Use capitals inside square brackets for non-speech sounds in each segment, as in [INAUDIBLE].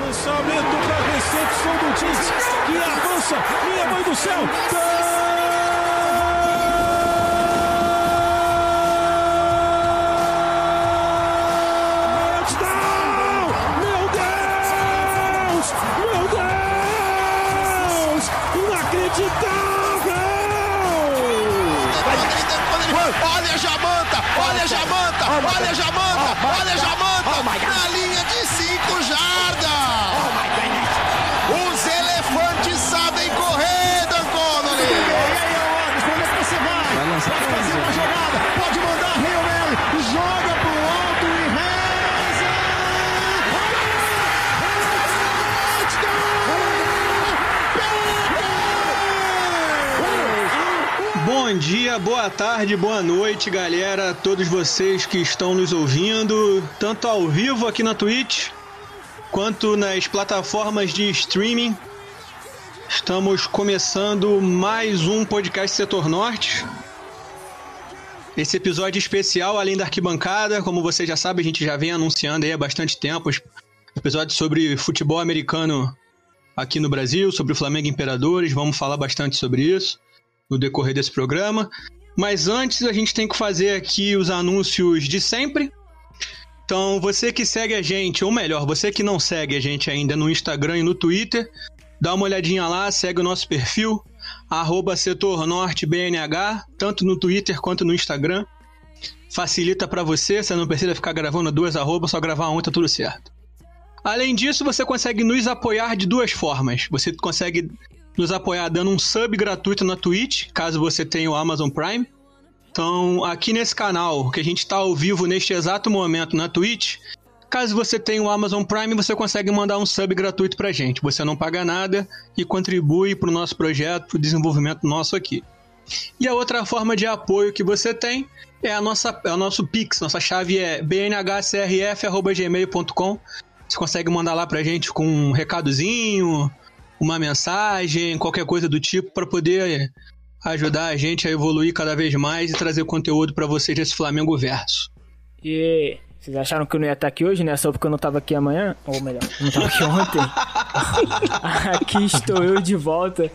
Lançamento para recepção do Tite, que avança, minha mãe do céu! Touchdown! Meu Deus! Meu Deus! Inacreditável! Olha a Jamanta! Olha a Jamanta! Olha a Jamanta! Olha a Jamanta! Na linha de 5 jardas! Bom dia, boa tarde, boa noite, galera. Todos vocês que estão nos ouvindo, tanto ao vivo aqui na Twitch, quanto nas plataformas de streaming. Estamos começando mais um podcast Setor Norte. Esse episódio especial, além da arquibancada, como você já sabe, a gente já vem anunciando aí há bastante tempo. Episódios sobre futebol americano aqui no Brasil, sobre o Flamengo Imperadores. Vamos falar bastante sobre isso no decorrer desse programa. Mas antes a gente tem que fazer aqui os anúncios de sempre. Então, você que segue a gente, ou melhor, você que não segue a gente ainda no Instagram e no Twitter, dá uma olhadinha lá, segue o nosso perfil, arroba tanto no Twitter quanto no Instagram. Facilita para você, você não precisa ficar gravando duas arrobas, só gravar um e tá tudo certo. Além disso, você consegue nos apoiar de duas formas. Você consegue nos apoiar dando um sub gratuito na Twitch, caso você tenha o Amazon Prime. Então, aqui nesse canal, que a gente está ao vivo neste exato momento na Twitch, caso você tenha o Amazon Prime, você consegue mandar um sub gratuito pra gente. Você não paga nada e contribui para o nosso projeto, para o desenvolvimento nosso aqui. E a outra forma de apoio que você tem é a nossa, é o nosso Pix. Nossa chave é bnhcrf.gmail.com. Você consegue mandar lá pra gente com um recadozinho, uma mensagem, qualquer coisa do tipo, para poder ajudar a gente a evoluir cada vez mais e trazer conteúdo para vocês desse Flamengo Verso. E vocês acharam que eu não ia estar aqui hoje, né? Só porque eu não tava aqui amanhã? Ou melhor, eu não tava aqui ontem. [LAUGHS] aqui estou eu de volta.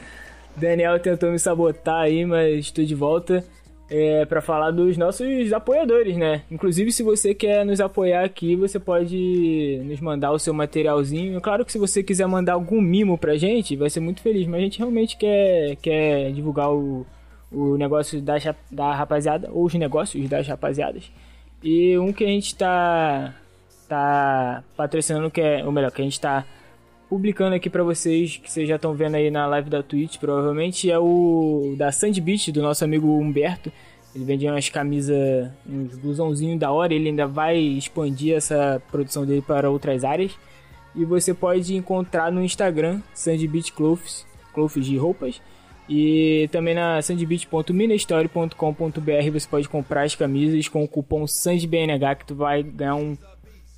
Daniel tentou me sabotar aí, mas estou de volta é, para falar dos nossos apoiadores, né? Inclusive, se você quer nos apoiar aqui, você pode nos mandar o seu materialzinho. Claro que se você quiser mandar algum mimo pra gente, vai ser muito feliz, mas a gente realmente quer, quer divulgar o, o negócio da, da rapaziada, ou os negócios das rapaziadas. E um que a gente tá, tá patrocinando, que é, ou melhor, que a gente tá publicando aqui para vocês, que vocês já estão vendo aí na live da Twitch, provavelmente, é o da Sand Beach, do nosso amigo Humberto. Ele vende umas camisas, uns blusãozinhos da hora, ele ainda vai expandir essa produção dele para outras áreas. E você pode encontrar no Instagram, Sand Beach Clothes, clothes de roupas. E também na sandbeach.minastory.com.br você pode comprar as camisas com o cupom SANDBNH que tu vai ganhar um,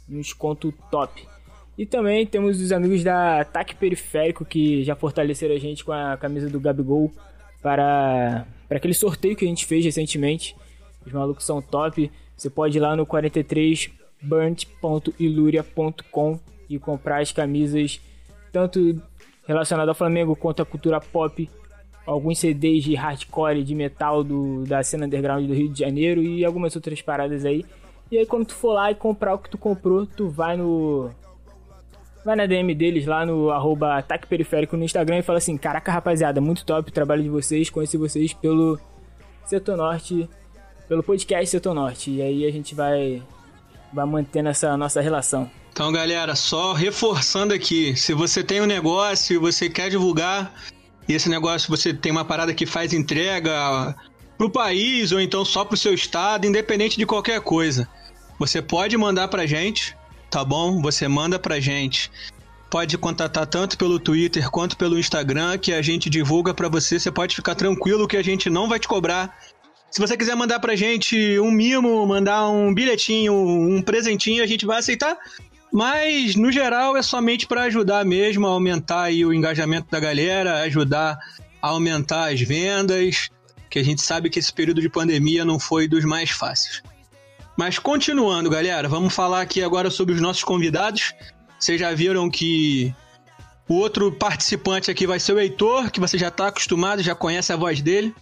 um desconto top. E também temos os amigos da Ataque Periférico que já fortaleceram a gente com a camisa do Gabigol para, para aquele sorteio que a gente fez recentemente. Os malucos são top. Você pode ir lá no 43burnt.iluria.com e comprar as camisas tanto relacionadas ao Flamengo quanto à cultura pop. Alguns CDs de hardcore, de metal do, da cena underground do Rio de Janeiro e algumas outras paradas aí. E aí quando tu for lá e comprar o que tu comprou, tu vai no vai na DM deles lá no arroba Ataque Periférico no Instagram e fala assim: Caraca, rapaziada, muito top o trabalho de vocês, conheci vocês pelo Setor Norte, pelo podcast Setor Norte. E aí a gente vai, vai mantendo essa nossa relação. Então, galera, só reforçando aqui: se você tem um negócio e você quer divulgar, e esse negócio você tem uma parada que faz entrega pro país ou então só pro seu estado, independente de qualquer coisa, você pode mandar pra gente tá bom? Você manda pra gente. Pode contatar tanto pelo Twitter quanto pelo Instagram que a gente divulga para você. Você pode ficar tranquilo que a gente não vai te cobrar. Se você quiser mandar pra gente um mimo, mandar um bilhetinho, um presentinho, a gente vai aceitar. Mas no geral é somente para ajudar mesmo a aumentar o engajamento da galera, ajudar a aumentar as vendas, que a gente sabe que esse período de pandemia não foi dos mais fáceis. Mas continuando, galera, vamos falar aqui agora sobre os nossos convidados. Vocês já viram que o outro participante aqui vai ser o Heitor, que você já está acostumado, já conhece a voz dele.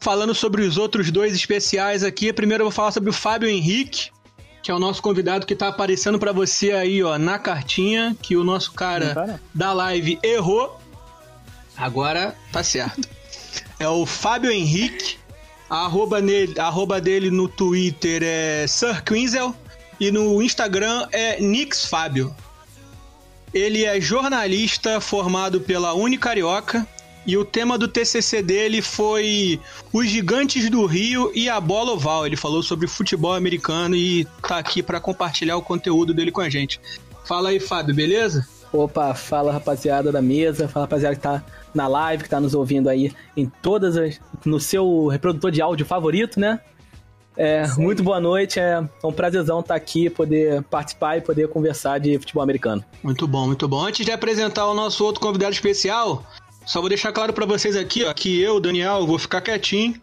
Falando sobre os outros dois especiais aqui, primeiro eu vou falar sobre o Fábio Henrique, que é o nosso convidado que está aparecendo para você aí, ó, na cartinha, que o nosso cara tá, da live errou. Agora tá certo. É o Fábio Henrique. A arroba, nele, a arroba dele no Twitter é Sir Quinzel. E no Instagram é NixFábio. Ele é jornalista formado pela Unicarioca e o tema do TCC dele foi Os Gigantes do Rio e a Bola Oval. Ele falou sobre futebol americano e tá aqui para compartilhar o conteúdo dele com a gente. Fala aí, Fábio, beleza? Opa, fala rapaziada da mesa, fala rapaziada que tá na live, que tá nos ouvindo aí em todas as. no seu reprodutor de áudio favorito, né? É, muito boa noite, é um prazerzão estar aqui, poder participar e poder conversar de futebol americano. Muito bom, muito bom. Antes de apresentar o nosso outro convidado especial, só vou deixar claro para vocês aqui, ó, que eu, Daniel, vou ficar quietinho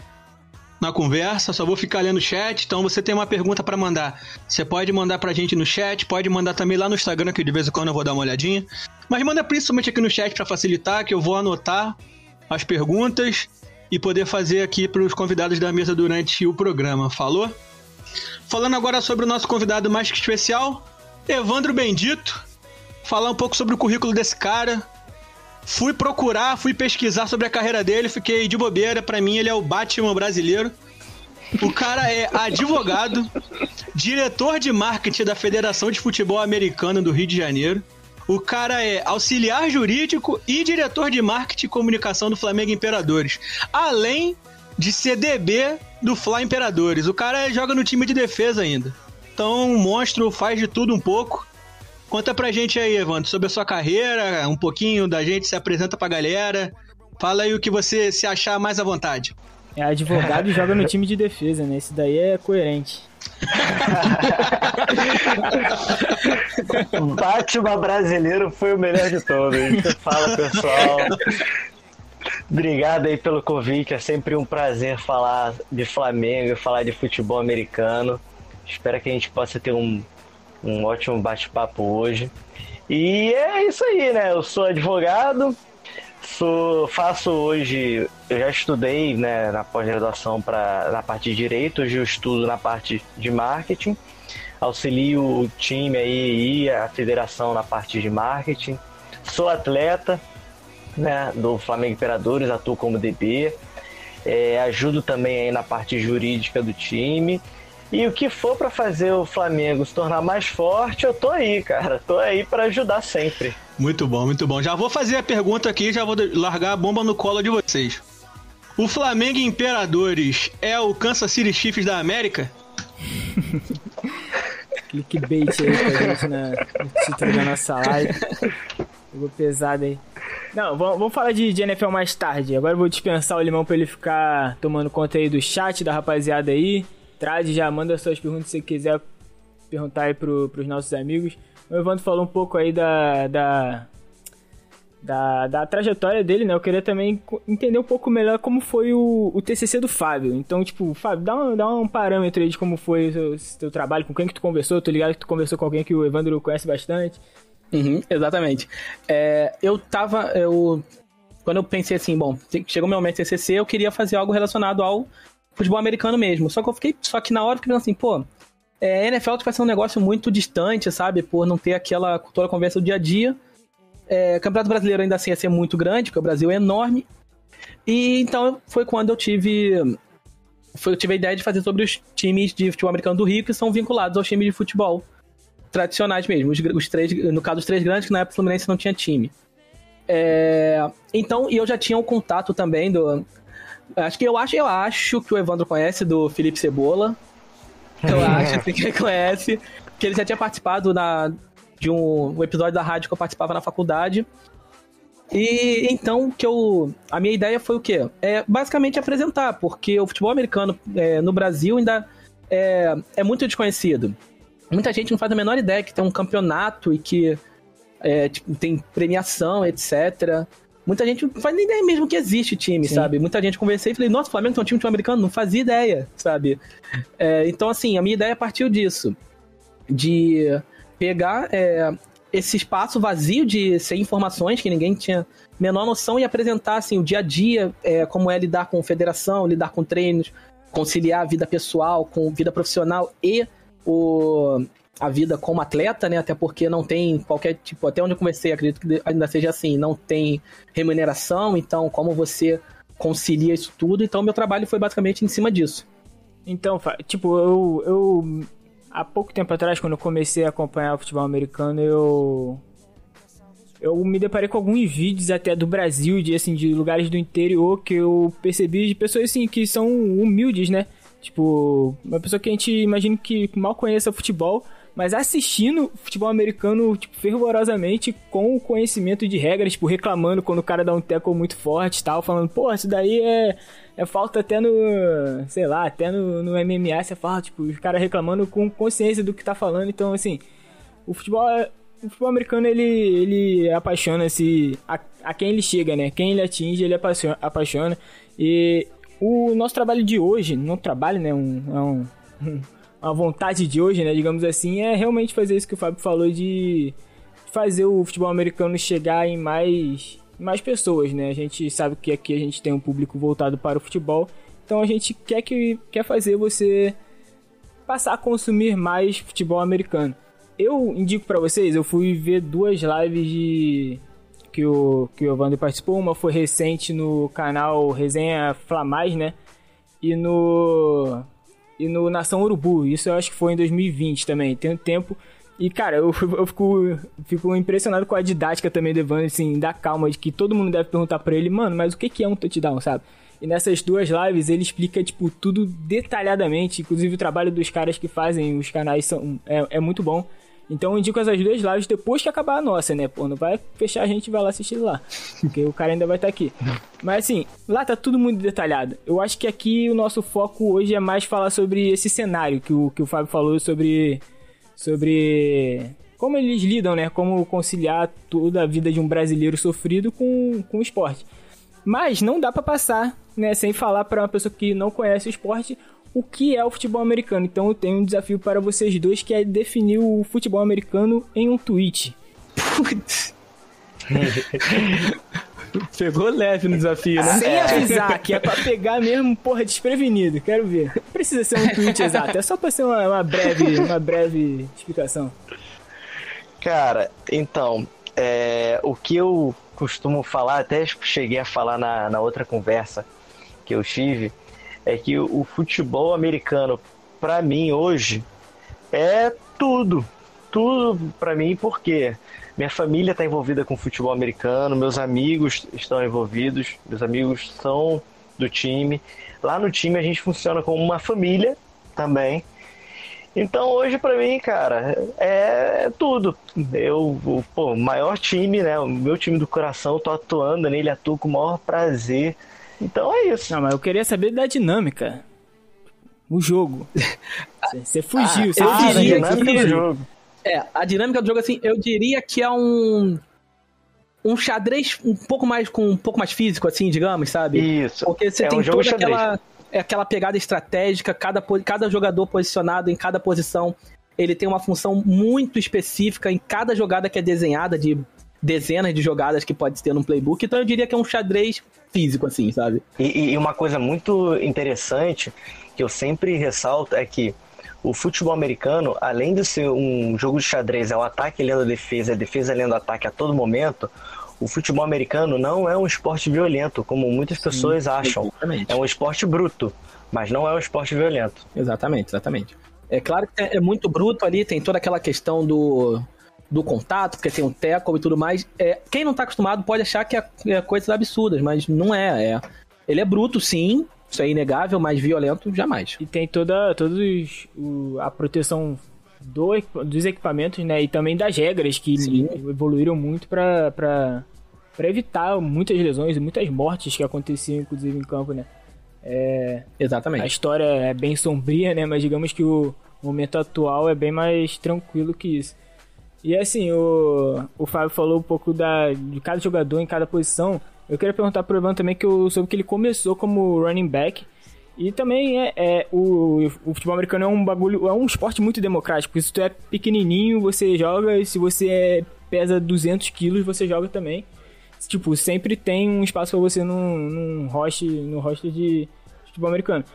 na conversa, só vou ficar lendo o chat. Então, você tem uma pergunta para mandar, você pode mandar pra gente no chat, pode mandar também lá no Instagram, que de vez em quando eu vou dar uma olhadinha. Mas manda principalmente aqui no chat para facilitar, que eu vou anotar as perguntas e poder fazer aqui para os convidados da mesa durante o programa. Falou? Falando agora sobre o nosso convidado mais que especial, Evandro Bendito. Falar um pouco sobre o currículo desse cara. Fui procurar, fui pesquisar sobre a carreira dele, fiquei de bobeira. Para mim, ele é o Batman brasileiro. O cara é advogado, diretor de marketing da Federação de Futebol Americano do Rio de Janeiro o cara é auxiliar jurídico e diretor de marketing e comunicação do Flamengo Imperadores. Além de ser DB do Fla Imperadores. O cara joga no time de defesa ainda. Então, o monstro faz de tudo um pouco. Conta pra gente aí, Evandro, sobre a sua carreira, um pouquinho da gente, se apresenta pra galera. Fala aí o que você se achar mais à vontade. É advogado e joga no time de defesa, né? Isso daí é coerente. [LAUGHS] o Batman brasileiro foi o melhor de todos. Fala, pessoal. Obrigado aí pelo convite. É sempre um prazer falar de Flamengo, falar de futebol americano. Espero que a gente possa ter um, um ótimo bate-papo hoje. E é isso aí, né? Eu sou advogado, Sou, faço hoje, eu já estudei né, na pós-graduação na parte de direito, hoje eu estudo na parte de marketing, auxilio o time aí e a federação na parte de marketing. Sou atleta né, do Flamengo Imperadores, atuo como DB, é, ajudo também aí na parte jurídica do time. E o que for para fazer o Flamengo se tornar mais forte, eu tô aí, cara. Tô aí para ajudar sempre. Muito bom, muito bom. Já vou fazer a pergunta aqui, já vou largar a bomba no colo de vocês. O Flamengo Imperadores é o Kansas City Chiefs da América? [LAUGHS] Clickbait aí pra gente na, no título da nossa live. Pegou pesado aí. Não, vamos, vamos falar de, de, NFL mais tarde. Agora eu vou dispensar o Limão pra ele ficar tomando conta aí do chat da rapaziada aí. Traz já, manda suas perguntas se você quiser perguntar aí pro, pros nossos amigos. O Evandro falou um pouco aí da, da, da, da, trajetória dele, né? Eu queria também entender um pouco melhor como foi o, o TCC do Fábio. Então, tipo, Fábio, dá um, dá um parâmetro aí de como foi o seu, seu trabalho, com quem que tu conversou. Eu tô ligado que tu conversou com alguém que o Evandro conhece bastante. Uhum, exatamente. É, eu tava. Eu, quando eu pensei assim, bom, chegou meu momento TCC, eu queria fazer algo relacionado ao futebol americano mesmo. Só que eu fiquei. Só que na hora eu fiquei assim, pô, é, NFL vai ser um negócio muito distante, sabe? Por não ter aquela cultura conversa do dia a dia. É, Campeonato Brasileiro ainda assim ia ser muito grande, porque o Brasil é enorme. E então foi quando eu tive. Foi, eu tive a ideia de fazer sobre os times de futebol americano do Rio que são vinculados aos times de futebol tradicionais mesmo. Os, os três, no caso, os três grandes, que na época o Fluminense não tinha time. É, então, e eu já tinha um contato também do. Acho que eu acho, eu acho que o Evandro conhece do Felipe Cebola, eu acho assim, que ele conhece, que ele já tinha participado na, de um, um, episódio da rádio que eu participava na faculdade. E então que eu. A minha ideia foi o quê? É basicamente apresentar, porque o futebol americano é, no Brasil ainda é, é muito desconhecido. Muita gente não faz a menor ideia que tem um campeonato e que é, tipo, tem premiação, etc. Muita gente não faz nem ideia mesmo que existe time, Sim. sabe? Muita gente conversei e falei, nossa, o Flamengo tem um time, time americano? Não fazia ideia, sabe? É, então, assim, a minha ideia partiu disso. De pegar é, esse espaço vazio de ser informações que ninguém tinha menor noção e apresentar assim, o dia a dia, é, como é lidar com federação, lidar com treinos, conciliar a vida pessoal com vida profissional e o, a vida como atleta, né? Até porque não tem qualquer tipo, até onde eu comecei, acredito que ainda seja assim, não tem remuneração, então como você concilia isso tudo, então meu trabalho foi basicamente em cima disso. Então, tipo, eu, eu há pouco tempo atrás, quando eu comecei a acompanhar o futebol americano, eu eu me deparei com alguns vídeos até do Brasil, de assim, de lugares do interior que eu percebi de pessoas assim que são humildes, né? Tipo, uma pessoa que a gente imagina que mal conheça futebol, mas assistindo futebol americano, tipo, fervorosamente, com o conhecimento de regras, tipo, reclamando quando o cara dá um tackle muito forte e tal, falando, pô, isso daí é, é falta até no, sei lá, até no, no MMA você fala, tipo, os caras reclamando com consciência do que tá falando, então, assim, o futebol, o futebol americano, ele, ele apaixona-se a, a quem ele chega, né, quem ele atinge, ele apaixona, apaixona, e o nosso trabalho de hoje, não trabalho, né, um, é um, [LAUGHS] um a vontade de hoje, né, digamos assim, é realmente fazer isso que o Fábio falou de fazer o futebol americano chegar em mais, mais pessoas, né? A gente sabe que aqui a gente tem um público voltado para o futebol, então a gente quer que quer fazer você passar a consumir mais futebol americano. Eu indico para vocês, eu fui ver duas lives de que o que o Evandro participou, uma foi recente no canal Resenha Flamais, né? E no e no Nação Urubu. Isso eu acho que foi em 2020 também, tem um tempo. E, cara, eu, [LAUGHS] eu fico, fico impressionado com a didática também do Evandro, assim, da calma, de que todo mundo deve perguntar pra ele, mano, mas o que, que é um touchdown, sabe? E nessas duas lives ele explica, tipo, tudo detalhadamente. Inclusive o trabalho dos caras que fazem os canais são, é, é muito bom. Então eu indico essas duas lives depois que acabar a nossa, né? Pô, não vai fechar a gente vai lá assistir lá. Porque o cara ainda vai estar tá aqui. Mas assim, lá tá tudo muito detalhado. Eu acho que aqui o nosso foco hoje é mais falar sobre esse cenário que o, que o Fábio falou sobre. Sobre como eles lidam, né? Como conciliar toda a vida de um brasileiro sofrido com, com o esporte. Mas não dá para passar, né, sem falar para uma pessoa que não conhece o esporte o que é o futebol americano. Então eu tenho um desafio para vocês dois que é definir o futebol americano em um tweet. [LAUGHS] Pegou leve no desafio, né? Sem avisar, que é pra pegar mesmo, porra, desprevenido. Quero ver. Não precisa ser um tweet [LAUGHS] exato, é só pra ser uma, uma breve, uma breve explicação. Cara, então, é, o que eu costumo falar, até cheguei a falar na, na outra conversa que eu tive, é que o futebol americano, para mim hoje, é tudo. Tudo para mim, porque minha família está envolvida com futebol americano, meus amigos estão envolvidos, meus amigos são do time. Lá no time a gente funciona como uma família também. Então hoje para mim, cara, é tudo. Eu, o pô, maior time, né? O meu time do coração, tô atuando nele, atuo com o maior prazer. Então é isso. Não, mas eu queria saber da dinâmica. O jogo. [LAUGHS] Você fugiu, ah, você ah, fugiu. A dinâmica do jogo. É, a dinâmica do jogo, assim, eu diria que é um. Um xadrez um pouco mais com um pouco mais físico, assim, digamos, sabe? Isso. Porque você é tem um toda xadrez. aquela, é aquela pegada estratégica, cada, cada jogador posicionado em cada posição, ele tem uma função muito específica em cada jogada que é desenhada, de dezenas de jogadas que pode ter no playbook. Então eu diria que é um xadrez físico, assim, sabe? E, e uma coisa muito interessante que eu sempre ressalto é que o futebol americano, além de ser um jogo de xadrez, é o ataque lendo a defesa, é a defesa lendo o ataque a todo momento, o futebol americano não é um esporte violento, como muitas pessoas Sim, acham. Exatamente. É um esporte bruto, mas não é um esporte violento. Exatamente, exatamente. É claro que é muito bruto ali, tem toda aquela questão do, do contato, porque tem um teco e tudo mais. É, quem não tá acostumado pode achar que é, é coisas absurdas, mas não é, é. Ele é bruto, sim, isso é inegável, mas violento jamais. E tem toda todos o, a proteção do, dos equipamentos, né, e também das regras que sim. evoluíram muito para para evitar muitas lesões e muitas mortes que aconteciam inclusive em campo, né? É, Exatamente. A história é bem sombria, né? Mas digamos que o momento atual é bem mais tranquilo que isso. E assim, o, o Fábio falou um pouco da, de cada jogador em cada posição. Eu queria perguntar pro Ivan também que eu soube que ele começou como running back. E também é, é o, o, futebol americano é um bagulho, é um esporte muito democrático. Se tu é pequenininho, você joga, e se você é pesa 200 quilos, você joga também. Tipo, sempre tem um espaço pra você num, num host, no roster de futebol americano.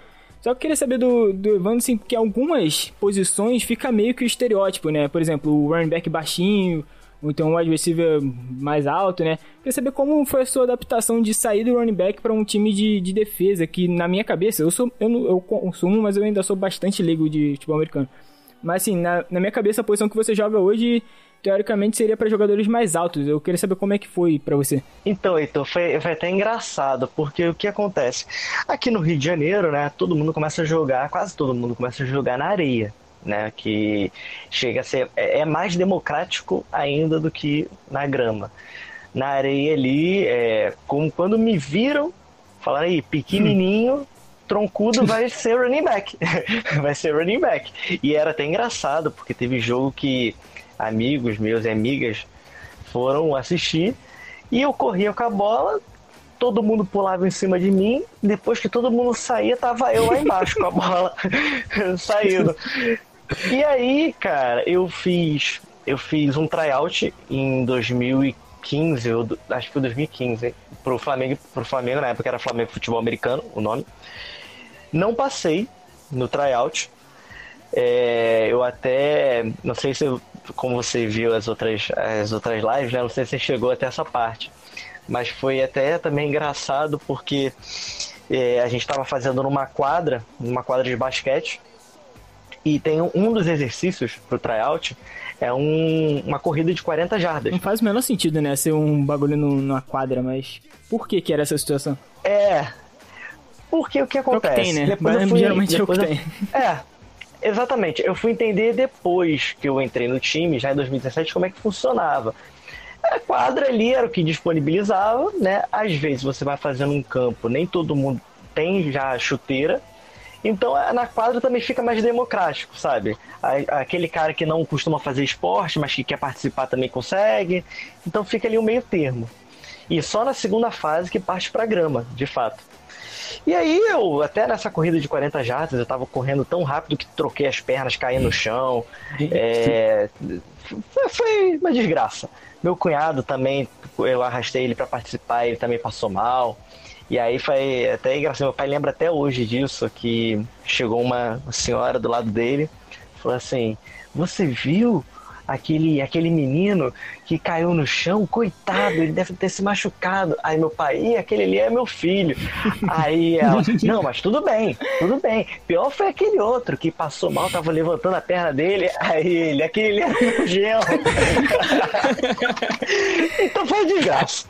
Só que eu queria saber do, do Evandro, assim, que algumas posições fica meio que o estereótipo, né? Por exemplo, o running back baixinho, ou então um wide receiver mais alto, né? Queria saber como foi a sua adaptação de sair do running back para um time de, de defesa, que na minha cabeça, eu sou eu, eu consumo, mas eu ainda sou bastante leigo de futebol americano. Mas assim, na, na minha cabeça, a posição que você joga hoje teoricamente seria para jogadores mais altos. Eu queria saber como é que foi para você. Então, Heitor, foi, foi até engraçado, porque o que acontece? Aqui no Rio de Janeiro, né, todo mundo começa a jogar, quase todo mundo começa a jogar na areia. Né, que chega a ser é, é mais democrático ainda do que na grama. Na areia ali, é, como quando me viram, falaram aí, pequenininho, troncudo vai [LAUGHS] ser running back. [LAUGHS] vai ser running back. E era até engraçado, porque teve jogo que amigos meus e amigas foram assistir e eu corria com a bola, todo mundo pulava em cima de mim, depois que todo mundo saía, tava eu lá embaixo com a bola [LAUGHS] saindo. E aí, cara, eu fiz eu fiz um tryout em 2015, eu, acho que foi 2015, pro Flamengo, pro Flamengo, na época era Flamengo Futebol Americano, o nome. Não passei no tryout. É, eu até, não sei se como você viu as outras, as outras lives, né? Não sei se você chegou até essa parte. Mas foi até também engraçado porque é, a gente estava fazendo numa quadra, numa quadra de basquete, e tem um, dos exercícios pro tryout é um, uma corrida de 40 jardas. Não faz o menor sentido, né? Ser um bagulho no, numa quadra, mas por que que era essa situação? É. Porque o que acontece? É o que tem, né? Depois mas, fui, geralmente é o que eu, tem. É, Exatamente. Eu fui entender depois que eu entrei no time, já em 2017, como é que funcionava. A quadra ali era o que disponibilizava, né? Às vezes você vai fazendo um campo, nem todo mundo tem já chuteira. Então na quadra também fica mais democrático, sabe? Aquele cara que não costuma fazer esporte, mas que quer participar também consegue. Então fica ali um meio termo. E só na segunda fase que parte para grama, de fato. E aí eu, até nessa corrida de 40 jardas, eu tava correndo tão rápido que troquei as pernas, caí no chão. É, foi uma desgraça. Meu cunhado também, eu arrastei ele para participar, ele também passou mal. E aí foi até engraçado, meu pai lembra até hoje disso, que chegou uma senhora do lado dele, falou assim, você viu aquele, aquele menino que caiu no chão, coitado, ele deve ter se machucado. Aí meu pai, aquele ali é meu filho. Aí ela, [LAUGHS] não, mas tudo bem, tudo bem. Pior foi aquele outro que passou mal, tava levantando a perna dele, aí ele, aquele ali é meu gel. [LAUGHS] então foi de graça.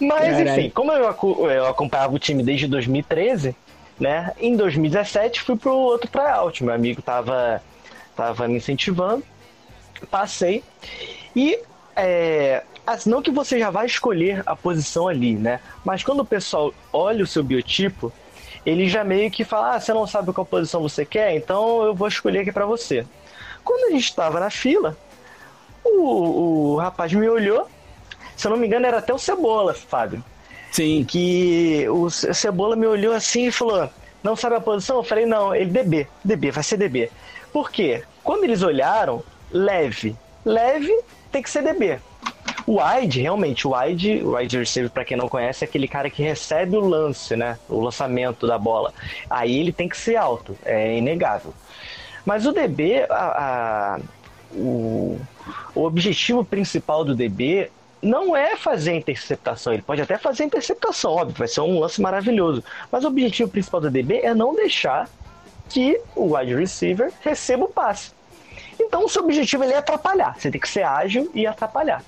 Mas enfim, como eu, eu acompanhava o time desde 2013, né? Em 2017 fui pro outro tryout. Meu amigo tava, tava me incentivando passei. E é, assim, não que você já vai escolher a posição ali, né? Mas quando o pessoal olha o seu biotipo, ele já meio que fala: ah, você não sabe qual posição você quer, então eu vou escolher aqui para você. Quando a gente estava na fila, o, o rapaz me olhou, se eu não me engano era até o Cebola, Fábio. Sim. Que o Cebola me olhou assim e falou: não sabe a posição? Eu falei: não, ele DB, DB, vai ser DB. Por quê? Quando eles olharam, leve. Leve tem que ser DB. O wide, realmente, o wide, o wide receiver, para quem não conhece, é aquele cara que recebe o lance, né? O lançamento da bola. Aí ele tem que ser alto, é inegável. Mas o DB, a, a, o, o objetivo principal do DB não é fazer interceptação. Ele pode até fazer interceptação, óbvio, vai ser um lance maravilhoso. Mas o objetivo principal do DB é não deixar que o wide receiver receba o passe. Então, o seu objetivo ele é atrapalhar. Você tem que ser ágil e atrapalhar.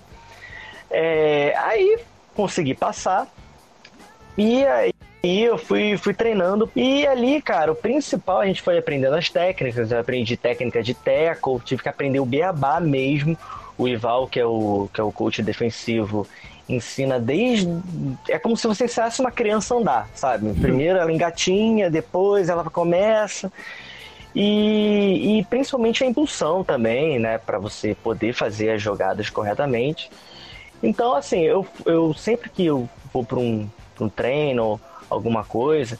É, aí, consegui passar. E aí eu fui, fui treinando. E ali, cara, o principal, a gente foi aprendendo as técnicas. Eu aprendi técnica de tackle, tive que aprender o beabá mesmo. O Ival, que é o, que é o coach defensivo, ensina desde. É como se você ensinasse uma criança a andar, sabe? Primeiro ela engatinha, depois ela começa. E, e principalmente a impulsão também, né? Para você poder fazer as jogadas corretamente. Então, assim, eu, eu sempre que eu vou para um, um treino, alguma coisa,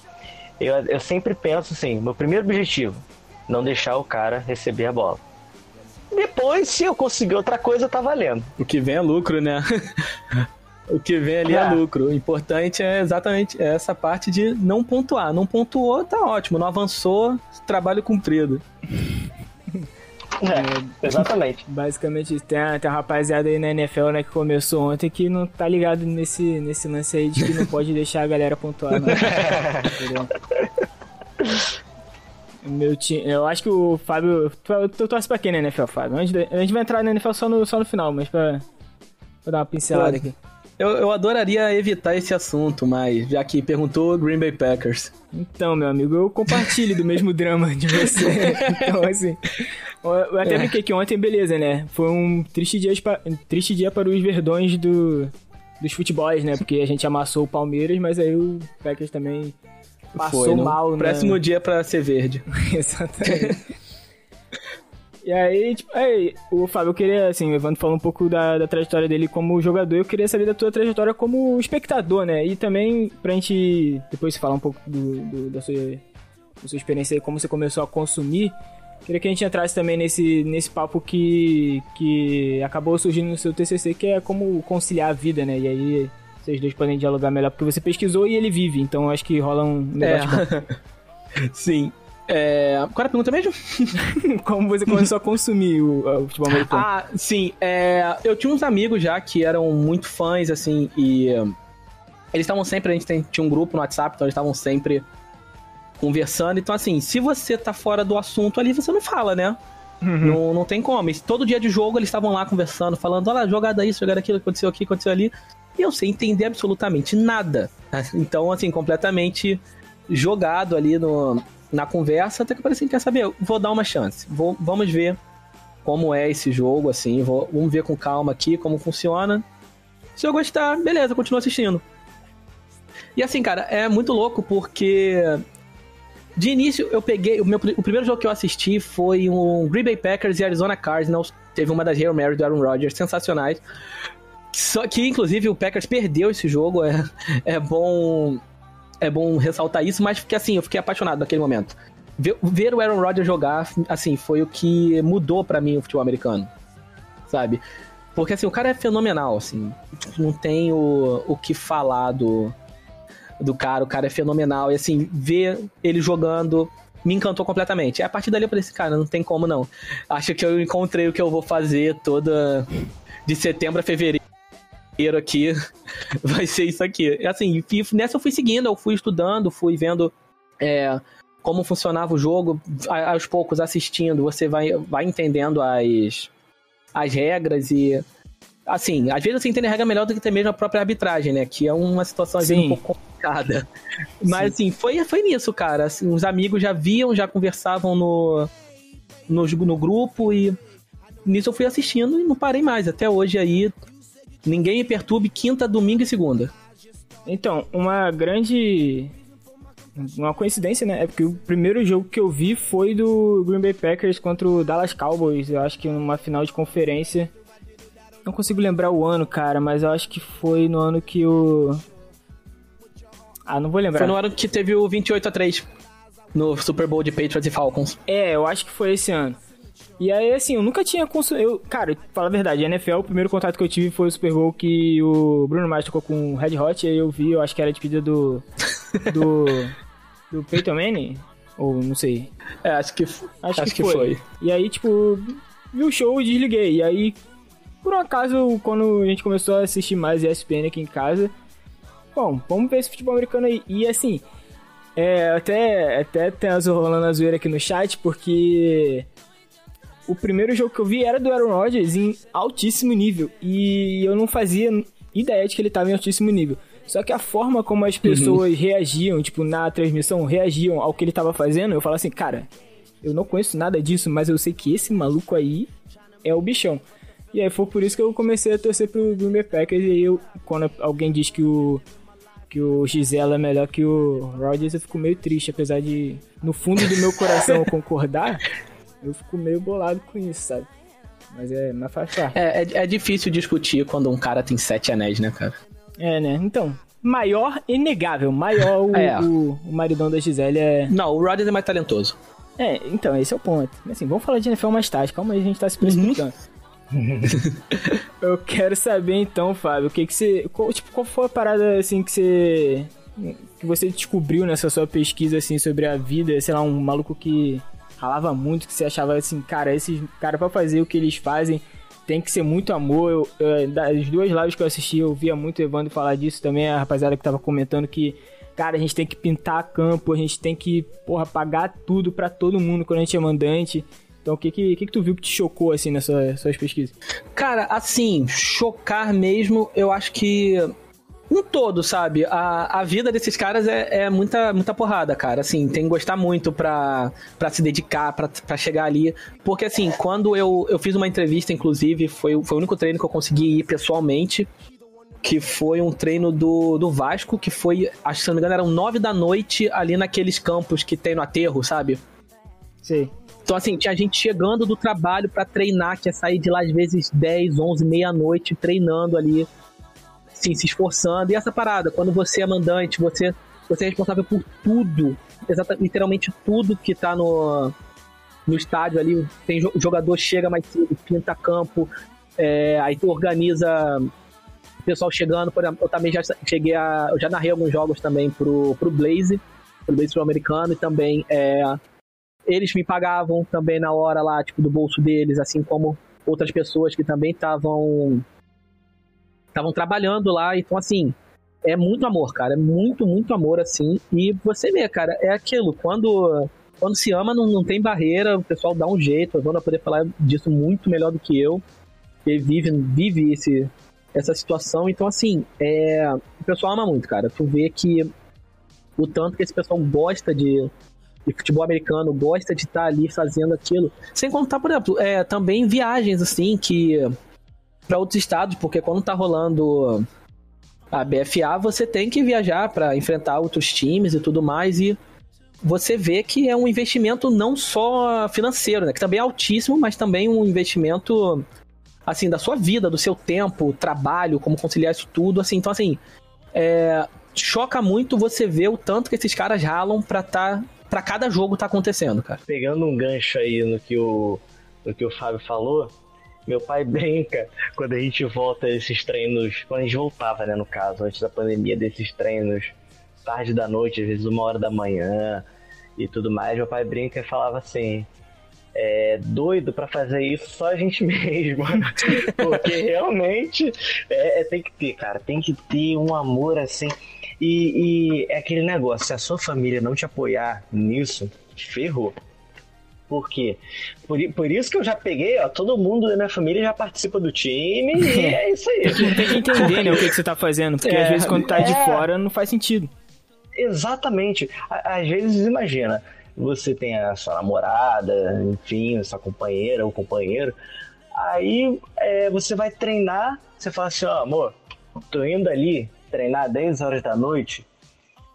eu, eu sempre penso assim: meu primeiro objetivo, não deixar o cara receber a bola. depois, se eu conseguir outra coisa, tá valendo. O que vem é lucro, né? [LAUGHS] o que vem ali é. é lucro. O importante é exatamente essa parte de não pontuar. Não pontuou, tá ótimo. Não avançou, trabalho cumprido. É, exatamente. Basicamente, tem a, tem a rapaziada aí na NFL, né, que começou ontem que não tá ligado nesse, nesse lance aí de que não pode deixar a galera pontuar, né? [LAUGHS] Meu time, eu acho que o Fábio. Tu, tu torce pra quem na NFL, Fábio? A gente, a gente vai entrar na NFL só no, só no final, mas pra, pra dar uma pincelada aqui. Eu, eu adoraria evitar esse assunto, mas já que perguntou, Green Bay Packers. Então, meu amigo, eu compartilho do mesmo [LAUGHS] drama de você. [LAUGHS] Então, assim. Eu até é. brinquei que ontem, beleza, né? Foi um triste dia, triste dia para os verdões do, dos futebols, né? Porque a gente amassou o Palmeiras, mas aí o Packers também passou Foi, mal, né? Próximo dia para ser verde. [LAUGHS] Exatamente. E aí, tipo, aí, o Fábio, eu queria, assim, o Evandro falou um pouco da, da trajetória dele como jogador, eu queria saber da tua trajetória como espectador, né? E também pra gente depois falar um pouco do, do da, sua, da sua experiência aí, como você começou a consumir. Queria que a gente entrasse também nesse, nesse papo que, que acabou surgindo no seu TCC, que é como conciliar a vida, né? E aí vocês dois podem dialogar melhor, porque você pesquisou e ele vive, então acho que rola um debate é. bom. [LAUGHS] Sim. É... Qual era a pergunta mesmo? [LAUGHS] Como você começou a consumir o, o futebol americano? Ah, sim. É... Eu tinha uns amigos já que eram muito fãs, assim, e eles estavam sempre, a gente tem, tinha um grupo no WhatsApp, então eles estavam sempre conversando. Então, assim, se você tá fora do assunto ali, você não fala, né? Uhum. Não, não tem como. E todo dia de jogo eles estavam lá conversando, falando: olha, jogada isso, jogada aquilo, aconteceu aqui, aconteceu ali. E eu sei entender absolutamente nada. [LAUGHS] Então, assim, completamente jogado ali no, na conversa, até que eu assim: quer saber? Vou dar uma chance. Vou, vamos ver como é esse jogo, assim. Vou, vamos ver com calma aqui como funciona. Se eu gostar, beleza, continuo assistindo. E assim, cara, é muito louco porque de início eu peguei. O, meu, o primeiro jogo que eu assisti foi um Green Bay Packers e Arizona Cardinals. Teve uma das Hail Mary do Aaron Rodgers, sensacionais. Só que, inclusive, o Packers perdeu esse jogo. É, é bom é bom ressaltar isso, mas porque assim, eu fiquei apaixonado naquele momento. Ver, ver o Aaron Rodgers jogar, assim, foi o que mudou para mim o futebol americano. Sabe? Porque assim, o cara é fenomenal, assim. Não tem o, o que falar do, do cara, o cara é fenomenal. E assim, ver ele jogando me encantou completamente. E a partir dali eu falei assim, cara, não tem como não. Acho que eu encontrei o que eu vou fazer toda de setembro a fevereiro aqui [LAUGHS] vai ser isso aqui. Assim, nessa eu fui seguindo, eu fui estudando, fui vendo é, como funcionava o jogo, aos poucos assistindo, você vai, vai entendendo as, as regras e. Assim, às vezes você entende a regra melhor do que até mesmo a própria arbitragem, né? Que é uma situação às vezes um pouco complicada. [LAUGHS] Mas Sim. assim, foi, foi nisso, cara. Assim, os amigos já viam, já conversavam no, no, no grupo e nisso eu fui assistindo e não parei mais. Até hoje aí Ninguém me perturbe quinta, domingo e segunda. Então, uma grande. Uma coincidência, né? É porque o primeiro jogo que eu vi foi do Green Bay Packers contra o Dallas Cowboys. Eu acho que numa final de conferência. Não consigo lembrar o ano, cara, mas eu acho que foi no ano que o. Ah, não vou lembrar. Foi no ano que teve o 28 a 3 no Super Bowl de Patriots e Falcons. É, eu acho que foi esse ano. E aí, assim, eu nunca tinha consumido. Cara, fala a verdade, a NFL, o primeiro contato que eu tive foi o Super Bowl que o Bruno Mars tocou com Red Hot, e aí eu vi, eu acho que era de pedido do. do. [LAUGHS] do Peyton Manning? Ou não sei. É, acho que, acho, acho que, que foi. E aí, tipo, vi o show e desliguei. E aí, por um acaso, quando a gente começou a assistir mais ESPN aqui em casa, bom, vamos ver esse futebol americano aí. E assim, é, até, até tem as rolando a zoeira aqui no chat, porque o primeiro jogo que eu vi era do Aaron Rodgers em altíssimo nível. E eu não fazia ideia de que ele estava em altíssimo nível. Só que a forma como as pessoas uhum. reagiam, tipo, na transmissão, reagiam ao que ele estava fazendo, eu falo assim, cara, eu não conheço nada disso, mas eu sei que esse maluco aí é o bichão. E aí foi por isso que eu comecei a torcer pro Green Bay Packers. E aí eu, quando alguém diz que o que o Gisela é melhor que o Rodgers, eu fico meio triste, apesar de no fundo do meu coração eu concordar. [LAUGHS] Eu fico meio bolado com isso, sabe? Mas é, mas faz parte. É, é, é difícil discutir quando um cara tem sete anéis, né, cara? É, né? Então, maior inegável. Maior o, [LAUGHS] é. o, o, maridão da Gisele é. Não, o Rodgers é mais talentoso. É, então, esse é o ponto. Assim, vamos falar de NFL mais tarde, calma aí, a gente tá se precipitando. [LAUGHS] eu quero saber então, Fábio, o que que você. Qual, tipo, qual foi a parada assim que você. que você descobriu nessa sua pesquisa assim sobre a vida, sei lá, um maluco que ralava muito, que você achava assim, cara, esses cara para fazer o que eles fazem tem que ser muito amor. Eu, eu, das duas lives que eu assisti, eu via muito Evandro falar disso também, a rapaziada que tava comentando que cara, a gente tem que pintar campo, a gente tem que, porra, pagar tudo para todo mundo quando a gente é mandante. Então, o que que, que que tu viu que te chocou, assim, nessas suas pesquisas? Cara, assim, chocar mesmo, eu acho que um todo, sabe? A, a vida desses caras é, é, muita, muita porrada, cara. Assim, tem que gostar muito pra, pra se dedicar, pra, pra chegar ali. Porque, assim, quando eu, eu fiz uma entrevista, inclusive, foi, foi o único treino que eu consegui ir pessoalmente. Que foi um treino do, do Vasco, que foi, acho que se não me engano, eram nove da noite ali naqueles campos que tem no aterro, sabe? Sim. Então, assim, tinha gente chegando do trabalho para treinar, que ia sair de lá às vezes 10, 11, meia-noite, treinando ali, assim, se esforçando. E essa parada, quando você é mandante, você, você é responsável por tudo, exatamente, literalmente tudo que tá no, no estádio ali. Tem o jogador chega mais cedo, pinta campo, é, aí tu organiza o pessoal chegando. Por exemplo, eu também já cheguei a. Eu já narrei alguns jogos também pro, pro Blaze, pro Blaze sul-americano, e também é, eles me pagavam também na hora lá, tipo, do bolso deles, assim como outras pessoas que também estavam estavam trabalhando lá. Então, assim, é muito amor, cara. É muito, muito amor, assim. E você vê, cara, é aquilo. Quando, quando se ama, não, não tem barreira. O pessoal dá um jeito. A Zona poder falar disso muito melhor do que eu. Ele vive, vive esse, essa situação. Então, assim, é, o pessoal ama muito, cara. Tu vê que o tanto que esse pessoal gosta de, de futebol americano, gosta de estar tá ali fazendo aquilo. Sem contar, por exemplo, é, também viagens, assim, que. Para outros estados, porque quando tá rolando a BFA, você tem que viajar para enfrentar outros times e tudo mais. E você vê que é um investimento não só financeiro, né? Que também é altíssimo, mas também um investimento assim da sua vida, do seu tempo, trabalho, como conciliar isso tudo, assim. Então assim, é, choca muito você ver o tanto que esses caras ralam para tá para cada jogo tá acontecendo, cara. Pegando um gancho aí no que o, no que o Fábio falou, meu pai [LAUGHS] brinca quando a gente volta esses treinos, quando a gente voltava, né, no caso, antes da pandemia, desses treinos tarde da noite, às vezes uma hora da manhã e tudo mais, meu pai brinca e falava assim, é doido para fazer isso só a gente [LAUGHS] mesmo. [LAUGHS] Porque realmente é, é, tem que ter, cara, tem que ter um amor assim. E, e é aquele negócio, se a sua família não te apoiar nisso, ferrou. Por quê? Por, por isso que eu já peguei, ó, todo mundo da minha família já participa do time e é isso aí. Tem que entender, né, o que, que você tá fazendo, porque é, às vezes quando tá é, de fora não faz sentido. Exatamente. Às vezes, imagina, você tem a sua namorada, enfim, a sua companheira ou companheiro, aí é, você vai treinar, você fala assim, ó, amor, tô indo ali treinar 10 horas da noite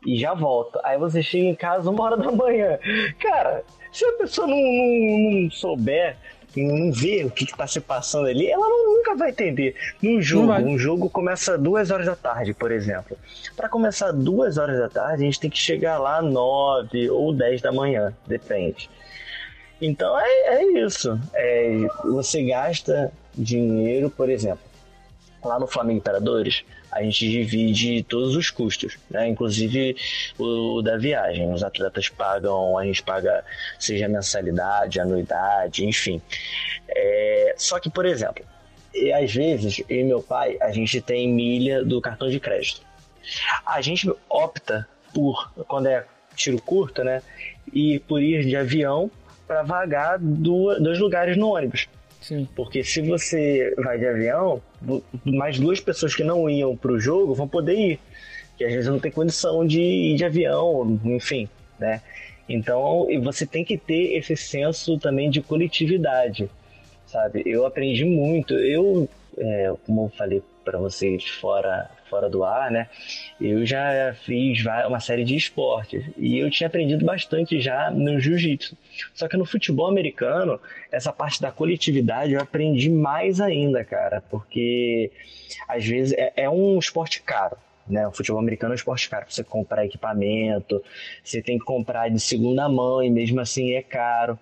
e já volto. Aí você chega em casa uma hora da manhã. Cara, se a pessoa não, não, não souber, não ver o que, está se passando ali, ela nunca vai entender. No jogo, um jogo começa duas horas da tarde, por exemplo. Para começar duas horas da tarde, a gente tem que chegar lá nove ou dez da manhã, depende. Então é, é isso. É, você gasta dinheiro, por exemplo, lá no Flamengo Imperadores, a gente divide todos os custos, né? inclusive o, o, da viagem. Os atletas pagam, a gente paga seja mensalidade, anuidade, enfim. É, só que, por exemplo, e às vezes, eu e meu pai, a gente tem milha do cartão de crédito. A gente opta por, quando é tiro curto, né? E por ir de avião para vagar do, dois lugares no ônibus. Porque se você vai de avião, mais duas pessoas que não iam para o jogo vão poder ir. Que às vezes não tem condição de ir de avião, enfim, né? Então, você tem que ter esse senso também de coletividade, sabe? Eu aprendi muito. Eu, é, como eu falei para vocês fora fora do ar, né? Eu já fiz uma série de esportes e eu tinha aprendido bastante já no jiu-jitsu. Só que no futebol americano, essa parte da coletividade eu aprendi mais ainda, cara, porque às vezes é, é um esporte caro, né? O futebol americano é um esporte caro. Você comprar equipamento, você tem que comprar de segunda mão e mesmo assim é caro.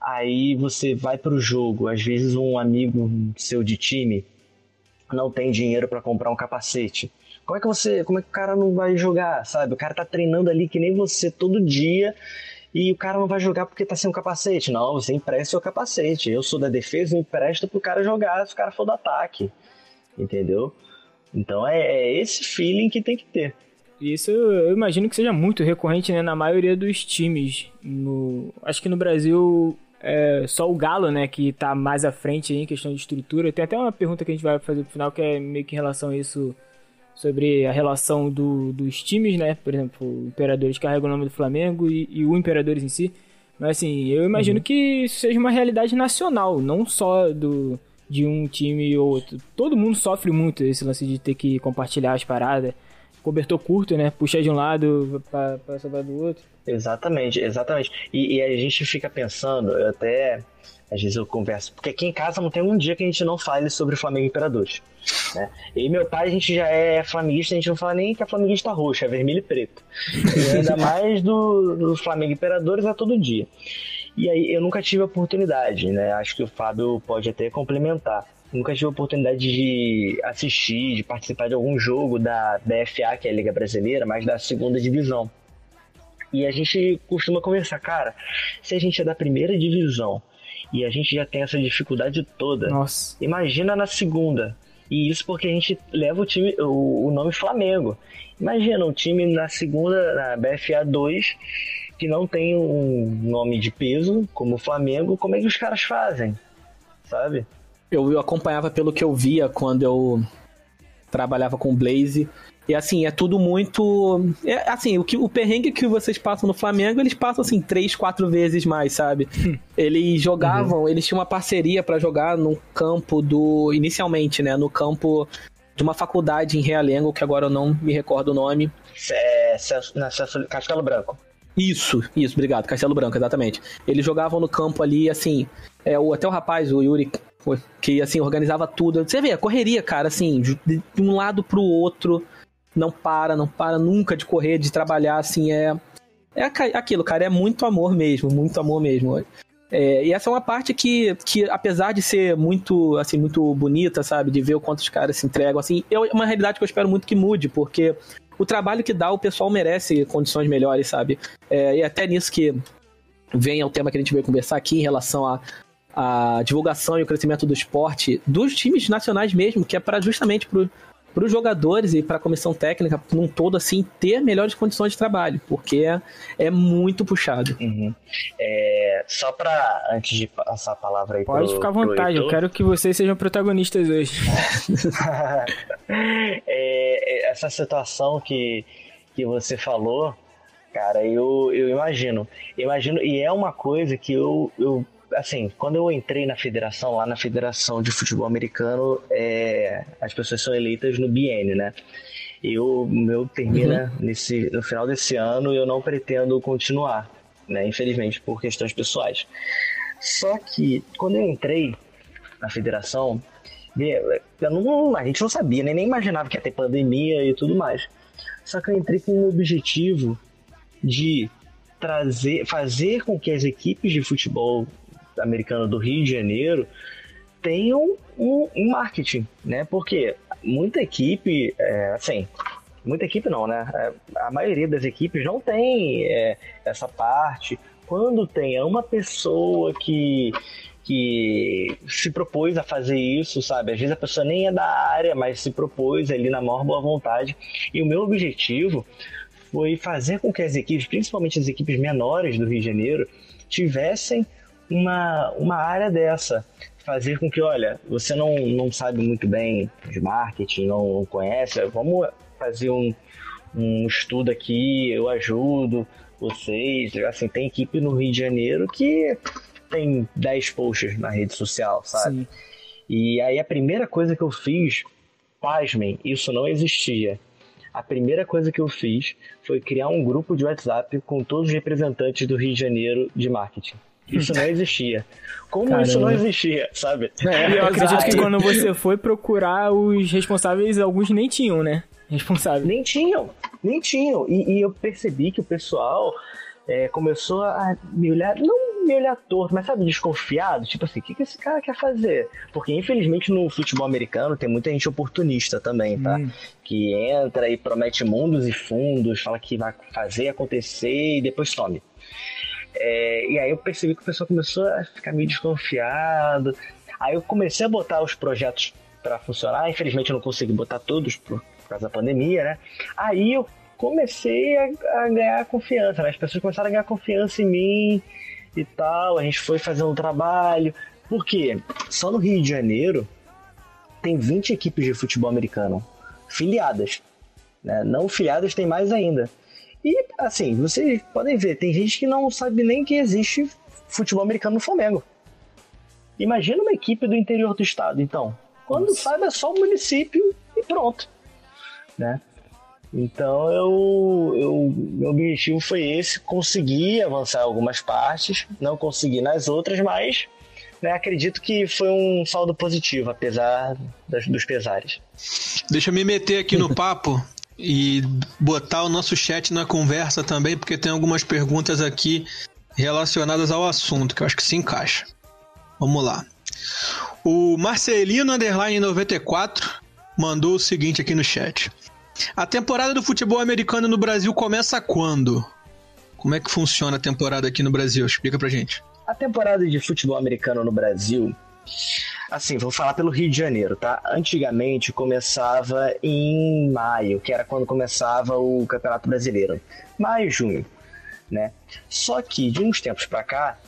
Aí você vai para o jogo, às vezes um amigo seu de time não tem dinheiro para comprar um capacete. Como é que você, como é que o cara não vai jogar, sabe? O cara tá treinando ali que nem você todo dia e o cara não vai jogar porque tá sem um capacete. Não, você empresta o capacete. Eu sou da defesa, empresta pro cara jogar se o cara for do ataque. Entendeu? Então é, é esse feeling que tem que ter. Isso eu imagino que seja muito recorrente né, na maioria dos times. No, acho que no Brasil é só o Galo, né, que tá mais à frente em questão de estrutura. Tem até uma pergunta que a gente vai fazer pro final que é meio que em relação a isso, sobre a relação do, dos times, né? Por exemplo, o Imperadores carrega o nome do Flamengo e, e o Imperadores em si. Mas assim, eu imagino uhum. que isso seja uma realidade nacional, não só do de um time ou outro. Todo mundo sofre muito esse lance de ter que compartilhar as paradas. Cobertor curto, né? Puxar de um lado para sobrar do outro. Exatamente, exatamente. E, e, a gente fica pensando, eu até às vezes eu converso, porque aqui em casa não tem um dia que a gente não fale sobre o Flamengo Imperadores. Né? E meu pai, a gente já é flamenguista, a gente não fala nem que é flamenguista roxo, é vermelho e preto. E ainda [LAUGHS] mais do, do Flamengo Imperadores a todo dia. E aí eu nunca tive a oportunidade, né? Acho que o Fábio pode até complementar. Nunca tive a oportunidade de assistir, de participar de algum jogo da BFA, que é a Liga Brasileira, mas da segunda divisão. E a gente costuma conversar, cara, se a gente é da primeira divisão e a gente já tem essa dificuldade toda, Nossa. imagina na segunda. E isso porque a gente leva o time, o, o nome Flamengo. Imagina um time na segunda, na BFA 2, que não tem um nome de peso, como o Flamengo, como é que os caras fazem? Sabe? Eu, eu acompanhava pelo que eu via quando eu trabalhava com o Blaze. E assim, é tudo muito. É, assim, o, que, o perrengue que vocês passam no Flamengo, eles passam assim, três, quatro vezes mais, sabe? eles jogavam, uhum. eles tinham uma parceria para jogar no campo do. Inicialmente, né? No campo de uma faculdade em Realengo, que agora eu não me recordo o nome. É, na Castelo Branco. Isso, isso, obrigado. Castelo Branco, exatamente. Eles jogavam no campo ali, assim, é, o, até o rapaz, o Yuri, que assim, organizava tudo. Você vê, a correria, cara, assim, de, um lado pro outro, não para, não para nunca de correr, de trabalhar, assim, é. É aquilo, cara, é muito amor mesmo, muito amor mesmo. É, e essa é uma parte que, que, apesar de ser muito, assim, muito bonita, sabe, de ver o quanto os caras se entregam, assim, é uma realidade que eu espero muito que mude, porque o trabalho que dá, o pessoal merece condições melhores, sabe? É, e até nisso que vem o tema que a gente veio conversar aqui em relação a a divulgação e o crescimento do esporte dos times nacionais mesmo, que é para justamente para os jogadores e para a comissão técnica num todo assim ter melhores condições de trabalho, porque é, é muito puxado. Uhum. É, só para antes de passar a palavra aí pode pro, ficar à vontade, eu quero que vocês sejam protagonistas hoje. [LAUGHS] é, é, essa situação que que você falou, cara, eu, eu imagino, imagino e é uma coisa que eu, eu assim, quando eu entrei na federação, lá na Federação de Futebol Americano, é, as pessoas são eleitas no biênio, né? Eu, meu termina uhum. nesse, no final desse ano e eu não pretendo continuar, né? Infelizmente, por questões pessoais. Só que, quando eu entrei na federação, eu não, a gente não sabia, né? nem imaginava que ia ter pandemia e tudo mais. Só que eu entrei com o objetivo de trazer, fazer com que as equipes de futebol americano do Rio de Janeiro tenham um, um marketing, né? Porque muita equipe, é, assim, muita equipe não, né? É, a maioria das equipes não tem é, essa parte. Quando tem é uma pessoa que que se propôs a fazer isso, sabe? Às vezes a pessoa nem é da área, mas se propôs ali na maior boa vontade. E o meu objetivo foi fazer com que as equipes, principalmente as equipes menores do Rio de Janeiro, tivessem uma, uma área dessa. Fazer com que, olha, você não, não sabe muito bem de marketing, não conhece, vamos fazer um, um estudo aqui, eu ajudo vocês. Assim, tem equipe no Rio de Janeiro que tem 10 posts na rede social, sabe? Sim. E aí a primeira coisa que eu fiz, pasmem, isso não existia. A primeira coisa que eu fiz foi criar um grupo de WhatsApp com todos os representantes do Rio de Janeiro de marketing. Isso não existia. Como Caramba. isso não existia, sabe? É, eu acredito que quando você foi procurar os responsáveis, alguns nem tinham, né? responsável. Nem tinham, nem tinham. E, e eu percebi que o pessoal é, começou a me olhar, não me olhar torto, mas sabe, desconfiado. Tipo assim, o que, que esse cara quer fazer? Porque infelizmente no futebol americano tem muita gente oportunista também, tá? Hum. Que entra e promete mundos e fundos, fala que vai fazer acontecer e depois some. É, e aí eu percebi que o pessoal começou a ficar meio desconfiado. Aí eu comecei a botar os projetos para funcionar. Infelizmente eu não consegui botar todos por, por causa da pandemia, né? Aí eu comecei a, a ganhar confiança, né? As pessoas começaram a ganhar confiança em mim e tal. A gente foi fazendo um trabalho. Por quê? Só no Rio de Janeiro tem 20 equipes de futebol americano filiadas. Né? Não filiadas tem mais ainda. E, assim, vocês podem ver, tem gente que não sabe nem que existe futebol americano no Flamengo. Imagina uma equipe do interior do estado, então. Quando sabe é só o município e pronto. Né? Então eu, eu, meu objetivo foi esse, conseguir avançar em algumas partes, não consegui nas outras, mas né, acredito que foi um saldo positivo, apesar das, dos pesares. Deixa eu me meter aqui no [LAUGHS] papo e botar o nosso chat na conversa também, porque tem algumas perguntas aqui relacionadas ao assunto que eu acho que se encaixa. Vamos lá. O Marcelino Underline 94 mandou o seguinte aqui no chat. A temporada do futebol americano no Brasil começa quando? Como é que funciona a temporada aqui no Brasil? Explica pra gente. A temporada de futebol americano no Brasil, assim, vou falar pelo Rio de Janeiro, tá? Antigamente começava em maio, que era quando começava o Campeonato Brasileiro. Maio, junho, né? Só que de uns tempos pra cá,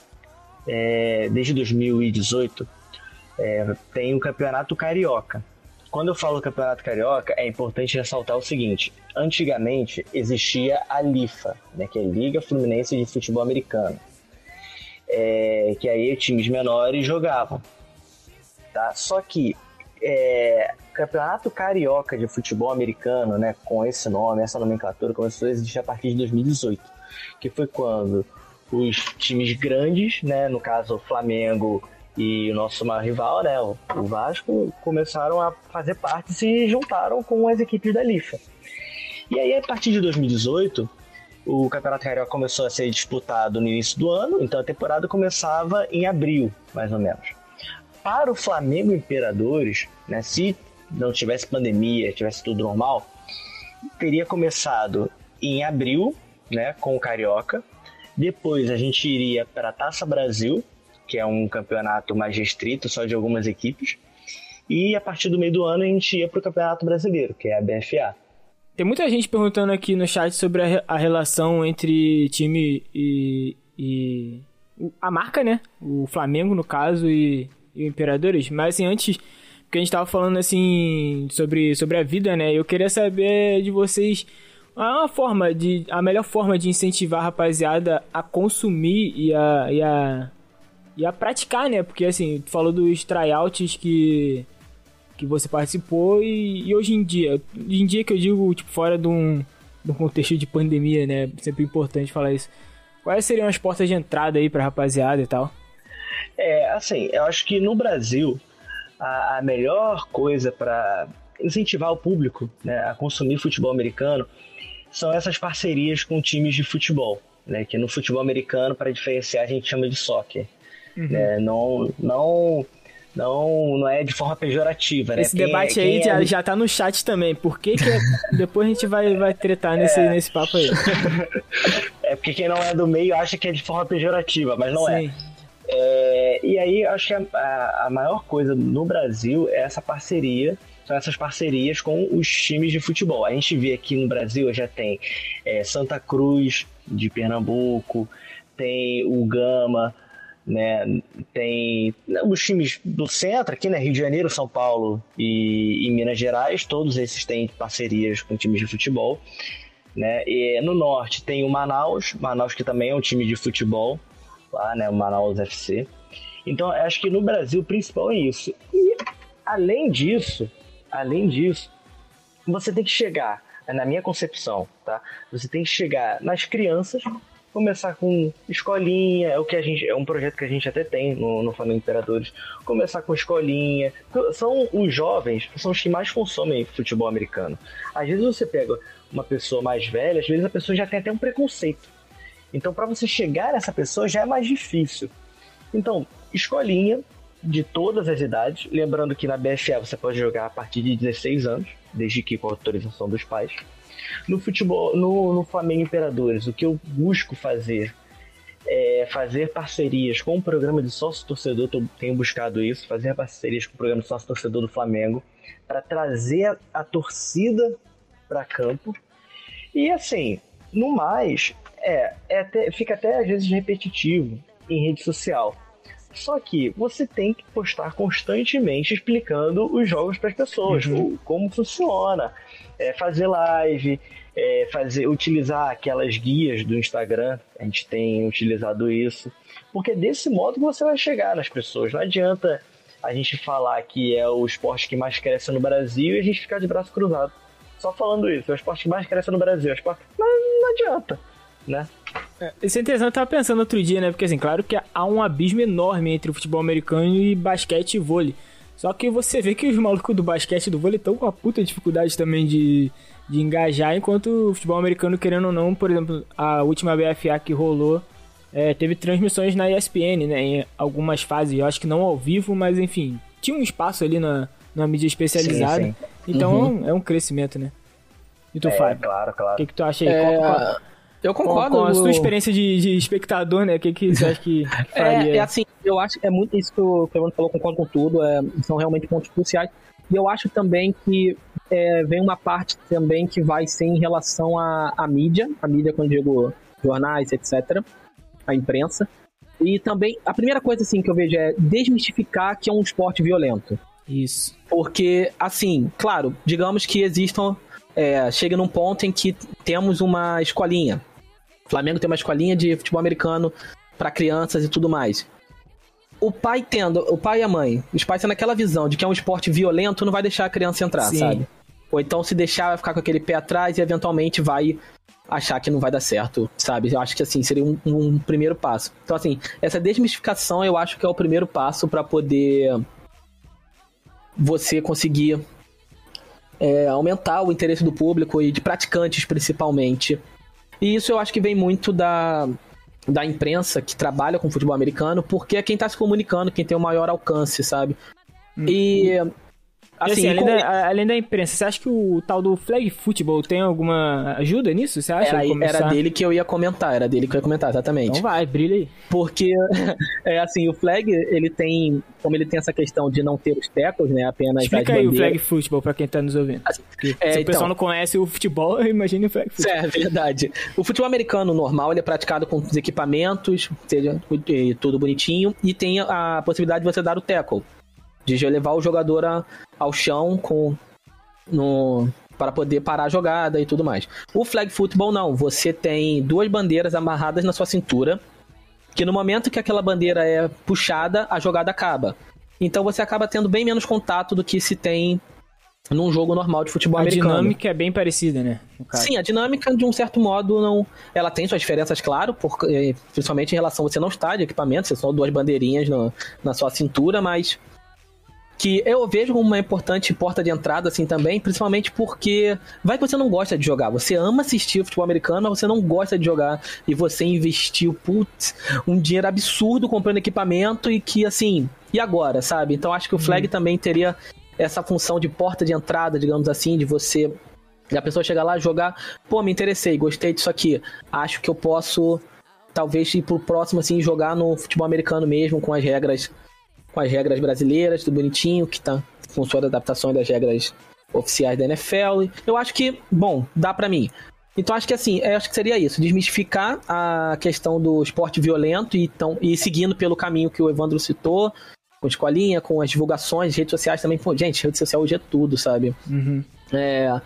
é, desde 2018, é, tem o Campeonato Carioca. Quando eu falo Campeonato Carioca, é importante ressaltar o seguinte: antigamente existia a LIFA, né, que é Liga Fluminense de Futebol Americano, é, que aí times menores jogavam. Tá? Só que é, Campeonato Carioca de Futebol Americano, né, com esse nome, essa nomenclatura, começou a existir a partir de 2018, que foi quando os times grandes, né, no caso o Flamengo e o nosso maior rival, né, o Vasco, começaram a fazer parte e se juntaram com as equipes da LIFA. E aí, a partir de 2018, o Campeonato Carioca começou a ser disputado no início do ano, então a temporada começava em abril, mais ou menos. Para o Flamengo Imperadores, né, se não tivesse pandemia, tivesse tudo normal, teria começado em abril, né, com o Carioca. Depois a gente iria para a Taça Brasil, que é um campeonato mais restrito, só de algumas equipes. E a partir do meio do ano a gente ia para o Campeonato Brasileiro, que é a BFA. Tem muita gente perguntando aqui no chat sobre a, a relação entre time e, e, a marca, né? O Flamengo, no caso, e, Imperadores. Mas assim, antes, porque a gente tava falando assim sobre, sobre a vida, né? Eu queria saber de vocês uma forma de. a melhor forma de incentivar a rapaziada a consumir e a, e a e a praticar, né? Porque assim, tu falou dos tryouts que que você participou e, e, hoje em dia, hoje em dia que eu digo, tipo, fora de um, de um contexto de pandemia, né? Sempre importante falar isso. Quais seriam as portas de entrada aí pra rapaziada e tal? É, assim, eu acho que no Brasil a, a melhor coisa para incentivar o público né, a consumir futebol americano são essas parcerias com times de futebol, né? Que no futebol americano, para diferenciar, a gente chama de soccer. Uhum. Né? Não, não, não, não é de forma pejorativa, né? Esse quem debate é, aí já, é... já tá no chat também. Por que, que é... [LAUGHS] depois a gente vai, vai tretar nesse, é... nesse papo aí? [LAUGHS] é porque quem não é do meio acha que é de forma pejorativa, mas não é. Sim. é. E aí acho que a, a, a maior coisa no Brasil é essa parceria são essas parcerias com os times de futebol. A gente vê aqui no Brasil já tem é, Santa Cruz de Pernambuco, tem o Gama, né? Tem né, os times do centro aqui, né? Rio de Janeiro, São Paulo e, e Minas Gerais, todos esses têm parcerias com times de futebol. Né? E no norte tem o Manaus, Manaus que também é um time de futebol, lá, né? O Manaus FC. Então, acho que no Brasil o principal é isso. E além disso, além disso, você tem que chegar, na minha concepção, tá? Você tem que chegar nas crianças começar com escolinha, é o que a gente é um projeto que a gente até tem no, no Flamengo Imperadores. Começar com escolinha. São os jovens, são os que mais consomem futebol americano. Às vezes você pega uma pessoa mais velha, às vezes a pessoa já tem até um preconceito. Então, para você chegar nessa pessoa já é mais difícil. Então, escolinha de todas as idades, lembrando que na BFA você pode jogar a partir de 16 anos, desde que com autorização dos pais. No futebol, no, no Flamengo Imperadores, o que eu busco fazer é fazer parcerias com o programa de sócio torcedor, eu tenho buscado isso, fazer parcerias com o programa de sócio torcedor do Flamengo para trazer a torcida para campo. E assim, no mais, é, é até, fica até às vezes repetitivo em rede social. Só que você tem que postar constantemente explicando os jogos para as pessoas, uhum. como funciona, é, fazer live, é, fazer, utilizar aquelas guias do Instagram. A gente tem utilizado isso, porque é desse modo que você vai chegar nas pessoas. Não adianta a gente falar que é o esporte que mais cresce no Brasil e a gente ficar de braço cruzado. Só falando isso, é o esporte que mais cresce no Brasil. É o esporte... Mas não adianta, né? É, isso é interessante, eu tava pensando outro dia, né? Porque assim, claro que há um abismo enorme entre o futebol americano e basquete e vôlei. Só que você vê que os malucos do basquete e do vôlei estão com a puta dificuldade também de, de engajar, enquanto o futebol americano, querendo ou não, por exemplo, a última BFA que rolou é, teve transmissões na ESPN, né? Em algumas fases, eu acho que não ao vivo, mas enfim, tinha um espaço ali na, na mídia especializada. Sim, sim. Então uhum. é um crescimento, né? E tu, é, Fábio? Claro, claro. O que, que tu acha aí? É... Qual, qual... Eu concordo. Com, com a sua experiência de, de espectador, né? O que, que você acha que [LAUGHS] faria? É, é assim, eu acho que é muito isso que o Fernando falou, concordo com tudo, é, são realmente pontos cruciais. E eu acho também que é, vem uma parte também que vai ser em relação à, à mídia, a mídia quando digo jornais, etc., a imprensa. E também, a primeira coisa assim que eu vejo é desmistificar que é um esporte violento. Isso. Porque, assim, claro, digamos que existam. É, chega num ponto em que temos uma escolinha. Flamengo tem uma escolinha de futebol americano para crianças e tudo mais. O pai tendo, o pai e a mãe, os pais tendo aquela visão de que é um esporte violento, não vai deixar a criança entrar, Sim. sabe? Ou então se deixar, vai ficar com aquele pé atrás e eventualmente vai achar que não vai dar certo, sabe? Eu acho que assim, seria um, um primeiro passo. Então, assim, essa desmistificação eu acho que é o primeiro passo para poder você conseguir é, aumentar o interesse do público e de praticantes principalmente. E isso eu acho que vem muito da, da imprensa que trabalha com futebol americano, porque é quem está se comunicando, quem tem o maior alcance, sabe? Uhum. E Assim, assim além, com... da, além, da, imprensa, você acha que o tal do flag football tem alguma ajuda nisso? Você acha? Era, era dele que eu ia comentar, era dele que eu ia comentar, exatamente. Então vai, brilha aí. Porque, [LAUGHS] é assim, o flag, ele tem, como ele tem essa questão de não ter os tackles, né, apenas Explica aí o flag football pra quem tá nos ouvindo. Assim, é, se o pessoal então, não conhece o futebol, [LAUGHS] imagine o flag football. É, verdade. O futebol americano normal, ele é praticado com os equipamentos, seja tudo bonitinho, e tem a possibilidade de você dar o tackle de levar o jogador a, ao chão com no para poder parar a jogada e tudo mais. O flag football não, você tem duas bandeiras amarradas na sua cintura, que no momento que aquela bandeira é puxada, a jogada acaba. Então você acaba tendo bem menos contato do que se tem num jogo normal de futebol a americano. A dinâmica é bem parecida, né? Sim, a dinâmica de um certo modo não, ela tem suas diferenças, claro, porque, eh, principalmente em relação a você não estar de equipamento, você só duas bandeirinhas no, na sua cintura, mas que eu vejo como uma importante porta de entrada, assim, também, principalmente porque vai que você não gosta de jogar, você ama assistir o futebol americano, mas você não gosta de jogar, e você investiu, putz, um dinheiro absurdo comprando equipamento e que, assim, e agora, sabe? Então acho que o Flag uhum. também teria essa função de porta de entrada, digamos assim, de você a pessoa chegar lá jogar, pô, me interessei, gostei disso aqui. Acho que eu posso talvez ir pro próximo assim jogar no futebol americano mesmo com as regras com as regras brasileiras, tudo bonitinho, que tá com sua adaptação das regras oficiais da NFL. Eu acho que, bom, dá para mim. Então acho que assim, acho que seria isso, desmistificar a questão do esporte violento e, então, e seguindo pelo caminho que o Evandro citou, com escolinha, com as divulgações, redes sociais também. Pô, gente, rede social hoje é tudo, sabe? Uhum. É,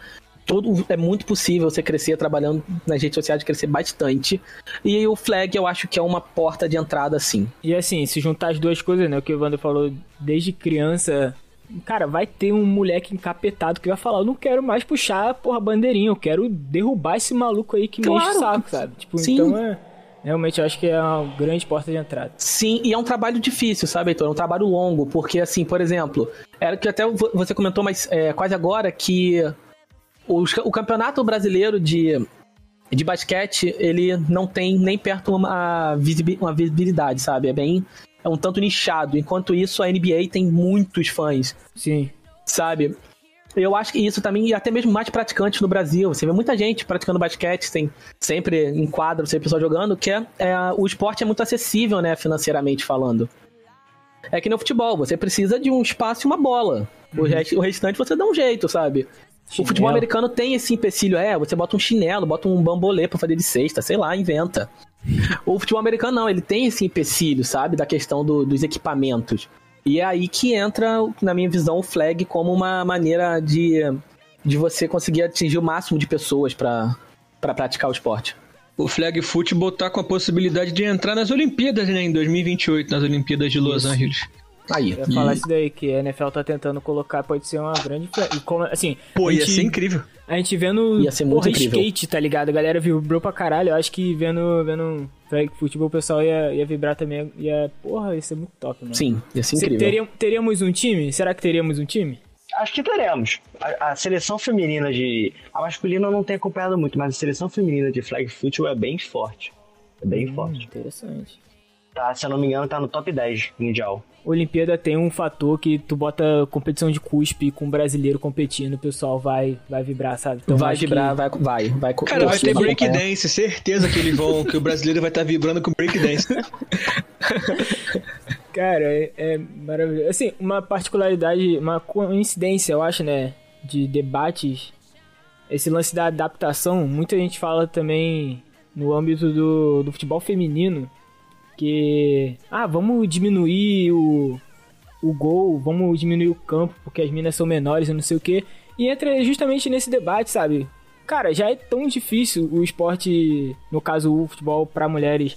tudo é muito possível você crescer trabalhando nas redes sociais, crescer bastante. E o flag eu acho que é uma porta de entrada, sim. E assim, se juntar as duas coisas, né? O que o Evandro falou desde criança. Cara, vai ter um moleque encapetado que vai falar: Eu não quero mais puxar porra bandeirinha, eu quero derrubar esse maluco aí que claro. me enche o saco, sabe? Tipo, sim. então é. Realmente eu acho que é uma grande porta de entrada. Sim, e é um trabalho difícil, sabe, Heitor? É um trabalho longo, porque, assim, por exemplo, era que até você comentou, mas é, quase agora, que os- o campeonato brasileiro de, de basquete, ele não tem nem perto uma, uma visibilidade, sabe? É bem. É um tanto nichado. Enquanto isso, a NBA tem muitos fãs, Sim. sabe? Eu acho que isso também, e até mesmo mais praticantes no Brasil. Você vê muita gente praticando basquete, tem sempre em quadro, sempre pessoal jogando, que é, é, o esporte é muito acessível, né, financeiramente falando. É que no futebol, você precisa de um espaço e uma bola. O, rest- o restante você dá um jeito, sabe? O futebol Chinelo. americano tem esse empecilho, é, você bota um chinelo, bota um bambolê pra fazer de cesta, sei lá, inventa. [LAUGHS] O futebol americano não, ele tem esse empecilho, sabe, da questão do- dos equipamentos. E é aí que entra, na minha visão, o flag como uma maneira de, de você conseguir atingir o máximo de pessoas pra pra praticar o esporte. O flag football tá com a possibilidade de entrar nas Olimpíadas, né? Em 2028, nas Olimpíadas de Los Angeles. Aí. Eu ia falar isso daí, que a NFL tá tentando colocar, pode ser uma grande. E como, assim, Pô, a ia gente- ser incrível. A gente vendo Ia ser muito porra, incrível. skate, tá ligado? A galera vibrou pra caralho. Eu acho que vendo, vendo flag futebol o pessoal ia, ia vibrar também. Ia, porra, ia ser muito top, mano. Sim, ia ser Cê- incrível. teria- teríamos um time? Será que teríamos um time? Acho que teremos. A, a seleção feminina de. A masculina eu não tenho acompanhado muito, mas a seleção feminina de flag football é bem forte. É bem forte. Interessante. Tá, se eu não me engano, tá no top 10 mundial. Olimpíada tem um fator que tu bota competição de cuspe com um brasileiro competindo, o pessoal vai, vai vibrar, sabe? Então, vai acho que- vibrar, vai, vai, vai. Cara, vai ter breakdance, certeza que eles vão, que o brasileiro vai estar vibrando com breakdance. [LAUGHS] Cara, é, é maravilhoso. Assim, uma particularidade, uma coincidência, eu acho, né? De debates. Esse lance da adaptação, muita gente fala também no âmbito do, do futebol feminino. Que. Ah, vamos diminuir o, o gol, vamos diminuir o campo, porque as minas são menores e não sei o que. E entra justamente nesse debate, sabe? Cara, já é tão difícil o esporte, no caso o futebol para mulheres,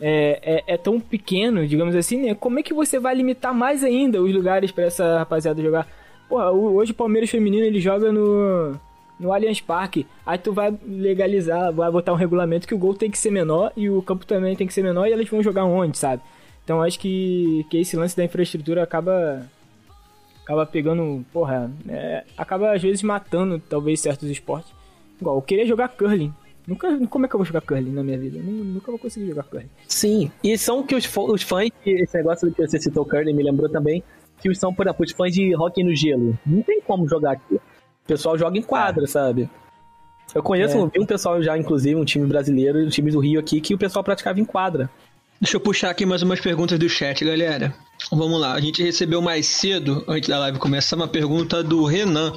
é, é, é tão pequeno, digamos assim, né? Como é que você vai limitar mais ainda os lugares pra essa rapaziada jogar? Porra, hoje o Palmeiras feminino ele joga no, no Allianz Parque. Aí tu vai legalizar, vai botar um regulamento que o gol tem que ser menor e o campo também tem que ser menor e elas vão jogar onde, sabe? Então acho que, que esse lance da infraestrutura acaba acaba pegando, porra, é, acaba às vezes matando talvez certos esportes. Igual, eu queria jogar curling. Nunca, como é que eu vou jogar curling na minha vida? Nunca vou conseguir jogar curling. Sim, e são que os, os fãs, esse negócio que você citou, Curly, me lembrou também, que são, por exemplo, os fãs de hockey no gelo. Não tem como jogar aqui. O pessoal joga em quadra, sabe? Eu conheço, É. vi um pessoal já, inclusive, um time brasileiro, um time do Rio aqui, que o pessoal praticava em quadra. Deixa eu puxar aqui mais umas perguntas do chat, galera. Vamos lá, a gente recebeu mais cedo, antes da live começar, uma pergunta do Renan.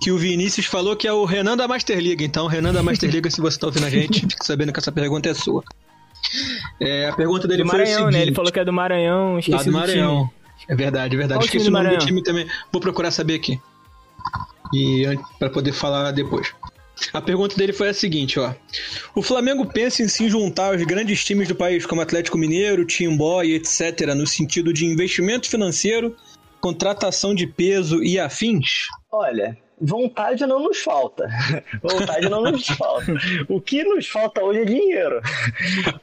Que o Vinícius falou que é o Renan da Master League. Então, Renan da Master League, se você tá ouvindo a gente, [LAUGHS] fique sabendo que essa pergunta é sua. É, a pergunta dele Do foi o Maranhão, seguinte, né? Ele falou que é do Maranhão, Lá esqueci do do Maranhão. time. É verdade, é verdade. Qual o Esqueci time o do nome do time também. Vou procurar saber aqui. E pra poder falar depois. A pergunta dele foi a seguinte, ó. O Flamengo pensa em se juntar aos grandes times do país, como Atlético Mineiro, Timbó e etc., no sentido de investimento financeiro, contratação de peso e afins? Olha, vontade não nos falta. [LAUGHS] vontade não nos falta. O que nos falta hoje é dinheiro.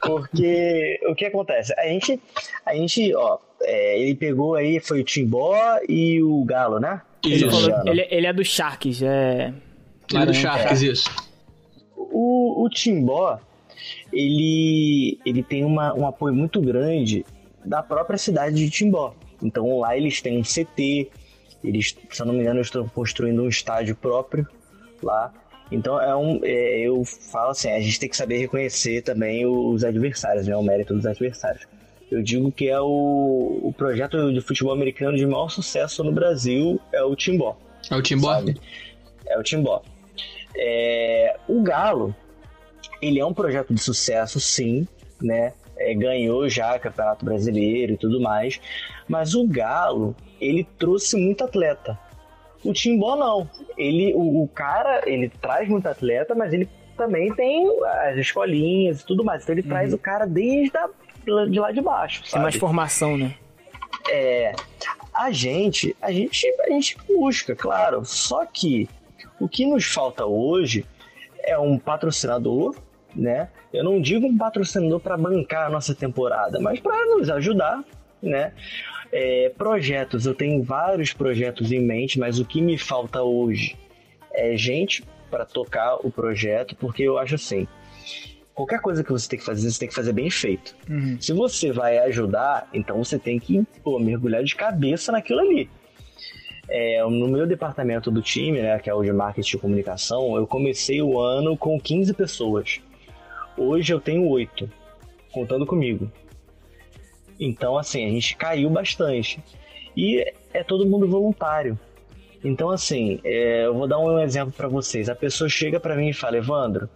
Porque o que acontece? A gente, a gente ó, é, ele pegou aí, foi o Timbó e o Galo, né? Ele, Isso. ele, ele é do Sharks, é. Ele é do Sharks, isso. O, o Timbó, ele, ele tem uma, um apoio muito grande da própria cidade de Timbó. Então lá eles têm um CT, eles, se eu não me engano, estão construindo um estádio próprio lá. Então é um, é, eu falo assim, a gente tem que saber reconhecer também os adversários, né, o mérito dos adversários. Eu digo que é o, o projeto de futebol americano de maior sucesso no Brasil é o Timbó É o Timbó? sabe? É o Timbó. É, o Galo, ele é um projeto de sucesso, sim, né? É, ganhou já Campeonato Brasileiro e tudo mais, mas o Galo, ele trouxe muito atleta. O Timbó não. Ele, o, o cara, ele traz muito atleta, mas ele também tem as escolinhas e tudo mais. Então ele traz o cara desde a, de lá de baixo, Tem sabe? mais formação, né? É, a gente, a gente, a gente busca, claro. Só que o que nos falta hoje é um patrocinador, né? Eu não digo um patrocinador para bancar a nossa temporada, mas para nos ajudar, né? É, projetos, eu tenho vários projetos em mente, mas o que me falta hoje é gente para tocar o projeto, porque eu acho assim, qualquer coisa que você tem que fazer, você tem que fazer bem feito. Uhum. Se você vai ajudar, então você tem que pô, mergulhar de cabeça naquilo ali. É, no meu departamento do time, né, que é o de marketing e comunicação, eu comecei o ano com 15 pessoas. Hoje eu tenho 8, contando comigo. Então, assim, a gente caiu bastante. E é todo mundo voluntário. Então, assim, é, eu vou dar um exemplo para vocês. A pessoa chega para mim e fala: Evandro,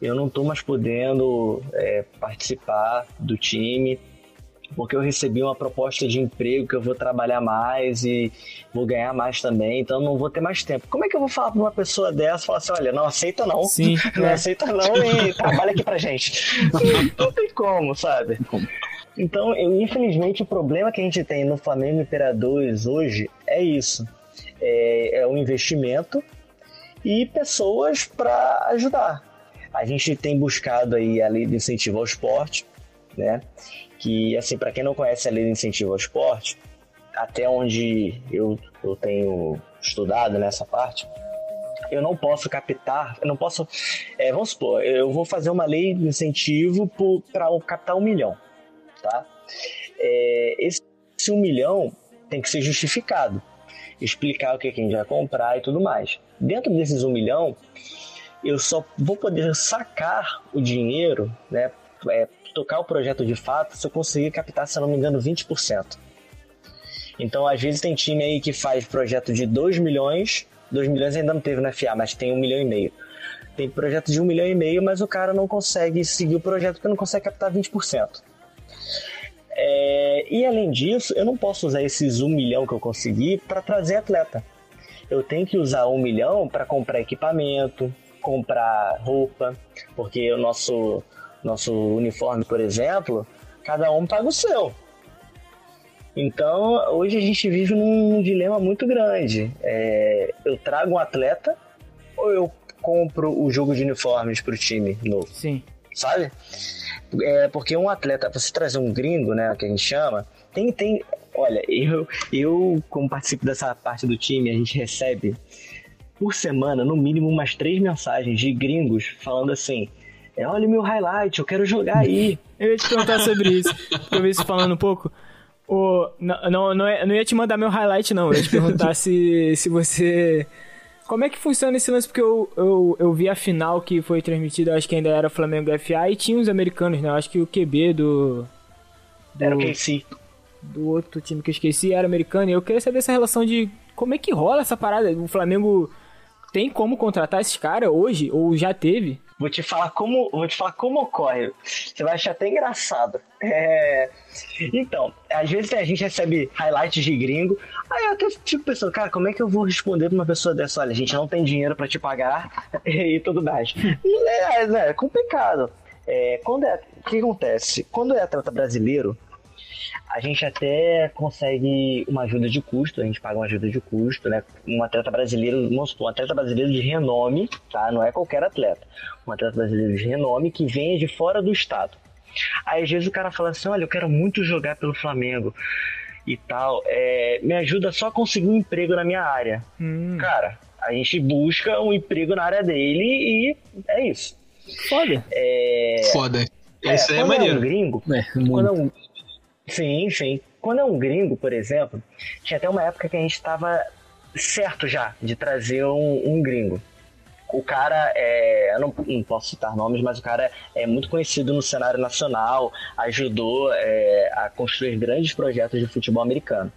eu não estou mais podendo é, participar do time porque eu recebi uma proposta de emprego que eu vou trabalhar mais e vou ganhar mais também, então não vou ter mais tempo. Como é que eu vou falar para uma pessoa dessa, falar assim, olha, não aceita não, Sim, não é. aceita não e trabalha aqui pra gente. [LAUGHS] não tem como, sabe? Então, eu, infelizmente, o problema que a gente tem no Flamengo Imperadores hoje é isso. É, é um investimento e pessoas para ajudar. A gente tem buscado aí a lei de incentivo ao esporte, né? Que, assim, para quem não conhece a lei de incentivo ao esporte, até onde eu, eu tenho estudado nessa parte, eu não posso captar, eu não posso, é, vamos supor, eu vou fazer uma lei de incentivo para captar um milhão, tá? É, esse, um milhão tem que ser justificado, explicar o que, que a gente vai comprar e tudo mais. Dentro desses um milhão, eu só vou poder sacar o dinheiro, né, é, tocar o projeto de fato, se eu conseguir captar, se eu não me engano, 20%. Então, às vezes tem time aí que faz projeto de 2 milhões, 2 milhões ainda não teve na FIA, mas tem 1 milhão e meio. Tem projeto de 1 milhão e meio, mas o cara não consegue seguir o projeto porque não consegue captar 20%. É, e além disso, eu não posso usar esses 1 milhão que eu consegui para trazer atleta. Eu tenho que usar 1 milhão para comprar equipamento, comprar roupa, porque o nosso, nosso uniforme, por exemplo, cada um paga o seu. Então, hoje a gente vive num dilema muito grande. É, eu trago um atleta ou eu compro o jogo de uniformes para o time novo? Sim. Sabe? É porque um atleta, você trazer um gringo, né, que a gente chama, tem, tem, olha, eu, eu como participo dessa parte do time, a gente recebe por semana, no mínimo, umas três mensagens de gringos falando assim: é, olha o meu highlight, eu quero jogar aí. [LAUGHS] Eu ia te perguntar sobre isso. Eu vi isso falando um pouco. O, não, não, ia, não ia te mandar meu highlight, não. Eu ia te perguntar se, se você. Como é que funciona esse lance? Porque eu, eu, eu vi a final que foi transmitida, acho que ainda era Flamengo FA, e tinha os americanos, né? Eu acho que o QB do. do Era o KC. do outro time que eu esqueci era americano. E eu queria saber essa relação de como é que rola essa parada. O Flamengo tem como contratar esses caras hoje? Ou já teve? Vou te falar como, vou te falar como ocorre. Você vai achar até engraçado. É... Então, às vezes a gente recebe highlights de gringo. Aí eu até fico pensando, cara, como é que eu vou responder pra uma pessoa dessa? Olha, a gente não tem dinheiro pra te pagar [LAUGHS] e tudo mais. é, é, é complicado. É, quando é, o que acontece? Quando é atleta brasileiro, a gente até consegue uma ajuda de custo, a gente paga uma ajuda de custo, né? Um atleta brasileiro, vamos supor, um atleta brasileiro de renome, tá? Não é qualquer atleta. Um atleta brasileiro de renome que venha de fora do estado. Aí às vezes o cara fala assim, olha, eu quero muito jogar pelo Flamengo e tal, é, me ajuda só a conseguir um emprego na minha área. Hum, Cara, a gente busca um emprego na área dele e é isso. foda. É, Foda. Esse aí é quando é um maneiro. gringo, É, quando é muito. um... Sim, sim. Quando é um gringo, por exemplo, tinha até uma época que a gente estava certo já de trazer um, um gringo. O cara é. Eu não, não posso citar nomes, mas o cara é muito conhecido no cenário nacional, ajudou é, a construir grandes projetos de futebol americano.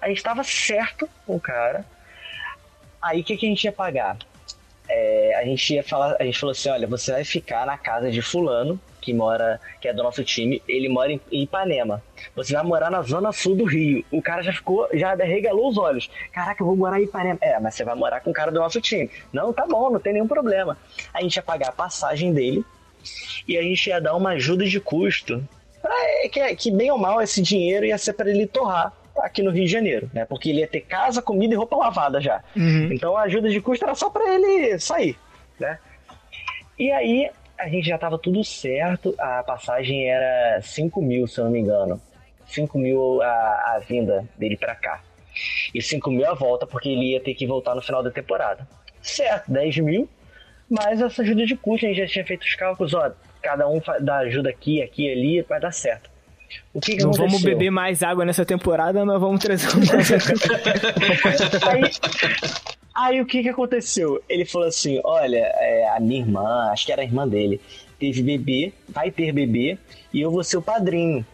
A gente estava certo com o cara. Aí o que, que a gente ia pagar? É, a gente ia falar, a gente falou assim, olha, você vai ficar na casa de fulano, que mora, que é do nosso time, ele mora em Ipanema. Você vai morar na zona sul do Rio. O cara já ficou, já regalou os olhos. Caraca, eu vou morar em Ipanema. É, mas você vai morar com o cara do nosso time. Não, tá bom, não tem nenhum problema. A gente ia pagar a passagem dele e a gente ia dar uma ajuda de custo. Pra, que, que bem ou mal esse dinheiro ia ser para ele torrar aqui no Rio de Janeiro, né? Porque ele ia ter casa, comida e roupa lavada já. Então a ajuda de custo era só para ele sair, né? E aí a gente já tava tudo certo, a passagem era 5 mil, se eu não me engano. 5 mil a, a vinda dele pra cá. E 5 mil a volta, porque ele ia ter que voltar no final da temporada. Certo, 10 mil, mas essa ajuda de custo, a gente já tinha feito os cálculos, ó, cada um dá ajuda aqui, aqui, ali, vai dar certo. O que, que Não aconteceu? vamos beber mais água nessa temporada, mas vamos trazer um. [LAUGHS] [LAUGHS] aí, aí o que, que aconteceu? Ele falou assim: olha, é, a minha irmã, acho que era a irmã dele, teve bebê, vai ter bebê, e eu vou ser o padrinho.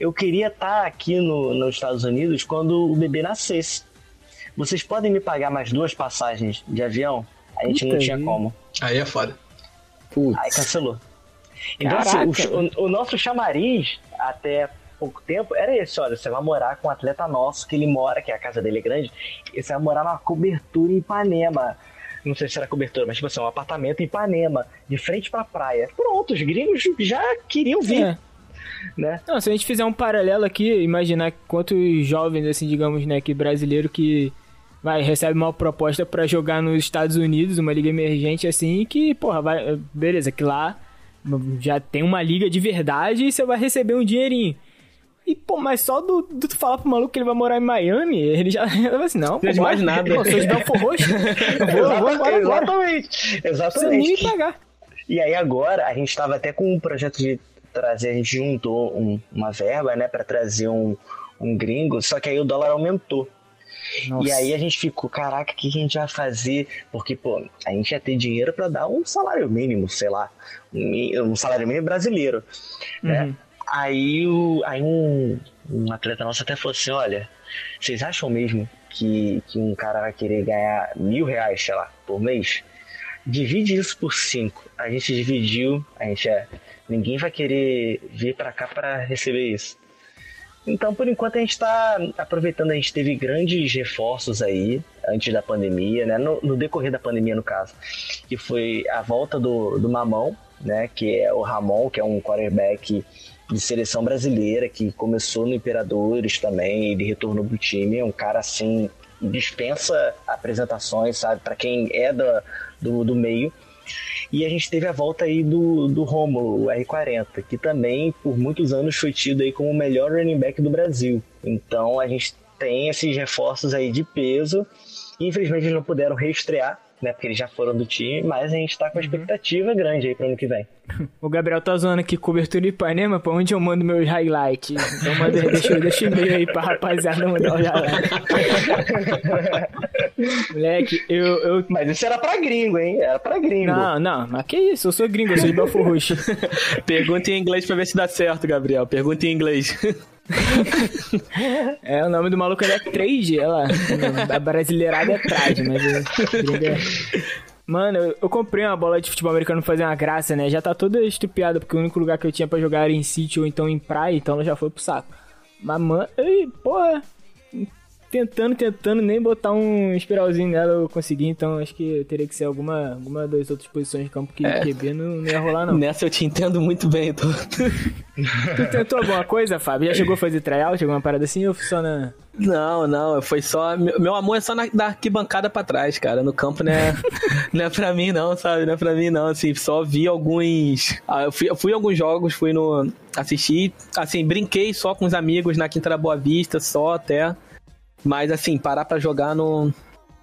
Eu queria estar aqui no, nos Estados Unidos quando o bebê nascesse. Vocês podem me pagar mais duas passagens de avião? A gente Puta não tinha como. Aí é foda. Putz. Aí cancelou. Então, assim, o, o, nosso chamariz até pouco tempo era esse: olha, você vai morar com um atleta nosso que ele mora, que a casa dele é grande, e você vai morar numa cobertura em Ipanema. Não sei se era cobertura, mas tipo assim, um apartamento em Ipanema, de frente pra praia. Pronto, os gringos já queriam vir. É. Né? Não, se a gente fizer um paralelo aqui, imaginar quantos jovens, assim, digamos, né, que brasileiro que vai, recebe uma proposta para jogar nos Estados Unidos, uma liga emergente assim, que, porra, vai, beleza, que lá já tem uma liga de verdade e você vai receber um dinheirinho. E, pô, mas só do, do tu falar pro maluco que ele vai morar em Miami, ele já [LAUGHS] vai assim, não, não mais nada. Pô, sou de Belfor Roxo, eu vou, eu Exatamente, exatamente. Você nem pagar. E aí agora, a gente tava até com um projeto de trazer, a gente juntou um, uma verba, né, para trazer um, um gringo, só que aí o dólar aumentou. Nossa. E aí a gente ficou, caraca, o que a gente vai fazer? Porque, pô, a gente ia ter dinheiro para dar um salário mínimo, sei lá, um salário mínimo brasileiro, né? Uhum. Aí, o, aí um, um atleta nosso até falou assim, olha, vocês acham mesmo que, que um cara vai querer ganhar mil reais, sei lá, por mês? Divide isso por cinco. A gente dividiu, a gente é. Ninguém vai querer vir para cá para receber isso. Então, por enquanto, a gente está aproveitando, a gente teve grandes reforços aí, antes da pandemia, né? No, no, decorrer da pandemia, no caso, que foi a volta do, do Mamão, né? Que é o Ramon, que é um quarterback de seleção brasileira, que começou no Imperadores também, ele retornou pro time, é um cara assim, dispensa apresentações, sabe? Para quem é do, do, do meio. E a gente teve a volta aí do, do Rômulo, o R40, que também por muitos anos foi tido aí como o melhor running back do Brasil. Então a gente tem esses reforços aí de peso. Infelizmente eles não puderam reestrear, né? Porque eles já foram do time, mas a gente tá com uma uhum. expectativa grande aí pro ano que vem. O Gabriel tá zoando aqui cobertura de Ipanema, pra onde eu mando meus highlights. Então manda, deixa, deixa e-mail aí pra rapaziada mandar os highlights. [LAUGHS] Moleque, eu, eu. Mas isso era pra gringo, hein? Era pra gringo. Não, não, mas que isso? Eu sou gringo, eu sou de Belfor Roxo. [LAUGHS] Pergunta em inglês pra ver se dá certo, Gabriel. Pergunta em inglês. É, o nome do maluco é Trade, olha lá. A brasileirada é Trade, mas. Eu... Mano, eu, eu, comprei uma bola de futebol americano pra fazer uma graça, né? Já tá toda estupiada, porque o único lugar que eu tinha pra jogar era em sítio ou então em praia, então ela já foi pro saco. Mas, mano, porra, tentando, tentando nem botar um espiralzinho nela eu consegui, então acho que teria que ser alguma, alguma das outras posições de campo que é. QB não, não ia rolar, não. Nessa eu te entendo muito bem, tô. [LAUGHS] tu tentou alguma coisa, Fábio? Já chegou a fazer tryout, chegou uma parada assim ou só na. Não, não, foi só. Meu, amor é só na, na arquibancada pra trás, cara. No campo não é, [LAUGHS] não é pra mim, não, sabe? Não é pra mim, não. Assim, só vi alguns. Ah, eu fui, eu fui em alguns jogos, fui no. Assisti, assim, brinquei só com os amigos na Quinta da Boa Vista, só até. Mas assim, parar pra jogar não.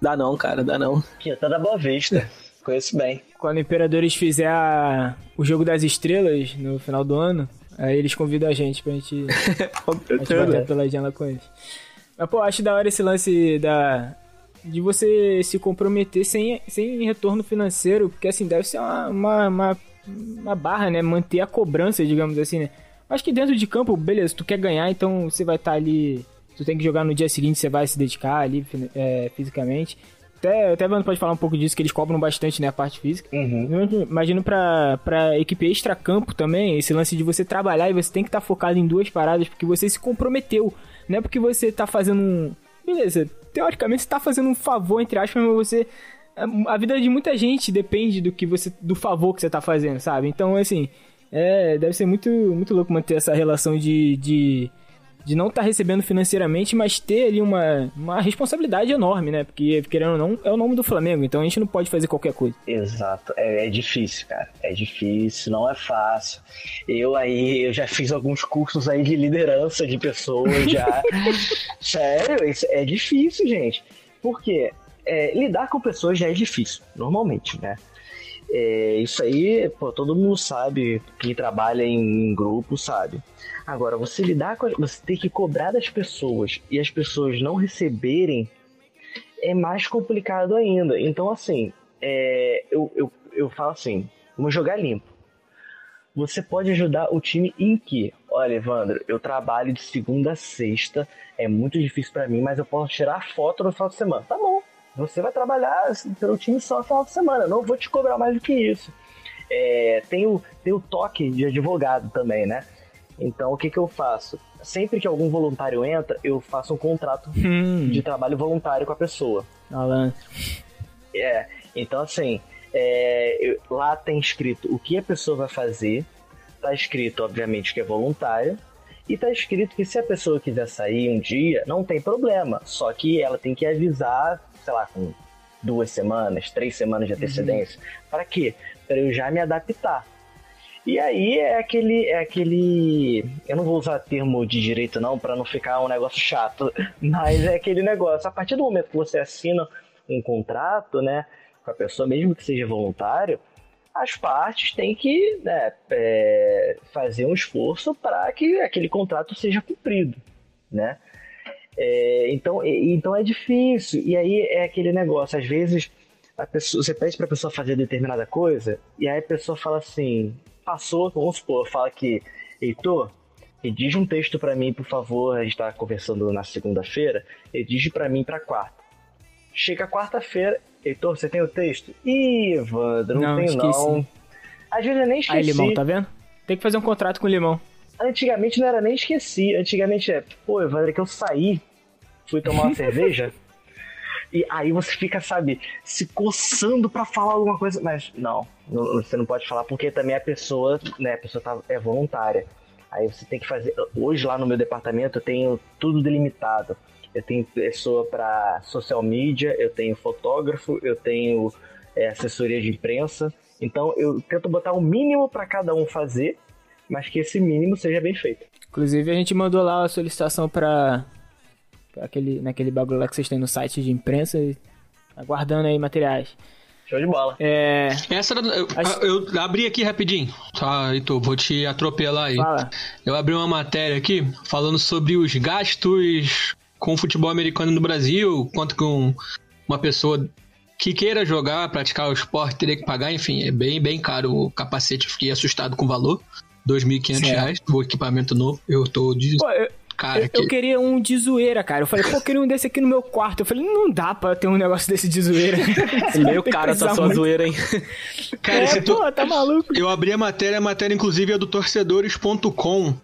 Dá não, cara, dá não. Aqui, tá da Boa Vista. [LAUGHS] Conheço bem. Quando o Imperadores fizer a... o jogo das estrelas no final do ano, aí eles convidam a gente pra gente, [LAUGHS] a gente bater pela janela com eles. Mas, pô, acho da hora esse lance da. De você se comprometer sem, sem retorno financeiro, porque assim, deve ser uma, uma, uma, uma barra, né? Manter a cobrança, digamos assim, né? Acho que dentro de campo, beleza, tu quer ganhar, então você vai estar tá ali tu tem que jogar no dia seguinte, você vai se dedicar ali é, fisicamente. Até, até Vando pode falar um pouco disso, que eles cobram bastante, né, a parte física. Uhum. Imagino pra, pra equipe extra-campo também, esse lance de você trabalhar e você tem que estar tá focado em duas paradas, porque você se comprometeu. Não é porque você tá fazendo um... Beleza, teoricamente você tá fazendo um favor, entre aspas, mas você... A vida de muita gente depende do que você... do favor que você tá fazendo, sabe? Então, assim... É, deve ser muito, muito louco manter essa relação de, de de não estar tá recebendo financeiramente, mas ter ali uma, uma responsabilidade enorme, né? Porque, querendo ou não, é o nome do Flamengo, então a gente não pode fazer qualquer coisa. Exato, é, é difícil, cara. É difícil, não é fácil. Eu aí, eu já fiz alguns cursos aí de liderança de pessoas já. [LAUGHS] Sério, isso é difícil, gente. Por quê? É, lidar com pessoas já é difícil, normalmente, né? É, isso aí, pô, todo mundo sabe, quem trabalha em, em grupo sabe. Agora, você lidar com. Você ter que cobrar das pessoas e as pessoas não receberem é mais complicado ainda. Então, assim, é, eu, eu, eu falo assim: vamos jogar limpo. Você pode ajudar o time em que? Olha, Evandro, eu trabalho de segunda a sexta, é muito difícil para mim, mas eu posso tirar foto no final de semana. Tá bom, você vai trabalhar pelo time só no final de semana, não vou te cobrar mais do que isso. É, tem, o, tem o toque de advogado também, né? Então, o que, que eu faço? Sempre que algum voluntário entra, eu faço um contrato hum. de trabalho voluntário com a pessoa. Alan. É, então assim, é, eu, lá tem escrito o que a pessoa vai fazer, tá escrito, obviamente, que é voluntário, e tá escrito que se a pessoa quiser sair um dia, não tem problema, só que ela tem que avisar, sei lá, com duas semanas, três semanas de antecedência. Uhum. Para quê? Para eu já me adaptar. E aí é aquele, é aquele. Eu não vou usar termo de direito, não, para não ficar um negócio chato, [LAUGHS] mas é aquele negócio. A partir do momento que você assina um contrato, né, com a pessoa, mesmo que seja voluntário, as partes têm que né, é, fazer um esforço para que aquele contrato seja cumprido, né? É, então, então é difícil. E aí é aquele negócio, às vezes a pessoa, você pede para a pessoa fazer determinada coisa e aí a pessoa fala assim, passou, vamos supor, fala que, Heitor, redige um texto para mim, por favor, a gente tá conversando na segunda-feira, redige para mim para quarta. Chega quarta-feira, Heitor, você tem o texto? Ih, Evandro, não, não tenho esqueci. não. Às vezes eu nem esqueci. Aí, Limão, tá vendo? Tem que fazer um contrato com o Limão. Antigamente não era nem esqueci, antigamente é, pô, Evandro, é que eu saí, fui tomar uma [LAUGHS] cerveja, e aí você fica, sabe, se coçando para falar alguma coisa, mas não, você não pode falar porque também a pessoa, né, a pessoa tá, é voluntária. Aí você tem que fazer. Hoje lá no meu departamento eu tenho tudo delimitado. Eu tenho pessoa para social media, eu tenho fotógrafo, eu tenho é, assessoria de imprensa. Então eu tento botar o mínimo para cada um fazer, mas que esse mínimo seja bem feito. Inclusive a gente mandou lá a solicitação para aquele naquele bagulho lá que vocês têm no site de imprensa, aguardando aí materiais. Show de bola. É. Essa era, eu, eu, abri aqui rapidinho. Tá, Heitor, vou te atropelar aí. Fala. Eu abri uma matéria aqui falando sobre os gastos com futebol americano no Brasil, quanto com uma pessoa que queira jogar, praticar o esporte, teria que pagar, enfim, é bem, bem caro o capacete. Fiquei assustado com o valor. 2.500 reais, o equipamento novo. Eu tô de... Pô, eu, cara. Eu, que... eu, queria um de zoeira, cara. Eu falei, pô, eu queria um desse aqui no meu quarto. Eu falei, não dá pra ter um negócio desse de zoeira. [LAUGHS] Meio cara essa sua zoeira, hein? Cara, é, pô, tá maluco. Eu abri a matéria, a matéria inclusive é do torcedores.com.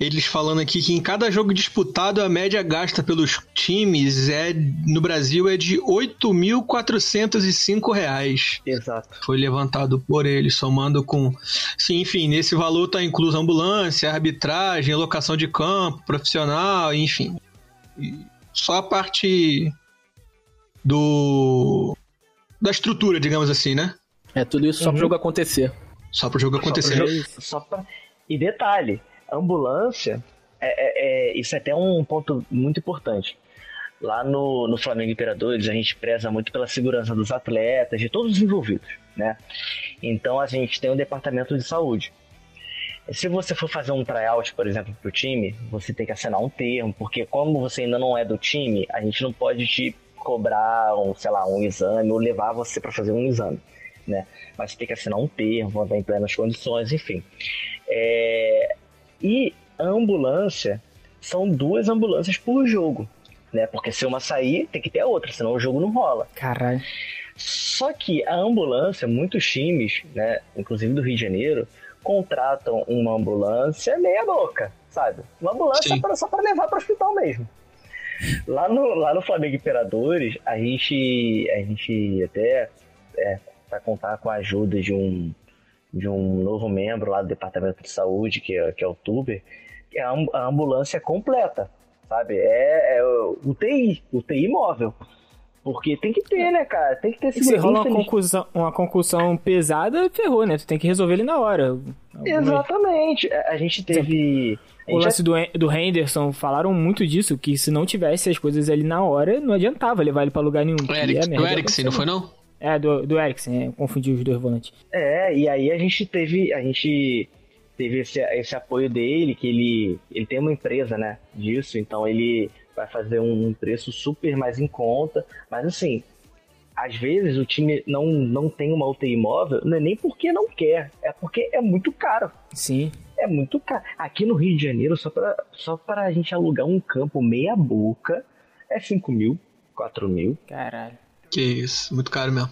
Eles falando aqui que em cada jogo disputado a média gasta pelos times é no Brasil é de 8.405 reais. Exato. Foi levantado por eles, somando com. Sim, enfim, nesse valor está incluso ambulância, arbitragem, locação de campo, profissional, enfim. Só a parte do da estrutura, digamos assim, né? É tudo isso só uhum. para o jogo acontecer. Só para o jogo acontecer. Só, jogo, só pra... E detalhe, ambulância, é, é, é, isso é até um ponto muito importante. Lá no, no Flamengo Imperadores, a gente preza muito pela segurança dos atletas, de todos os envolvidos, né? Então a gente tem um departamento de saúde. Se você for fazer um tryout, por exemplo, para o time, você tem que assinar um termo, porque como você ainda não é do time, a gente não pode te cobrar um, sei lá, um exame ou levar você para fazer um exame, né? Mas você tem que assinar um termo, estar em plenas condições, enfim. É, e a ambulância são duas ambulâncias por jogo, né? Porque se uma sair, tem que ter a outra, senão o jogo não rola. Caralho. Só que a ambulância, muitos times, né, inclusive do Rio de Janeiro, contratam uma ambulância meia boca, sabe? Uma ambulância pra, só para levar para o hospital mesmo. Lá no, lá no Flamengo Imperadores, a gente, a gente até é, vai contar com a ajuda de um de um novo membro lá do Departamento de Saúde, que é, que é o Tuber, é a ambulância completa, sabe? É, é o UTI, UTI móvel. Porque tem que ter, né, cara? Tem que ter esse Se rola uma concussão, uma concussão pesada, ferrou, né? Tu tem que resolver ele na hora. Exatamente. A gente teve. o lance do, do Henderson, falaram muito disso, que se não tivesse as coisas ali na hora, não adiantava levar ele pra lugar nenhum. O Eric, é, Eriksen, não foi não? É, do, do Eriksen, é, confundi os dois volantes. É, e aí a gente teve. A gente teve esse, esse apoio dele, que ele, ele tem uma empresa, né, disso, então ele vai fazer um preço super mais em conta. Mas assim, às vezes o time não, não tem uma UTI móvel, não é nem porque não quer, é porque é muito caro. Sim. É muito caro. Aqui no Rio de Janeiro, só para só pra a gente alugar um campo meia boca, é 5 mil, 4 mil. Caralho. Que isso, muito caro mesmo.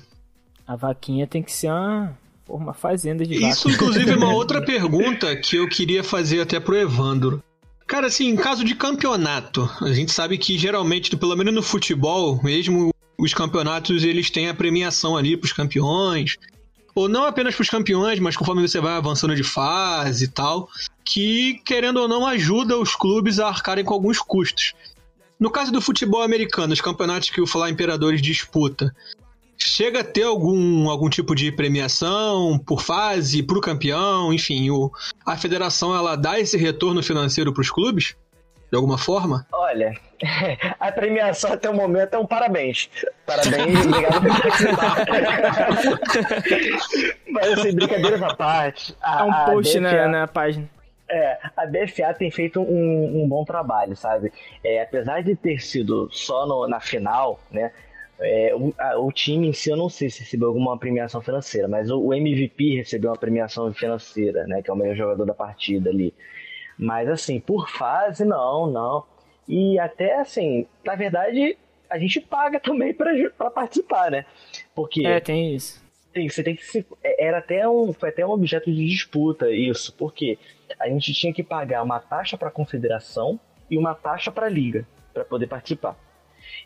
A vaquinha tem que ser uma, uma fazenda de Isso, inclusive, é uma outra pergunta que eu queria fazer até pro Evandro. Cara, assim, em caso de campeonato, a gente sabe que geralmente, pelo menos no futebol, mesmo os campeonatos, eles têm a premiação ali pros campeões. Ou não apenas pros campeões, mas conforme você vai avançando de fase e tal, que, querendo ou não, ajuda os clubes a arcarem com alguns custos. No caso do futebol americano, os campeonatos que o Falar Imperadores disputa, chega a ter algum, algum tipo de premiação por fase, para o campeão, enfim, o, a federação ela dá esse retorno financeiro para os clubes? De alguma forma? Olha, [LAUGHS] a premiação até o momento é um parabéns. Parabéns, obrigado por participar. [LAUGHS] Mas assim, brincadeiras à parte. A, é um post na, na página. É, a BFA tem feito um, um bom trabalho, sabe? É, apesar de ter sido só no, na final, né? É, o, a, o, time em si, eu não sei se recebeu alguma premiação financeira, mas o, o, MVP recebeu uma premiação financeira, né? Que é o melhor jogador da partida ali. Mas assim, por fase, não, não. E até assim, na verdade, a gente paga também para participar, né? Porque. É, tem isso. Tem, você tem que se, é, era até um, foi até um objeto de disputa isso, porque a gente tinha que pagar uma taxa para a confederação e uma taxa para a liga para poder participar.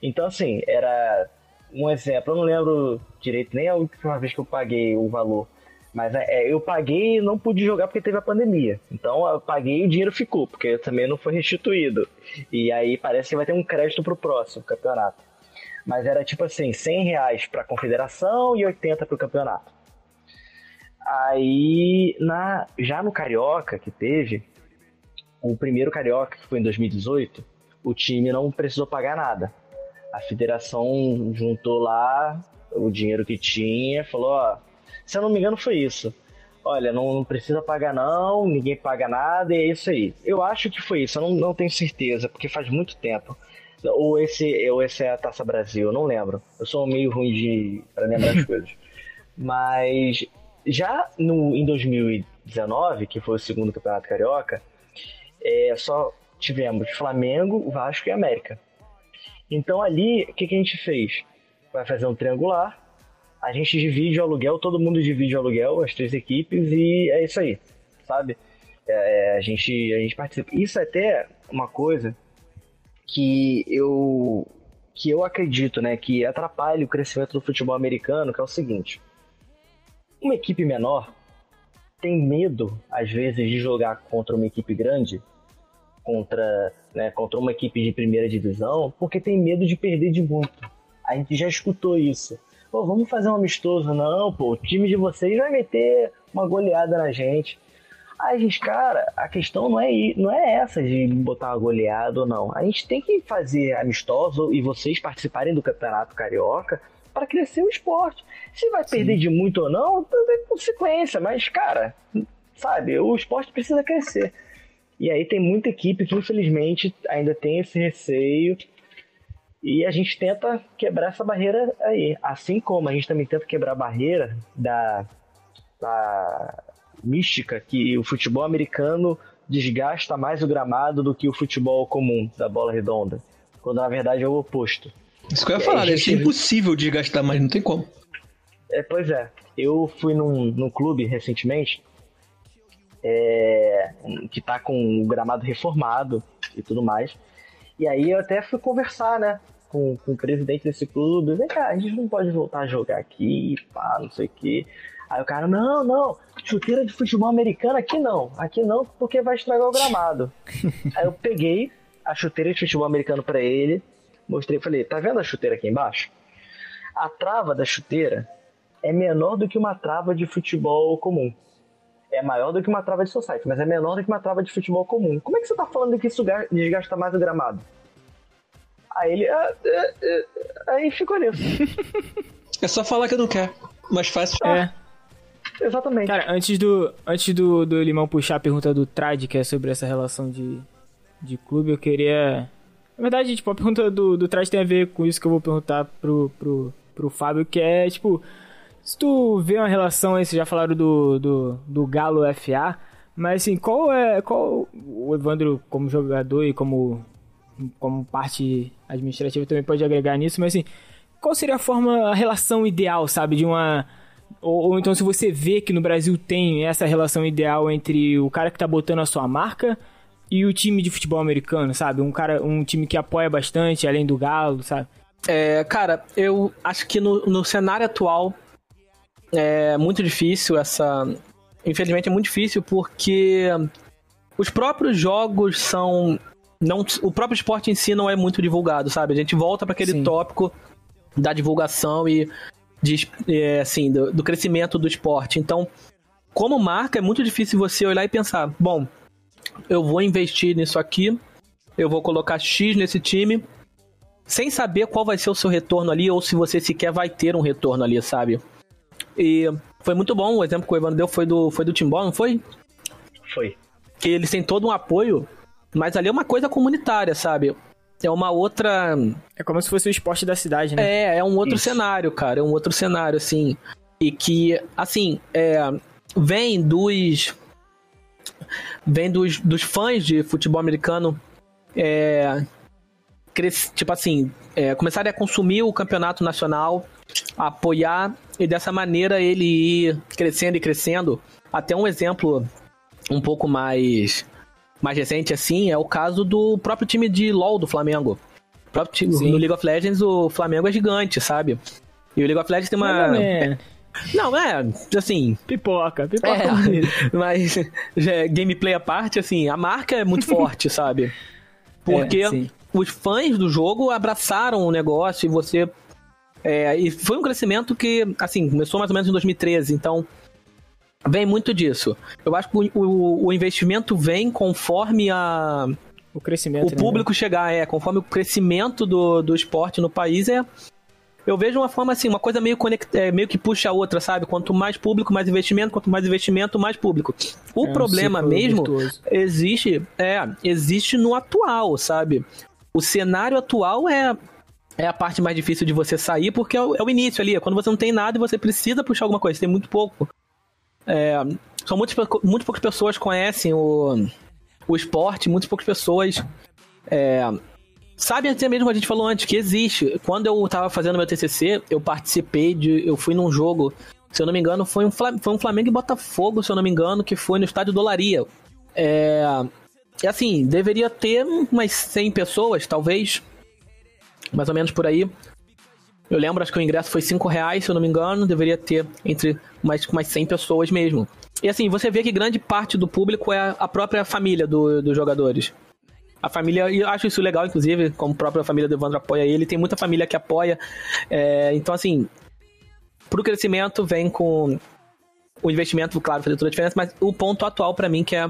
Então, assim, era um exemplo, eu não lembro direito nem a última vez que eu paguei o valor. Mas é, eu paguei e não pude jogar porque teve a pandemia. Então eu paguei e o dinheiro ficou, porque também não foi restituído. E aí parece que vai ter um crédito pro próximo campeonato. Mas era tipo assim, 100 reais pra confederação e 80 pro campeonato. Aí, na, já no Carioca que teve, o primeiro Carioca, que foi em 2018, o time não precisou pagar nada a federação juntou lá o dinheiro que tinha, falou, ó, se eu não me engano foi isso. Olha, não, não precisa pagar não, ninguém paga nada, e é isso aí. Eu acho que foi isso, eu não, não tenho certeza, porque faz muito tempo. Ou esse, ou esse é a Taça Brasil, não lembro. Eu sou meio ruim de para lembrar as [LAUGHS] coisas. Mas já no, em 2019, que foi o segundo Campeonato Carioca, é, só tivemos Flamengo, Vasco e América. Então ali, o que, que a gente fez? Vai fazer um triangular, a gente divide o aluguel, todo mundo divide o aluguel, as três equipes, e é isso aí, sabe? É, é, a, gente, a gente participa. Isso é até uma coisa que eu, que eu acredito, né, que atrapalha o crescimento do futebol americano, que é o seguinte. Uma equipe menor tem medo, às vezes, de jogar contra uma equipe grande, contra, né, contra uma equipe de primeira divisão porque tem medo de perder de muito. A gente já escutou isso. Pô, vamos fazer um amistoso? Não, pô, o time de vocês vai meter uma goleada na gente. Gente, cara, a questão não é, não é essa de botar uma goleada ou não. A gente tem que fazer amistoso e vocês participarem do Campeonato Carioca para crescer o esporte. Se vai Sim. perder de muito ou não, é consequência, mas, cara, sabe, o esporte precisa crescer. E aí tem muita equipe que infelizmente ainda tem esse receio e a gente tenta quebrar essa barreira aí. Assim como a gente também tenta quebrar a barreira da, da mística que o futebol americano desgasta mais o gramado do que o futebol comum da bola redonda. Quando na verdade é o oposto. Isso que eu ia falar, deve ser impossível desgastar mais, não tem como. É, pois é. Eu fui num, num clube recentemente é, que tá com o gramado reformado e tudo mais. E aí eu até fui conversar, né, com, com o presidente desse clube, vem cá, a gente não pode voltar a jogar aqui, pá, não sei o quê. Aí o cara, não, não, chuteira de futebol americano aqui não, aqui não, porque vai estragar o gramado. [LAUGHS] Aí eu peguei a chuteira de futebol americano para ele, mostrei e falei, tá vendo a chuteira aqui embaixo? A trava da chuteira é menor do que uma trava de futebol comum. É maior do que uma trava de society, mas é menor do que uma trava de futebol comum. Como é que você tá falando que isso desgasta mais o gramado? Aí ele. Ah, ah, ah, aí ficou nisso. [LAUGHS] É só falar que não quer. Mais fácil. É. Exatamente. Cara, antes do, antes do, do Limão puxar a pergunta do Trad, que é sobre essa relação de, de clube, eu queria. Na verdade, tipo, a pergunta do, do Trad tem a ver com isso que eu vou perguntar pro, pro, pro Fábio, que é, tipo, se tu vê uma relação aí, vocês já falaram do, do, do Galo FA, mas assim, qual é. Qual o Evandro, como jogador e como, como parte administrativa, também pode agregar nisso, mas assim, qual seria a forma, a relação ideal, sabe, de uma. Ou, ou, então se você vê que no Brasil tem essa relação ideal entre o cara que tá botando a sua marca e o time de futebol americano, sabe? Um cara, um time que apoia bastante, além do Galo, sabe? É, cara, eu acho que no, no cenário atual é muito difícil essa. Infelizmente é muito difícil porque os próprios jogos são. Não, o próprio esporte em si não é muito divulgado, sabe? A gente volta para aquele Sim. tópico da divulgação e de, é, assim, do, do crescimento do esporte. Então, como marca, é muito difícil você olhar e pensar: bom, eu vou investir nisso aqui, eu vou colocar X nesse time, sem saber qual vai ser o seu retorno ali, ou se você sequer vai ter um retorno ali, sabe? E foi muito bom, o exemplo que o Evandro deu foi do, foi do Timbó, não foi? Foi. Que eles têm todo um apoio, mas ali é uma coisa comunitária, sabe? É uma outra. É como se fosse o esporte da cidade, né? É, é um outro Isso. cenário, cara. É um outro cenário, assim. E que, assim, é, vem dos. Vem dos, dos fãs de futebol americano. É, tipo assim, é, começarem a consumir o campeonato nacional apoiar e dessa maneira ele ir crescendo e crescendo. Até um exemplo um pouco mais mais recente assim é o caso do próprio time de LoL do Flamengo. O próprio time, no League of Legends o Flamengo é gigante, sabe? E o League of Legends tem uma é. [LAUGHS] Não, é, assim. Pipoca, pipoca. [LAUGHS] É, mas é, gameplay à parte, assim, a marca é muito [LAUGHS] forte, sabe? Porque é, os fãs do jogo abraçaram o negócio e você é, e foi um crescimento que, assim, começou mais ou menos em 2013, então vem muito disso. Eu acho que o, o, investimento vem conforme a. O crescimento. O né? público chegar, é, conforme o crescimento do, do esporte no país é. Eu vejo uma forma assim, uma coisa meio, conect, é, meio que puxa a outra, sabe? Quanto mais público, mais investimento, quanto mais investimento, mais público. O é problema um mesmo virtuoso. existe, é, existe no atual, sabe? O cenário atual é é a parte mais difícil de você sair, porque é o, é o, início ali, é quando você não tem nada e você precisa puxar alguma coisa, você tem muito pouco. É, são muito, poucas pessoas conhecem o, o esporte, muitas poucas pessoas é, sabem até mesmo, a gente falou antes, que existe. Quando eu tava fazendo meu TCC, eu participei de, eu fui num jogo, se eu não me engano, foi um, foi um Flamengo e Botafogo, se eu não me engano, que foi no estádio Dolaria. É, e assim, deveria ter umas 100 pessoas, talvez, mais ou menos por aí. Eu lembro, acho que o ingresso foi 5 reais, se eu não me engano, deveria ter entre mais, mais 100 pessoas mesmo. E assim, você vê que grande parte do público é a própria família do, dos jogadores. A família, e eu acho isso legal, inclusive, como a própria família do Evandro apoia ele, tem muita família que apoia. É, então, assim, pro crescimento vem com o investimento, claro, fazer toda a diferença, mas o ponto atual para mim que é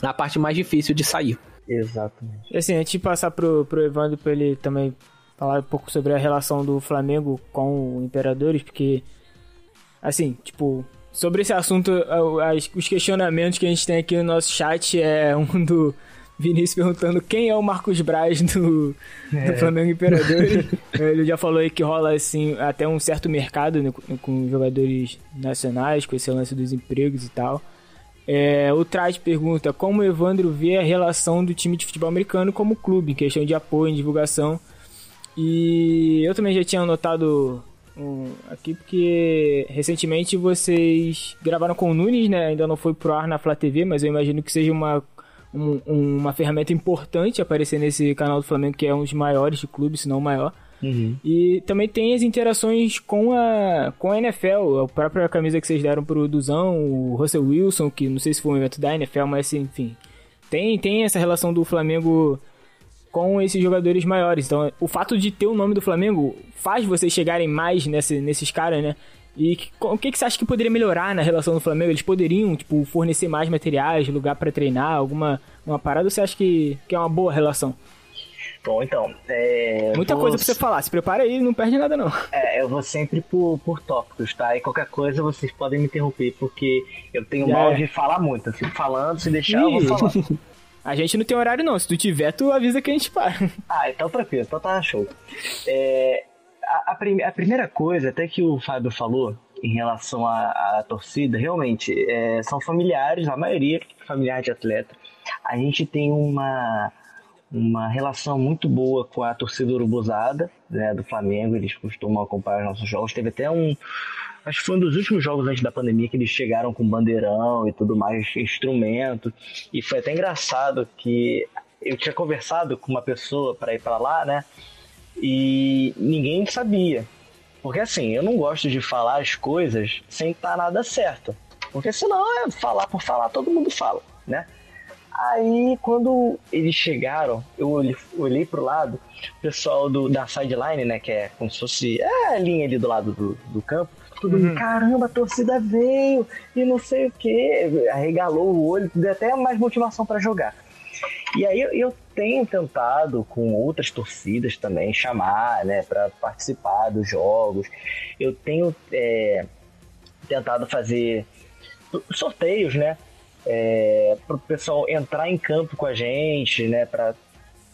a parte mais difícil de sair. Exatamente. Assim, antes de passar pro, pro Evandro pra ele também falar um pouco sobre a relação do Flamengo com o Imperadores, porque, assim, tipo, sobre esse assunto, as, os questionamentos que a gente tem aqui no nosso chat é um do Vinícius perguntando quem é o Marcos Braz do, é. do Flamengo Imperadores. [LAUGHS] Ele já falou aí que rola, assim, até um certo mercado né, com jogadores nacionais, com esse lance dos empregos e tal. É, o Traz pergunta como o Evandro vê a relação do time de futebol americano como clube, em questão de apoio, em divulgação. E eu também já tinha anotado um, aqui porque recentemente vocês gravaram com o Nunes, né? Ainda não foi pro ar na Flá TV, mas eu imagino que seja uma, um, uma ferramenta importante aparecer nesse canal do Flamengo, que é um dos maiores de clube, se não o maior. Uhum. E também tem as interações com a, com a NFL, a própria camisa que vocês deram pro Duzão, o Russell Wilson, que não sei se foi um evento da NFL, mas enfim. Tem, tem essa relação do Flamengo com esses jogadores maiores. Então, o fato de ter o nome do Flamengo faz vocês chegarem mais nesse, nesses caras, né? E que, o que, que você acha que poderia melhorar na relação do Flamengo? Eles poderiam, tipo, fornecer mais materiais, lugar para treinar, alguma uma parada? Ou você acha que, que é uma boa relação? Bom, então. É, Muita vou- coisa pra você falar. Se prepara aí, não perde nada, não. É, eu vou sempre por, por tópicos, tá? E qualquer coisa vocês podem me interromper, porque eu tenho Já mal é. de falar muito. Eu fico falando, se deixar, eu vou falar. [LAUGHS] A gente não tem horário, não. Se tu tiver, tu avisa que a gente para. [LAUGHS] Ah, então tranquilo, então tá show. É, a, a prime- a primeira coisa, até que o Fábio falou em relação à, à torcida, realmente, é, são familiares, a maioria familiar de atleta. A gente tem uma, uma relação muito boa com a torcida urubuzada né, do Flamengo, eles costumam acompanhar os nossos jogos. Teve até um. Acho que foi um dos últimos jogos antes da pandemia que eles chegaram com bandeirão e tudo mais, instrumento. E foi até engraçado que eu tinha conversado com uma pessoa para ir para lá, né? E ninguém sabia. Porque assim, eu não gosto de falar as coisas sem estar nada certo. Porque senão é falar por falar, todo mundo fala, né? Aí quando eles chegaram, eu olhei, olhei pro lado, o pessoal do, da sideline, né? Que é como se fosse é, a linha ali do lado do, do campo. Todo mundo, caramba, a torcida veio e não sei o que. Arregalou o olho, deu até mais motivação para jogar. E aí eu- tenho tentado com outras torcidas também chamar, né, para participar dos jogos. Eu tenho é, tentado fazer sorteios, né, para o pessoal entrar em campo com a gente, né, para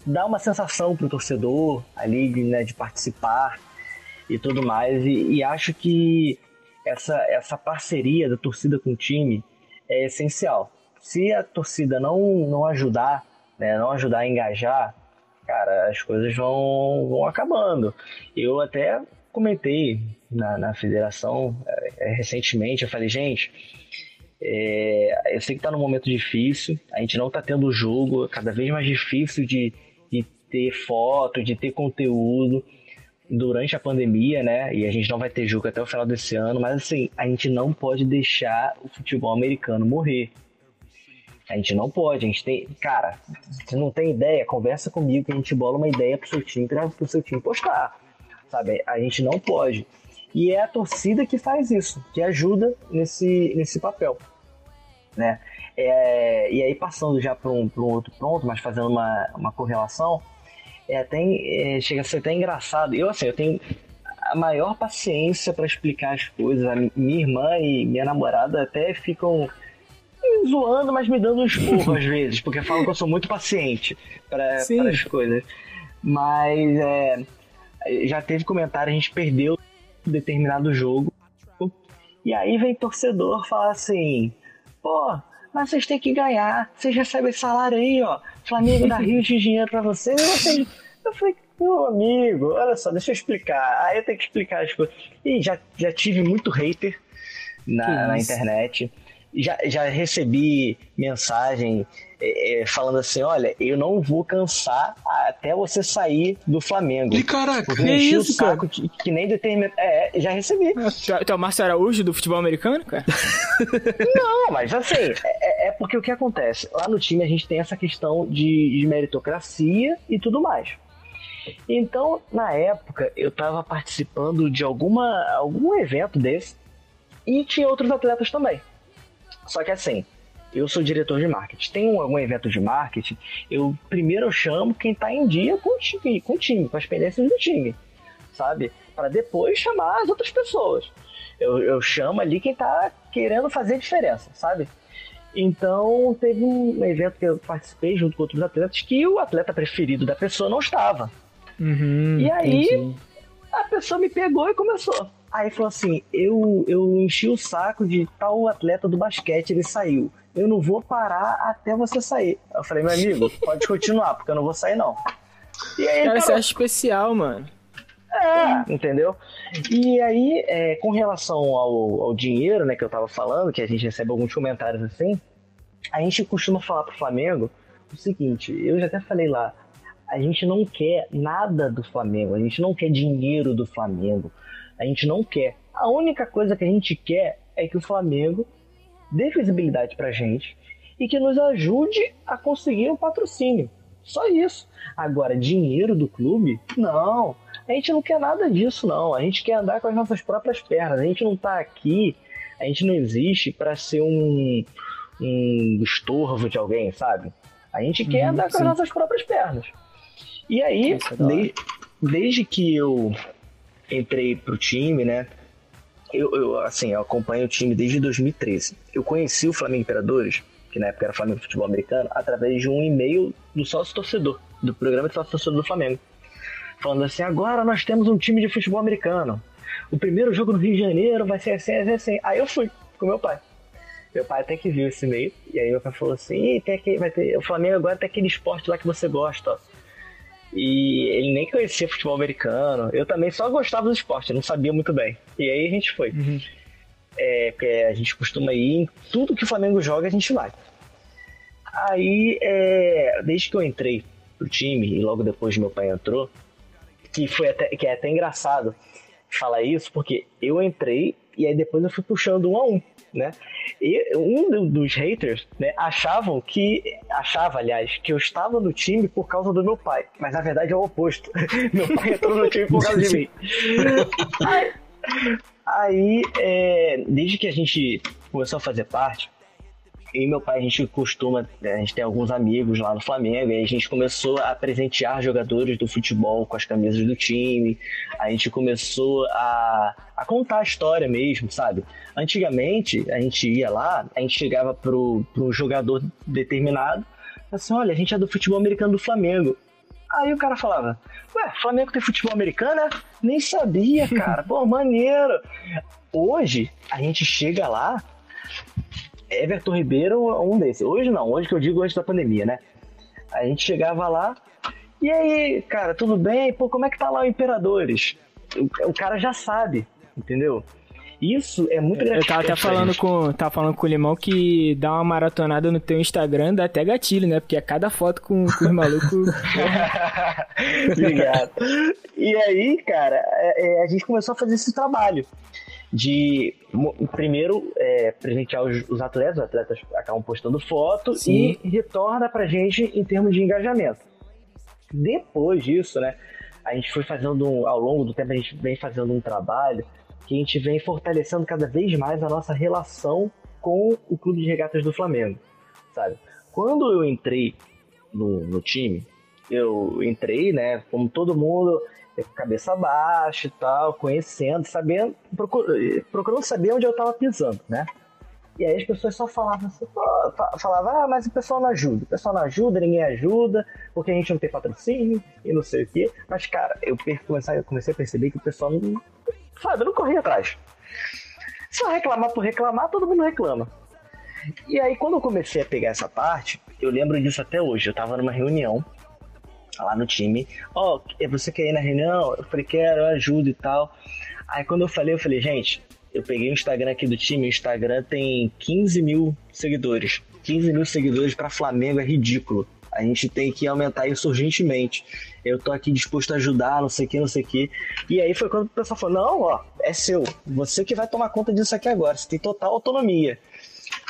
dar uma sensação pro torcedor ali né, de participar e tudo mais. E, e acho que essa, essa parceria da torcida com o time é essencial. Se a torcida não, não ajudar, né, não ajudar a engajar, cara, as coisas vão, vão acabando. Eu até comentei na, na federação é, recentemente, eu falei, gente, é, eu sei que tá num momento difícil, a gente não tá tendo jogo, é cada vez mais difícil de, de ter foto, de ter conteúdo durante a pandemia, né? E a gente não vai ter jogo até o final desse ano, mas assim, a gente não pode deixar o futebol americano morrer. A gente não pode, a gente tem. Cara, se não tem ideia, conversa comigo que a gente bola uma ideia pro seu time, pra, pro seu time postar. Sabe? A gente não pode. E é a torcida que faz isso, que ajuda nesse, nesse papel. Né? É, e aí, passando já para um, um outro ponto, mas fazendo uma, uma correlação, é até, é, chega a ser até engraçado. Eu, assim, eu tenho a maior paciência para explicar as coisas. A minha irmã e minha namorada até ficam zoando, mas me dando um esporro às [LAUGHS] vezes, porque falam que eu sou muito paciente para as coisas. Mas é, já teve comentário, a gente perdeu determinado jogo. E aí vem torcedor falar assim: pô, mas vocês têm que ganhar, vocês recebem salário aí, ó. Flamengo dá Rio de dinheiro. E vocês... Eu falei, meu amigo, olha só, deixa eu explicar. Aí eu tenho que explicar as coisas. E já, já tive muito hater na, na internet. Já, já recebi mensagem eh, eh, falando assim: olha, eu não vou cansar até você sair do Flamengo. E caraca, que isso, o saco que, que nem determina. É, já recebi. Tu é- tu é o Márcio Araújo do futebol americano, cara? [LAUGHS] Não, mas assim, é, é porque o que acontece? Lá no time a gente tem essa questão de, de meritocracia e tudo mais. Então, na época, eu tava participando de alguma, algum evento desse e tinha outros atletas também. Só que assim, eu sou diretor de marketing. Tem um, algum evento de marketing, eu primeiro eu chamo quem tá em dia com o time, com, o time, com as pendências do time, sabe? Para depois chamar as outras pessoas. Eu, eu chamo ali quem tá querendo fazer diferença, sabe? Então, teve um evento que eu participei junto com outros atletas que o atleta preferido da pessoa não estava. Uhum, E aí? entendi. A pessoa me pegou e começou. Aí falou assim: eu, eu enchi o saco de tal atleta do basquete, ele saiu. Eu não vou parar até você sair. Eu falei, meu amigo, pode continuar, porque eu não vou sair, não. E aí, Cara, acha especial, mano. É, entendeu? E aí, é, com relação ao, ao dinheiro, né, que eu tava falando, que a gente recebe alguns comentários assim, a gente costuma falar pro Flamengo o seguinte, eu já até falei lá, a gente não quer nada do Flamengo, a gente não quer dinheiro do Flamengo, a gente não quer. A única coisa que a gente quer é que o Flamengo dê visibilidade pra gente e que nos ajude a conseguir um patrocínio. Só isso. Agora, dinheiro do clube? Não. A gente não quer nada disso, não. A gente quer andar com as nossas próprias pernas. A gente não tá aqui, a gente não existe para ser um, um estorvo de alguém, sabe? A gente quer uhum, andar com sim. as nossas próprias pernas. E aí, é de, desde que eu entrei pro time, né? Eu, eu, assim, eu acompanho o time desde 2013. Eu conheci o Flamengo Imperadores, que na época era Flamengo Futebol Americano, através de um e-mail do sócio torcedor, do programa de sócio torcedor do Flamengo. Falando assim: agora nós temos um time de futebol americano. O primeiro jogo no Rio de Janeiro vai ser assim, assim, assim. Aí eu fui com meu pai. Meu pai até que viu esse e-mail. E aí meu pai falou assim: tem aqui, vai ter, o Flamengo agora tem aquele esporte lá que você gosta, ó. E ele nem conhecia futebol americano. Eu também só gostava do esporte, não sabia muito bem. E aí a gente foi. Uhum. É, porque a gente costuma ir em tudo que o Flamengo joga, a gente vai. Aí, é, desde que eu entrei pro time, e logo depois meu pai entrou, que foi até, que é até engraçado falar isso, porque eu entrei e aí depois eu fui puxando um a um né? E um dos haters, né, achavam que achava, aliás, que eu estava no time por causa do meu pai, mas na verdade é o oposto. [LAUGHS] meu pai entrou no time por causa de mim. aí, [LAUGHS] aí é, desde que a gente começou a fazer parte, e meu pai, a gente costuma, né, a gente tem alguns amigos lá no Flamengo, e a gente começou a presentear jogadores do futebol com as camisas do time, a gente começou a, a contar a história mesmo, sabe? Antigamente, a gente ia lá, a gente chegava pro, pro jogador determinado, assim, olha, a gente é do futebol americano do Flamengo. Aí o cara falava, ué, Flamengo tem futebol americano? É? Nem sabia, cara. [LAUGHS] Pô, maneiro. Hoje, a gente chega lá, Everton Ribeiro um desses. Hoje não, hoje que eu digo antes da pandemia, né? A gente chegava lá, e aí, cara, tudo bem? Pô, como é que tá lá o Imperadores? O, o cara já sabe, entendeu? Isso é muito Eu tava até falando com, tava falando com o Limão que dá uma maratonada no teu Instagram dá até gatilho, né? Porque é cada foto com, com os malucos. [LAUGHS] [LAUGHS] Obrigado. e aí, cara, é, é, a gente começou a fazer esse trabalho de primeiro é, presentear os, os, atletas, os atletas acabam postando foto Sim. e retorna pra gente em termos de engajamento. Depois disso, né, a gente foi fazendo, ao longo do tempo, a gente vem fazendo um trabalho que a gente vem fortalecendo cada vez mais a nossa relação com o Clube de Regatas do Flamengo, sabe? Quando eu entrei no, no time, eu entrei, né, como todo mundo, cabeça baixa e tal, conhecendo, sabendo, procurando saber onde eu tava pisando, né? E aí as pessoas só falavam assim, ah, mas o pessoal não ajuda, o pessoal não ajuda, ninguém ajuda, porque a gente não tem patrocínio e não sei o quê. Mas, cara, eu comecei, eu a perceber que o pessoal não, sabe, não corria atrás. Só reclamar por reclamar, todo mundo reclama. E aí, quando eu comecei a pegar essa parte, eu lembro disso até hoje. Eu tava numa reunião lá no time. Ó, oh, você quer ir na reunião? Eu falei, quero, eu ajudo e tal. Aí quando eu falei, eu falei, gente, eu peguei o Instagram aqui do time, o Instagram tem 15 mil seguidores. 15 mil seguidores para Flamengo é ridículo. A gente tem que aumentar isso urgentemente. Eu tô aqui disposto a ajudar, não sei o que, não sei o que. E aí foi quando o pessoal falou: não, ó, é seu. Você que vai tomar conta disso aqui agora. Você tem total autonomia.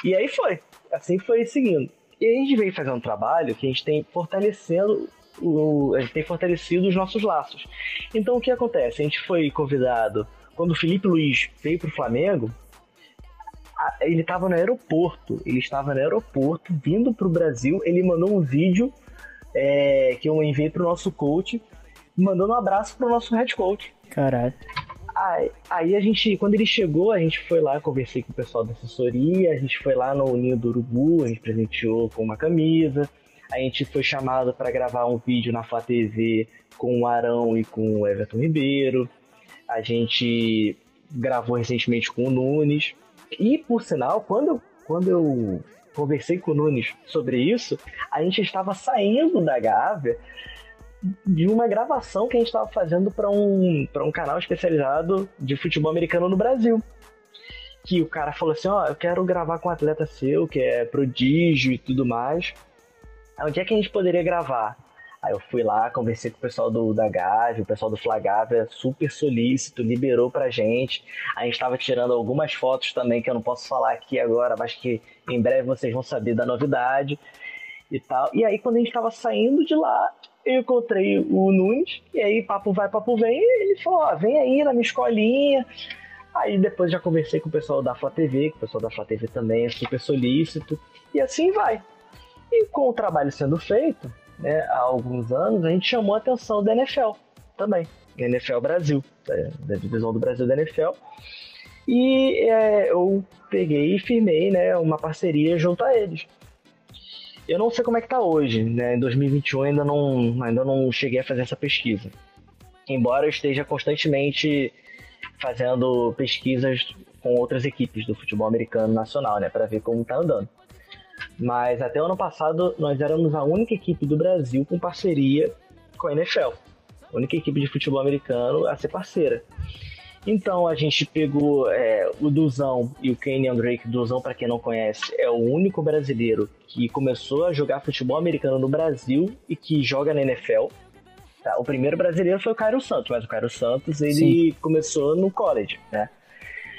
E aí foi. Assim foi seguindo. E a gente veio fazer um trabalho que a gente tem fortalecendo o, a gente tem fortalecido os nossos laços. Então o que acontece? A gente foi convidado, quando o Felipe Luiz veio para o Flamengo, ele estava no aeroporto, ele estava no aeroporto, vindo para o Brasil, ele mandou um vídeo é, que eu enviei para o nosso coach, mandando um abraço para o nosso head coach. Caralho. Aí, aí, a gente, quando ele chegou, a gente foi lá, conversei com o pessoal da assessoria, a gente foi lá no Ninho do Urubu, a gente presenteou com uma camisa, a gente foi chamado para gravar um vídeo na Flá TV com o Arão e com o Everton Ribeiro. A gente gravou recentemente com o Nunes. E, por sinal, quando, quando eu conversei com o Nunes sobre isso, a gente estava saindo da Gávea de uma gravação que a gente estava fazendo para um, um canal especializado de futebol americano no Brasil. Que o cara falou assim: Ó, oh, eu quero gravar com um atleta seu, que é prodígio e tudo mais. Onde é que a gente poderia gravar? Aí eu fui lá, conversei com o pessoal do, da Gávea, o pessoal do Flagávia, super solícito, liberou pra gente. A gente tava tirando algumas fotos também, que eu não posso falar aqui agora, mas que em breve vocês vão saber da novidade e tal. E aí, quando a gente tava saindo de lá, eu encontrei o Nunes, e aí papo vai, papo vem, e ele falou, ó, vem aí na minha escolinha. Aí depois já conversei com o pessoal da Flá TV, que o pessoal da Flá TV também é super solícito, e assim vai. E com o trabalho sendo feito, né, há alguns anos, a gente chamou a atenção da NFL também, NFL Brasil, da divisão do Brasil da NFL. E é, eu peguei e firmei né, uma parceria junto a eles. Eu não sei como é que tá hoje, né? Em 2021 ainda não, ainda não cheguei a fazer essa pesquisa. Embora eu esteja constantemente fazendo pesquisas com outras equipes do futebol americano nacional, né, para ver como tá andando. Mas até o ano passado nós éramos a única equipe do Brasil com parceria com a NFL. A única equipe de futebol americano a ser parceira. Então a gente pegou é, o Duzão e o Kenyon Drake. Duzão, para quem não conhece, é o único brasileiro que começou a jogar futebol americano no Brasil e que joga na NFL. Tá? O primeiro brasileiro foi o Cairo Santos, mas o Cairo Santos ele Sim. começou no college, né?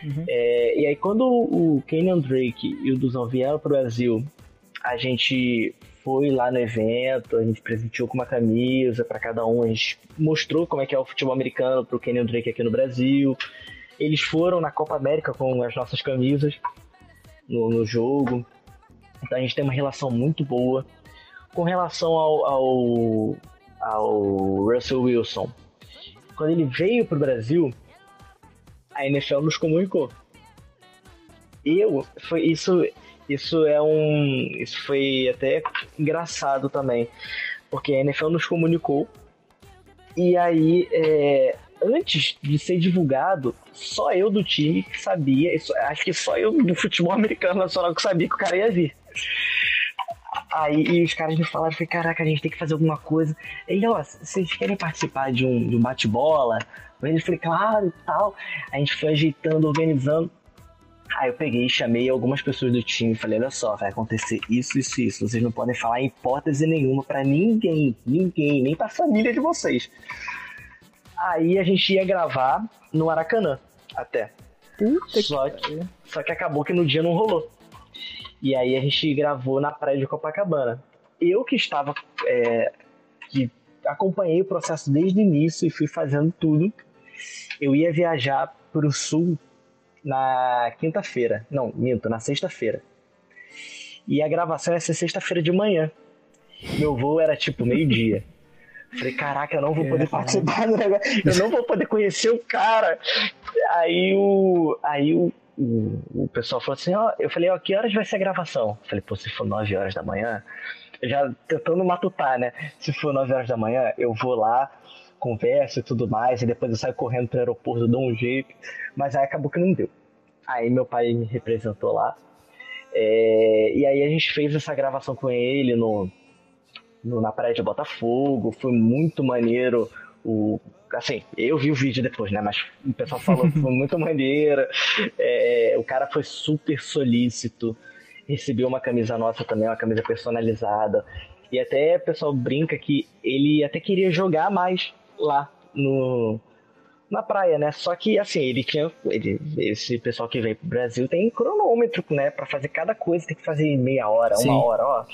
Uhum. É, e aí quando o Kenyon Drake e o Duzão vieram para o Brasil, a gente foi lá no evento, a gente presenteou com uma camisa para cada um, a gente mostrou como é que é o futebol americano pro Kenyon Drake aqui no Brasil. Eles foram na Copa América com as nossas camisas no, no jogo. Então a gente tem uma relação muito boa. Com relação ao, ao, ao Russell Wilson, quando ele veio pro Brasil, a NFL nos comunicou. Eu, foi isso, isso é um. Isso foi até engraçado também. Porque a NFL nos comunicou. E aí, é, antes de ser divulgado, só eu do time que sabia. Isso, acho que só eu do futebol [LAUGHS] americano nacional que sabia que o cara ia vir. Aí os caras me falaram, falei, caraca, a gente tem que fazer alguma coisa. Ele, ó, vocês querem participar de um, de um bate-bola? Eu falei, claro e tal. A gente foi ajeitando, organizando. Aí eu peguei e chamei algumas pessoas do time e falei: olha só, vai acontecer isso, isso, isso. Vocês não podem falar em hipótese nenhuma para ninguém, ninguém, nem pra família de vocês. Aí a gente ia gravar no Maracanã, até. Puta só que, só que acabou que no dia não rolou. E aí a gente gravou na praia de Copacabana. Eu que estava. É, que acompanhei o processo desde o início e fui fazendo tudo. Eu ia viajar pro sul na quinta-feira. Não, minto, na sexta-feira. E a gravação ia ser sexta-feira de manhã. Meu voo era tipo meio-dia. [LAUGHS] Falei, caraca, eu não vou poder participar do negócio. Eu não vou poder conhecer o cara. Aí o. Aí o, o, o pessoal falou assim, ó, eu falei, ó, que horas vai ser a gravação? falei, pô, se for 9 horas da manhã, já tentando matutar, né? Se for 9 horas da manhã, eu vou lá, conversa e tudo mais, e depois eu saio correndo pro aeroporto, dou um jeito, mas aí acabou que não deu. Aí meu pai me representou lá, é, e aí a gente fez essa gravação com ele no, no, na praia de Botafogo, foi muito maneiro. O, assim, eu vi o vídeo depois, né? Mas o pessoal falou que foi [LAUGHS] muito maneiro. É, o cara foi super solícito. Recebeu uma camisa nossa também, uma camisa personalizada. E até o pessoal brinca que ele até queria jogar mais lá no, na praia, né? Só que assim, ele tinha. Ele, esse pessoal que vem pro Brasil tem cronômetro, né? Pra fazer cada coisa, tem que fazer meia hora, Sim. uma hora, ó.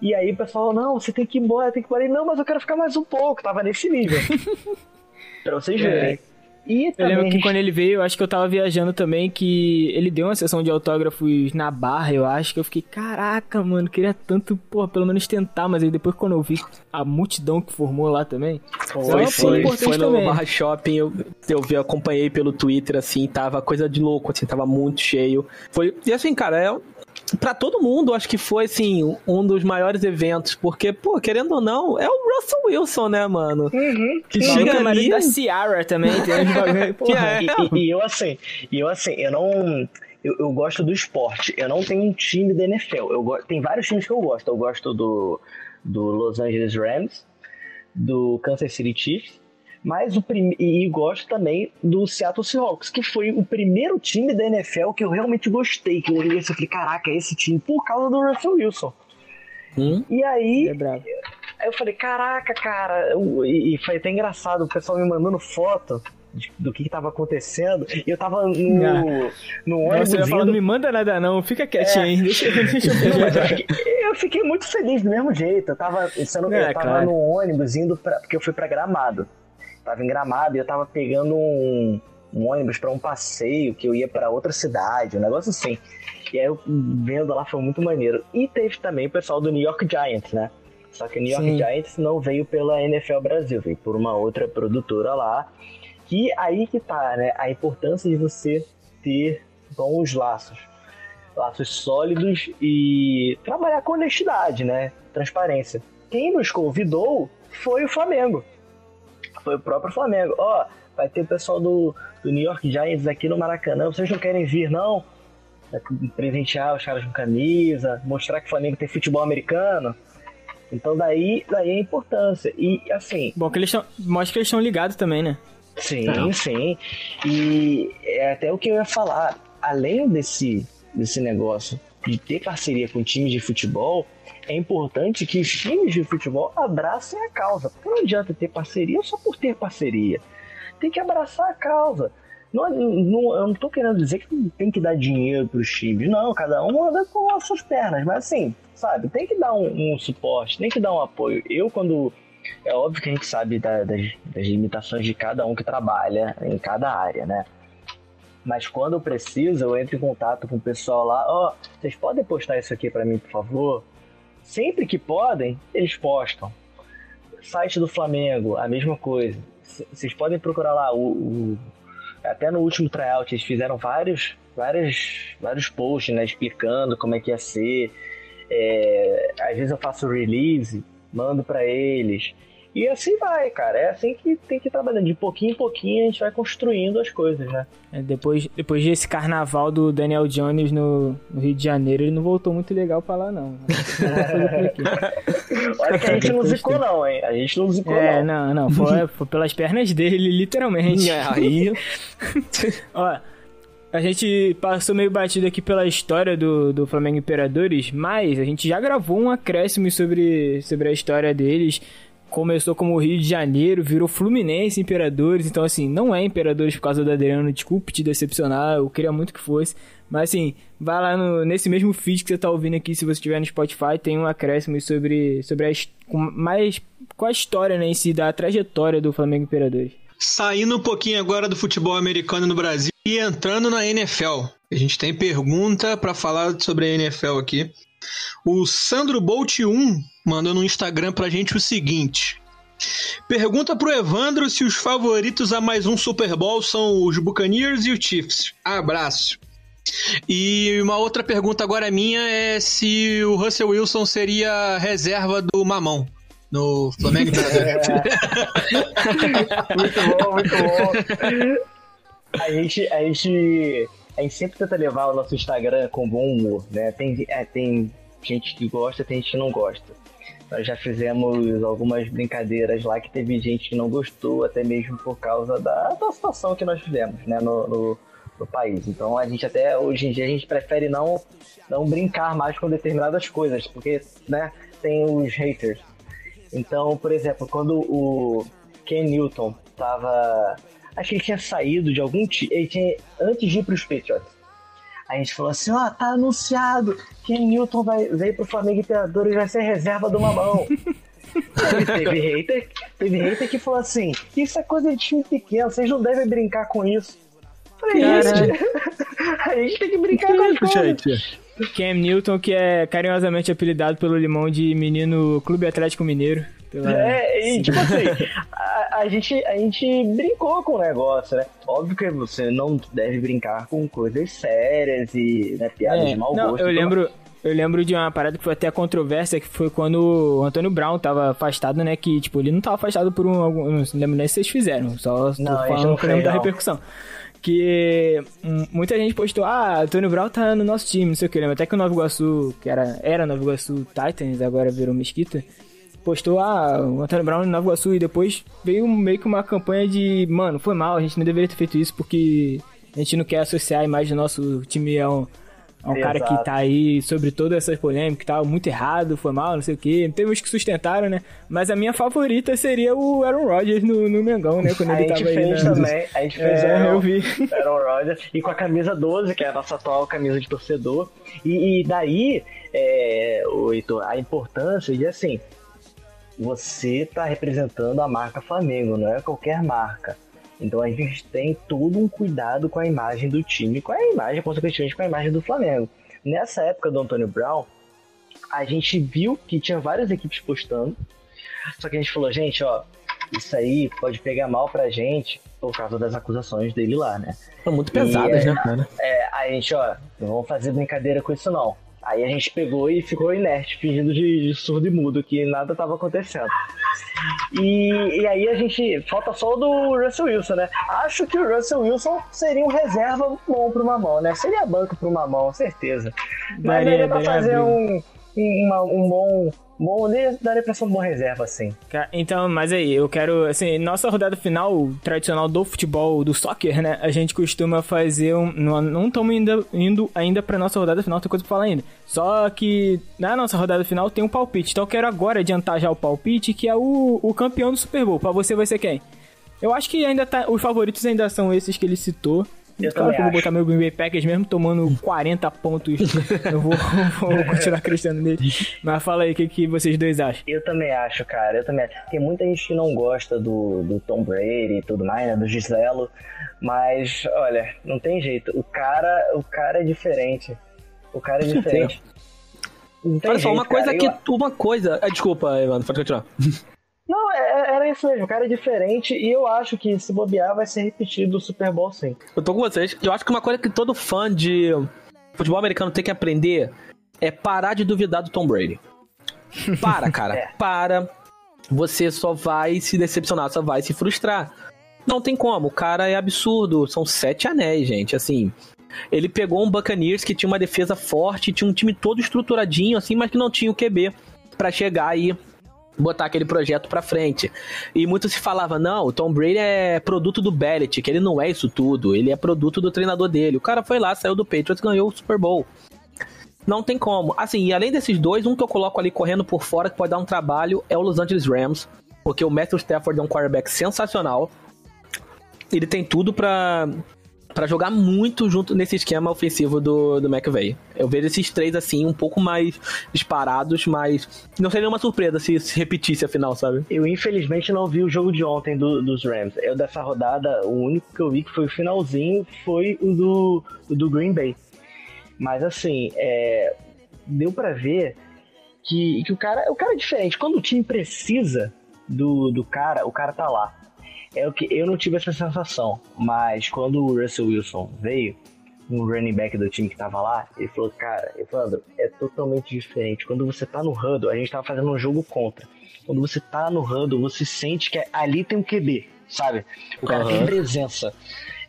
E aí o pessoal, não, você tem que ir embora, tem que ir embora. E, não, mas eu quero ficar mais um pouco, tava nesse nível. [LAUGHS] pra vocês verem. É. E eu lembro que quando ele veio, eu acho que eu tava viajando também, que ele deu uma sessão de autógrafos na barra, eu acho, que eu fiquei, caraca, mano, queria tanto, porra, pelo menos tentar, mas aí depois quando eu vi a multidão que formou lá também. Foi, foi, foi no também. Barra Shopping, eu, eu vi, acompanhei pelo Twitter, assim, tava coisa de louco, assim, tava muito cheio. Foi, e assim, cara, é para todo mundo, acho que foi, assim, um dos maiores eventos, porque, pô, querendo ou não, é o Russell Wilson, né, mano? Uhum. Que não, chega ali... da Ciara também, tem [LAUGHS] é. e, e, eu, assim, e eu, assim, eu não... Eu, eu, gosto do esporte, eu não tenho um time da NFL, eu go... tem vários times que eu gosto, eu gosto do, do Los Angeles Rams, do Kansas City Chiefs, mas o prim... e gosto também do Seattle Seahawks, que foi o primeiro time da NFL que eu realmente gostei, que eu olhei e falei, caraca, esse time por causa do Russell Wilson. Hum? E aí, É eu falei, caraca, cara, eu- e, foi até engraçado, o pessoal me mandando foto do que, que tava acontecendo. E eu tava no, [LAUGHS] Ah. no ônibus Você indo- não me manda nada não, fica quietinho aí, deixa, deixa eu [LAUGHS] Não, mas eu ver. fiquei, eu fiquei muito feliz do mesmo jeito. Eu tava, sendo, É, eu tava claro. no ônibus indo pra. Porque eu fui pra Gramado. Tava em Gramado e eu tava pegando um, um ônibus pra um passeio que eu ia pra outra cidade, um negócio assim. E aí eu vendo lá foi muito maneiro. E teve também o pessoal do New York Giants, né? Só que o New York Sim. Giants não veio pela NFL Brasil, veio por uma outra produtora lá. Que aí que tá, né? A importância de você ter bons laços. Laços sólidos e trabalhar com honestidade, né? Transparência. Quem nos convidou foi o Flamengo. Foi o próprio Flamengo. Ó, vai ter o pessoal do, do New York Giants aqui no Maracanã. Vocês não querem vir, não? Pra Presentear os caras com camisa, mostrar que o Flamengo tem futebol americano. Então daí, daí a importância. E assim, Bom, que eles tão, mostra que eles estão ligados também, né? Sim, sim. E é até o que eu ia falar. Além desse, desse negócio de ter parceria com times de futebol, é importante que os times de futebol abracem a causa. Porque não adianta ter parceria só por ter parceria. Tem que abraçar a causa. Não, não- eu não tô querendo dizer que tem que dar dinheiro pros times. Não, cada um anda com as suas pernas. Mas assim, sabe, tem que dar um, um suporte, tem que dar um apoio. Eu, quando é óbvio que a gente sabe da- das, das limitações de cada um que trabalha em cada área, né? Mas quando precisa, eu entro em contato com o pessoal lá. Ó, vocês podem postar isso aqui pra mim, por favor? Sempre que podem, eles postam. Site do Flamengo, a mesma coisa. Vocês podem procurar lá o, o- até no último tryout eles fizeram vários, vários, vários posts, né, explicando como é que ia ser. É, às vezes eu faço release, mando pra eles. E assim vai, cara. É assim que tem que ir trabalhando. De pouquinho em pouquinho a gente vai construindo as coisas, né? É, depois, depois desse carnaval do Daniel Jones no, no Rio de Janeiro, ele não voltou muito legal pra lá, não. [LAUGHS] Olha que a gente não zicou, não, hein? A gente não zicou, É, não. não, não, foi, foi pelas pernas dele, literalmente. [LAUGHS] Aí, Ó, a gente passou meio batido aqui pela história do, do Flamengo Imperadores, mas a gente já gravou um acréscimo sobre, sobre a história deles. Começou como Rio de Janeiro, virou Fluminense Imperadores, então assim, não é Imperadores por causa do Adriano, desculpe te decepcionar, eu queria muito que fosse. Mas assim, vai lá no, nesse mesmo feed que você tá ouvindo aqui, se você estiver no Spotify, tem um acréscimo sobre, sobre a, mais com a história né, em si, da trajetória do Flamengo Imperadores. Saindo um pouquinho agora do futebol americano no Brasil e entrando na NFL. A gente tem pergunta pra falar sobre a NFL aqui. O Sandro Bolt 1 mandou no Instagram pra gente o seguinte: Pergunta pro Evandro se os favoritos a mais um Super Bowl são os Buccaneers e os Chiefs. Abraço. E uma outra pergunta agora minha é se o Russell Wilson seria reserva do Mamão no Flamengo. [LAUGHS] Muito bom, muito bom. [LAUGHS] A gente, a gente, a gente sempre tenta levar o nosso Instagram com bom humor, né? Tem, é, tem gente que gosta, tem gente que não gosta. Nós já fizemos algumas brincadeiras lá que teve gente que não gostou, até mesmo por causa da, da situação que nós fizemos, né, no, no, no país. Então a gente até hoje em dia a gente prefere não, não brincar mais com determinadas coisas, porque, né, tem os haters. Então, por exemplo, quando o Ken Newton tava. Acho que ele tinha saído de algum time. Ele tinha. Antes de ir pros Patriots. A gente falou assim, ó, tá anunciado. Ken Newton vai, veio pro Flamengo Imperador e vai ser reserva do mamão. [LAUGHS] Aí teve hater, teve hater que falou assim, isso é coisa de time pequeno, vocês não devem brincar com isso. Falei, gente, [LAUGHS] a gente tem que brincar com as coisas. Cam Newton, que é carinhosamente apelidado pelo Limão de menino Clube Atlético Mineiro. Pela... É, e tipo assim, [LAUGHS] a, gente, a gente brincou com o negócio, né? Óbvio que você não deve brincar com coisas sérias e né, piadas É, de mau não, gosto. eu lembro, eu lembro de uma parada que foi até controvérsia, que foi quando o Antônio Brown tava afastado, né? Que, tipo, ele não tava afastado por um. algum- Não lembro nem se vocês fizeram, só Não, falando não fez, da repercussão. Que hum, muita gente postou, ah, Antônio Brown tá no nosso time, não sei o que. Lembro até que o Nova Iguaçu, que era, era Nova Iguaçu Titans, agora virou Mesquita, postou, ah, o Antônio Brown no Nova Iguaçu, e depois veio meio que uma campanha de, mano, foi mal, a gente não deveria ter feito isso porque a gente não quer associar a imagem do nosso time É um Exato. cara que tá aí sobre todas essas polêmicas, que tá muito errado, foi mal, não sei o quê. Tem uns que sustentaram, né? Mas a minha favorita seria o Aaron Rodgers no, no Mengão, né? Quando a ele tava aí. Na... Também. A gente fez é, Aaron, eu vi. [LAUGHS] Aaron Rodgers. E com a camisa 12, que é a nossa atual camisa de torcedor. E, e daí, é, o Heitor, a importância de assim, você tá representando a marca Flamengo, não é qualquer marca. Então a gente tem todo um cuidado com a imagem do time, com a imagem, consequentemente, com a imagem do Flamengo. Nessa época do Antônio Brown, a gente viu que tinha várias equipes postando, só que a gente falou, gente, ó, isso aí pode pegar mal pra gente por causa das acusações dele lá, né? São muito pesadas, e, né, cara? É, a gente, ó, não vamos fazer brincadeira com isso não. Aí a gente pegou e ficou inerte, fingindo de, de surdo e mudo, que nada estava acontecendo. E, e aí a gente. Falta só o do Russell Wilson, né? Acho que o Russell Wilson seria um reserva bom pro Mamão, né? Seria banco pro Mamão, certeza. Mas daria, daria pra fazer um, um, um bom bom, daria pra ser um bom reserva, assim. Então, mas aí, eu quero, assim, nossa rodada final tradicional do futebol, do soccer, né? A gente costuma fazer um. Não estamos ainda indo ainda pra nossa rodada final, tem coisa pra falar ainda. Só que na nossa rodada final tem um palpite. Então eu quero agora adiantar já o palpite, que é o, o campeão do Super Bowl. Pra você vai ser quem? Eu acho que ainda tá. Os favoritos ainda são esses que ele citou. Eu claro que eu vou botar meu Green Bay Packers mesmo tomando 40 pontos. [LAUGHS] eu vou, vou, continuar acreditando nele. Mas fala aí, o que, que vocês dois acham? Eu também acho, cara. Eu também acho. Tem muita gente que não gosta do, do Tom Brady e tudo mais, né? Do Giselo. Mas, olha, não tem jeito. O cara, o cara é diferente. O cara é [LAUGHS] diferente. Olha só, uma coisa que. Eu... Uma coisa. Ah, desculpa, Evandro, pode continuar. [LAUGHS] Não, é, é, era isso mesmo, o cara é diferente e eu acho que se bobear vai ser repetido o Super Bowl sim. Eu tô com vocês. Eu acho que uma coisa que todo fã de futebol americano tem que aprender é parar de duvidar do Tom Brady. [LAUGHS] Para, cara. é. Para. Você só vai se decepcionar, só vai se frustrar. Não tem como, o cara é absurdo. São sete anéis, gente. Assim, ele pegou um Buccaneers que tinha uma defesa forte, tinha um time todo estruturadinho, assim, mas que não tinha o QB para chegar aí botar aquele projeto pra frente. E muito se falava, não, o Tom Brady é produto do Belichick, ele não é isso tudo, ele é produto do treinador dele. O cara foi lá, saiu do Patriots, ganhou o Super Bowl. Não tem como. Assim, e além desses dois, um que eu coloco ali correndo por fora que pode dar um trabalho é o Los Angeles Rams, porque o Matthew Stafford é um quarterback sensacional. Ele tem tudo para para jogar muito junto nesse esquema ofensivo do, do McVay. Eu vejo esses três assim um pouco mais disparados, mas não seria uma surpresa se, se repetisse a final, sabe? Eu infelizmente não vi o jogo de ontem do, dos Rams. Eu dessa rodada, o único que eu vi que foi o finalzinho foi o do, do Green Bay. Mas assim, é, deu para ver que, que o cara, o cara é diferente. Quando o time precisa do, do cara, o cara tá lá é o que eu não tive essa sensação, mas quando o Russell Wilson veio, um running back do time que tava lá, ele falou, cara, Evandro, é totalmente diferente. Quando você tá no huddle, a gente tava fazendo um jogo contra. Quando você tá no huddle, você sente que ali tem um QB, sabe? O cara uhum. tem presença.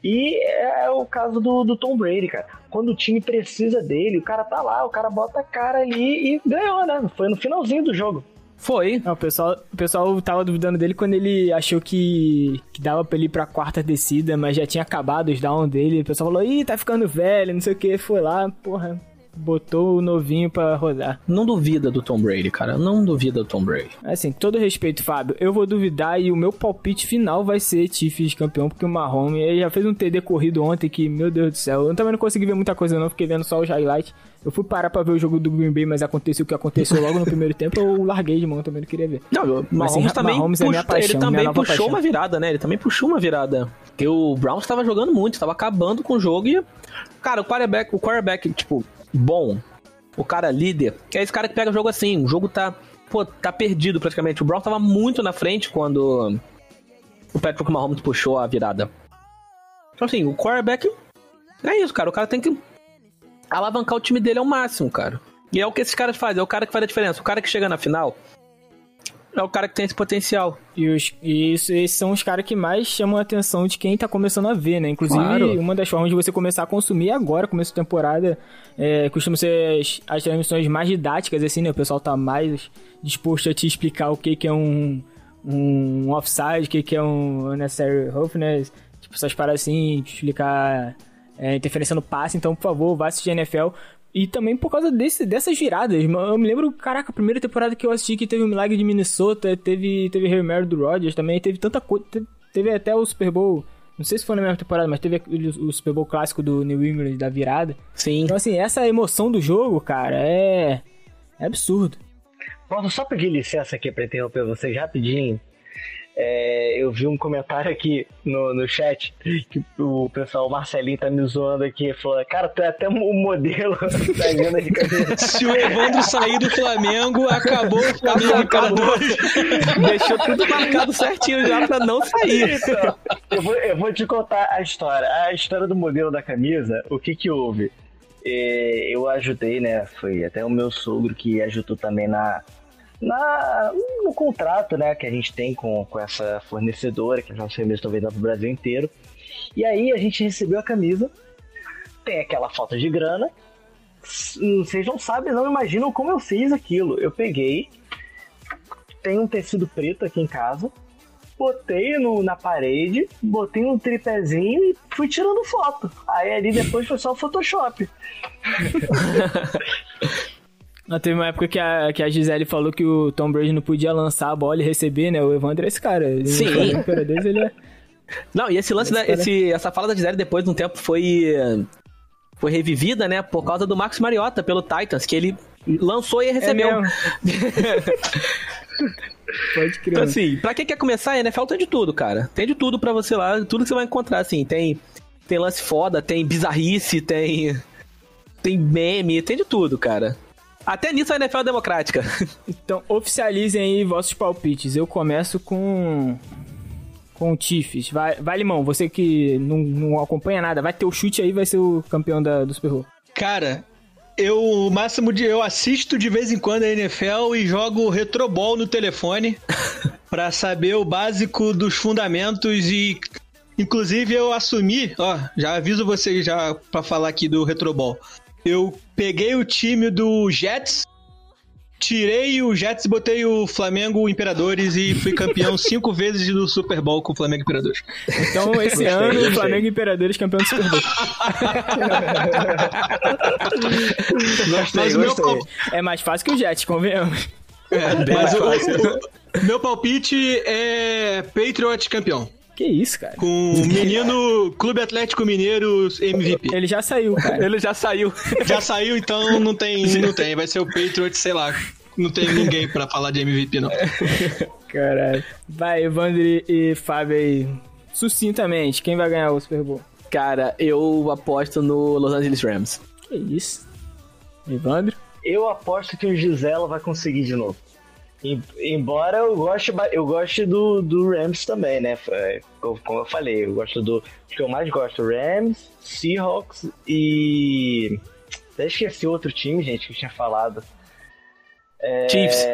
E é o caso do, do Tom Brady, cara. Quando o time precisa dele, o cara tá lá, o cara bota a cara ali e ganhou, né? Foi no finalzinho do jogo. Foi. Não, o, pessoal, o pessoal tava duvidando dele quando ele achou que, que dava pra ele ir pra quarta descida, mas já tinha acabado os down dele. O pessoal falou, ih, tá ficando velho, não sei o que. Foi lá, porra, botou o novinho pra rodar. Não duvida do Tom Brady, cara. Não duvida do Tom Brady. Assim, todo respeito, Fábio, eu vou duvidar e o meu palpite final vai ser Chiefs campeão, porque o Mahomes ele já fez um TD corrido ontem que, meu Deus do céu, eu também não consegui ver muita coisa não, fiquei vendo só os highlights. Eu fui parar pra ver o jogo do Green Bay, mas aconteceu o que aconteceu logo no primeiro tempo, eu [LAUGHS] larguei de mão, também não queria ver. Não, o Mahomes assim, também Mahomes puxou, é paixão, ele também puxou paixão. uma virada, né? Ele também puxou uma virada. Porque o Browns estava jogando muito, estava acabando com o jogo e cara, o quarterback, o quarterback, tipo, bom, o cara líder, é esse cara que pega o jogo assim, o jogo tá, pô, tá perdido praticamente. O Browns tava muito na frente quando o Patrick Mahomes puxou a virada. Então assim, o quarterback é isso, cara, o cara tem que alavancar o time dele ao máximo, cara. E é o que esses caras fazem, é o cara que faz a diferença. O cara que chega na final é o cara que tem esse potencial. E, os, e isso, esses são os caras que mais chamam a atenção de quem tá começando a ver, né? Inclusive, claro. uma das formas de você começar a consumir agora, começo de temporada, é, costuma ser as, as, transmissões mais didáticas, assim, né? O pessoal tá mais disposto a te explicar o que, que é um, um offside, o que, que é um unnecessary roughness, tipo, essas paradas assim, te explicar é, interferência no passe. Então, por favor, vá assistir NFL. E também por causa desse, dessas viradas. Eu me lembro, caraca, a primeira temporada que eu assisti que teve o Milagre de Minnesota, teve, teve Harry Mary do Rodgers também, teve tanta coisa. Teve, teve até o Super Bowl. Não sei se foi na mesma temporada, mas teve o Super Bowl clássico do New England da virada. Sim. Então, assim, essa emoção do jogo, cara, é. É absurdo. Posso só pedir licença aqui pra interromper vocês rapidinho? É, eu vi um comentário aqui no, no chat que o pessoal, o Marcelinho tá me zoando aqui, falou, cara, tu é até um modelo da agenda de. Se o Evandro sair do Flamengo, acabou o Flamengo acabou. [LAUGHS] Deixou tudo marcado certinho já pra não sair. Então, eu, vou, eu vou te contar a história. A história do modelo da camisa, o que que houve? É, eu ajudei, né? Foi até o meu sogro que ajudou também na, na, no contrato né, que a gente tem com, com essa fornecedora, que as nossas camisas estão vendendo para o Brasil inteiro. E aí a gente recebeu a camisa, tem aquela falta de grana. Vocês não sabem, não imaginam como eu fiz aquilo. Eu peguei, tem um tecido preto aqui em casa, botei no, na parede, botei um tripézinho e fui tirando foto. Aí ali depois foi só o Photoshop. [LAUGHS] Teve uma época que a, que a Gisele falou que o Tom Brady não podia lançar a bola e receber, né? O Evandro é esse cara. Ele, Sim. Deus, ele é... Não, e esse lance, esse da, esse, essa fala da Gisele depois de um tempo foi, foi revivida, né? Por causa do Max Mariota pelo Titans, que ele lançou e recebeu. É [LAUGHS] Pode crer. Então, assim, pra quem quer começar, a NFL tem de tudo, cara. Tem de tudo pra você lá, tudo que você vai encontrar, assim. Tem, tem lance foda, tem bizarrice, tem. Tem meme, tem de tudo, cara. Até nisso a NFL é democrática. [LAUGHS] Então, oficializem aí vossos palpites. Eu começo com. Com o Chiefs. Vai, vai Limão, você que não, não acompanha nada, vai ter o chute aí vai ser o campeão da, do Super Bowl. Cara, eu, o máximo de. Eu assisto de vez em quando a NFL e jogo retrobol no telefone [LAUGHS] pra saber o básico dos fundamentos e. Inclusive eu assumi, ó, já aviso vocês já pra falar aqui do retrobol. Eu peguei o time do Jets, tirei o Jets e botei o Flamengo Imperadores e fui campeão [LAUGHS] cinco vezes do Super Bowl com o Flamengo Imperadores. Então, esse Gostei, ano, o gostei. Flamengo Imperadores campeão do Super Bowl. [LAUGHS] Gostei, Mas meu gostei. pal- É mais fácil que o Jets, convenhamos. Mas o, o- o meu palpite é Patriot campeão. Que isso, cara. Com o [LAUGHS] menino Clube Atlético Mineiro MVP. Ele já saiu, cara. Ele já saiu. Já saiu, então não tem, não tem. Vai ser o Patriot, sei lá. Não tem ninguém pra falar de MVP, não. Caralho. Vai, Evandro e e Fábio aí. Sucintamente, quem vai ganhar o Super Bowl? Cara, eu aposto no Los Angeles Rams. Que isso? Evandro? Eu aposto que o Gisela vai conseguir de novo. Em- Embora eu goste, eu goste do, do Rams também, né? É, Como eu falei, eu gosto do. Que eu mais gosto: Rams, Seahawks e. Até esqueci outro time, gente, que eu tinha falado. É, Chiefs.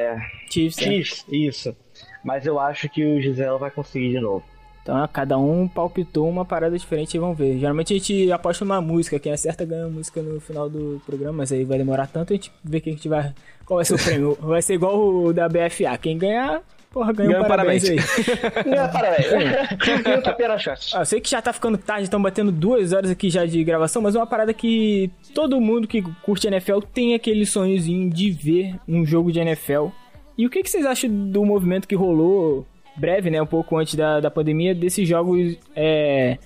Chiefs, né? Chiefs, isso. Mas eu acho que o Gisela vai conseguir de novo. Então, cada um palpitou uma parada diferente e vamos ver. Geralmente a gente aposta uma música, quem acerta ganha a música no final do programa, mas aí vai demorar tanto a gente ver quem a gente vai. Qual vai ser o prêmio? [LAUGHS] Vai ser igual o da BFA. Quem ganhar, porra, ganha um Ganha um parabéns, parabéns. aí. [LAUGHS] Não, parabéns. E o tapinha nas costas. Ah, eu sei que já tá ficando tarde, estão batendo duas horas aqui já de gravação, mas é uma parada que todo mundo que curte NFL tem aquele sonhozinho de ver um jogo de NFL. E o que, que vocês acham do movimento que rolou breve, né, um pouco antes da, da pandemia, desses jogos é,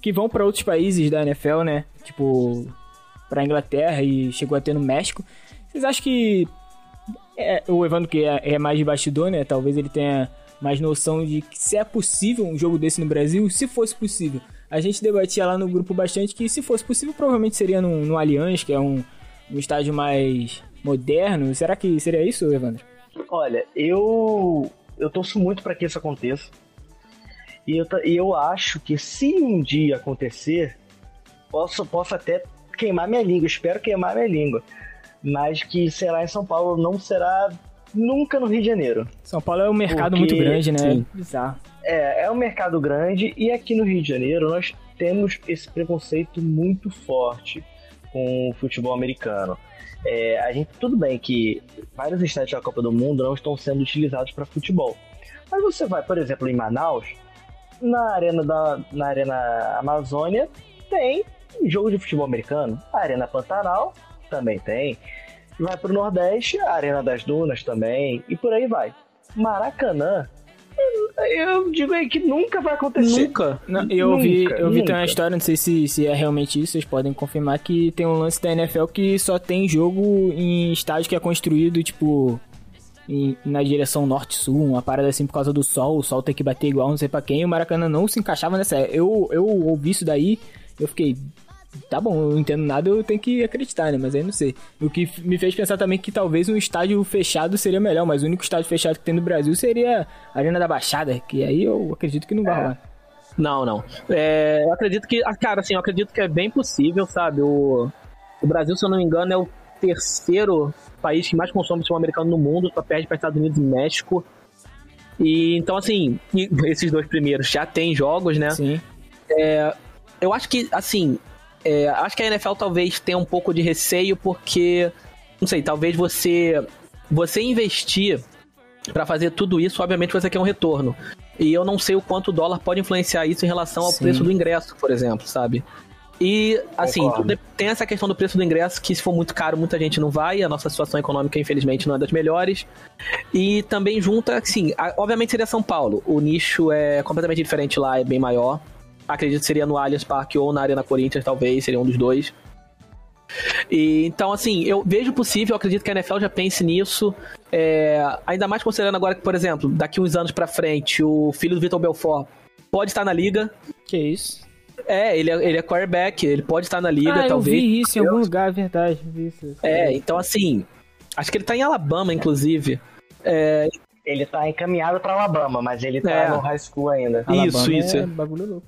que vão pra outros países da NFL, né? Tipo, pra Inglaterra e chegou a ter no México. Vocês acham que é, o Evandro, que é, é mais de bastidor, né? Talvez ele tenha mais noção de que se é possível um jogo desse no Brasil, se fosse possível. A gente debatia lá no grupo bastante que se fosse possível, provavelmente seria no, no Allianz, que é um, um estádio mais moderno. Será que seria isso, Evandro? Olha, eu eu torço muito para que isso aconteça. E eu, eu acho que se um dia acontecer, posso, posso até queimar minha língua, espero queimar minha língua. Mas que será em São Paulo, não será nunca no Rio de Janeiro. São Paulo é um mercado Porque- muito grande, né? sim. Bizarro. É, é um mercado grande e aqui no Rio de Janeiro nós temos esse preconceito muito forte com o futebol americano. É, a gente tudo bem que vários estádios da Copa do Mundo não estão sendo utilizados para futebol. Mas você vai, por exemplo, em Manaus, na arena da na arena Amazônia tem jogo de futebol americano. A arena Pantanal também tem. Vai pro Nordeste, a Arena das Dunas também, e por aí vai. Maracanã, eu digo aí que nunca vai acontecer. Nunca. Não, eu ouvi, Nunca, eu ouvi nunca. também uma história, não sei se, se é realmente isso, vocês podem confirmar que tem um lance da NFL que só tem jogo em estádio que é construído, tipo, em- na direção norte-sul, uma parada assim por causa do sol, o sol tem que bater igual não sei pra quem, e o Maracanã não se encaixava nessa. Eu, eu ouvi isso daí, eu fiquei. Tá bom, eu não entendo nada, eu tenho que acreditar, né? Mas aí não sei. O que me fez pensar também que talvez um estádio fechado seria melhor, mas o único estádio fechado que tem no Brasil seria a Arena da Baixada, que aí eu acredito que não vai rolar. Não, não. É, eu acredito que. ah, Cara, assim, eu acredito que é bem possível, sabe? O, o Brasil, se eu não me engano, é o terceiro país que mais consome futebol americano no mundo, só perde para Estados Unidos e México. E então, assim, [LAUGHS] esses dois primeiros já tem jogos, né? Sim. Eu acho que, assim, é, acho que a NFL talvez tenha um pouco de receio porque, não sei, talvez você você investir pra fazer tudo isso, obviamente você quer um retorno. E eu não sei o quanto o dólar pode influenciar isso em relação ao Sim. preço do ingresso, por exemplo, sabe? E, assim, Concordo. tem essa questão do preço do ingresso, que se for muito caro, muita gente não vai. A nossa situação econômica, infelizmente, não é das melhores. E também junta, assim, a- obviamente seria São Paulo. O nicho é completamente diferente lá, é bem maior. Acredito que seria no Allianz Parque ou na Arena Corinthians, talvez, seria um dos dois. E, então, assim, eu vejo possível, eu acredito que a NFL já pense nisso. É, ainda mais considerando agora que, por exemplo, daqui uns anos pra frente, o filho do Vitor Belfort pode estar na liga. Que isso? É, ele é, ele é quarterback, ele pode estar na liga, ah, eu talvez. vi isso em algum lugar, é verdade. vi isso. É, então assim, acho que ele tá em Alabama, inclusive. É, Ele tá encaminhado pra Alabama, mas ele tá É. no high school ainda. Isso, Alabama isso. É bagulho louco.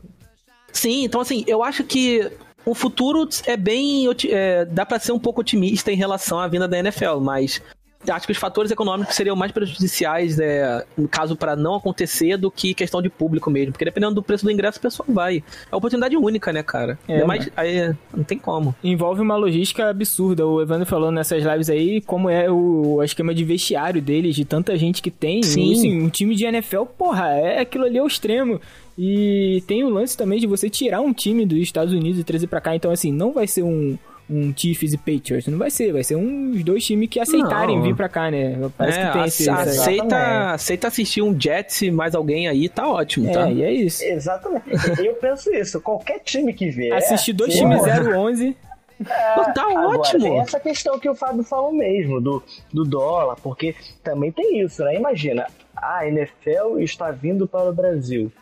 Sim, então assim, eu acho que o futuro é bem. é, dá pra ser um pouco otimista em relação à vinda da NFL, mas acho que os fatores econômicos seriam mais prejudiciais, é, no caso, pra não acontecer, do que questão de público mesmo. Porque dependendo do preço do ingresso, o pessoal vai. É uma oportunidade única, né, cara? É, mas aí não tem como. Envolve uma logística absurda. O Evandro falou nessas lives aí como é o, o esquema de vestiário deles, de tanta gente que tem. Sim. E, assim, um time de NFL, porra, é aquilo ali ao extremo. E tem o lance também de você tirar um time dos Estados Unidos e trazer pra cá. Então, assim, não vai ser um, um Chiefs e Patriots. Não vai ser. Vai ser uns dois times que aceitarem Não. vir pra cá, né? Parece É, que tem esse... aceita, aceita assistir um Jets e mais alguém aí, tá ótimo, tá? É, e é isso. Exatamente. Eu penso isso. Qualquer time que vier. Assistir dois times 0-11. Pô, tá Agora, ótimo. tem essa questão que o Fábio falou mesmo, do, do dólar, porque também tem isso, né? Imagina, a NFL está vindo para o Brasil.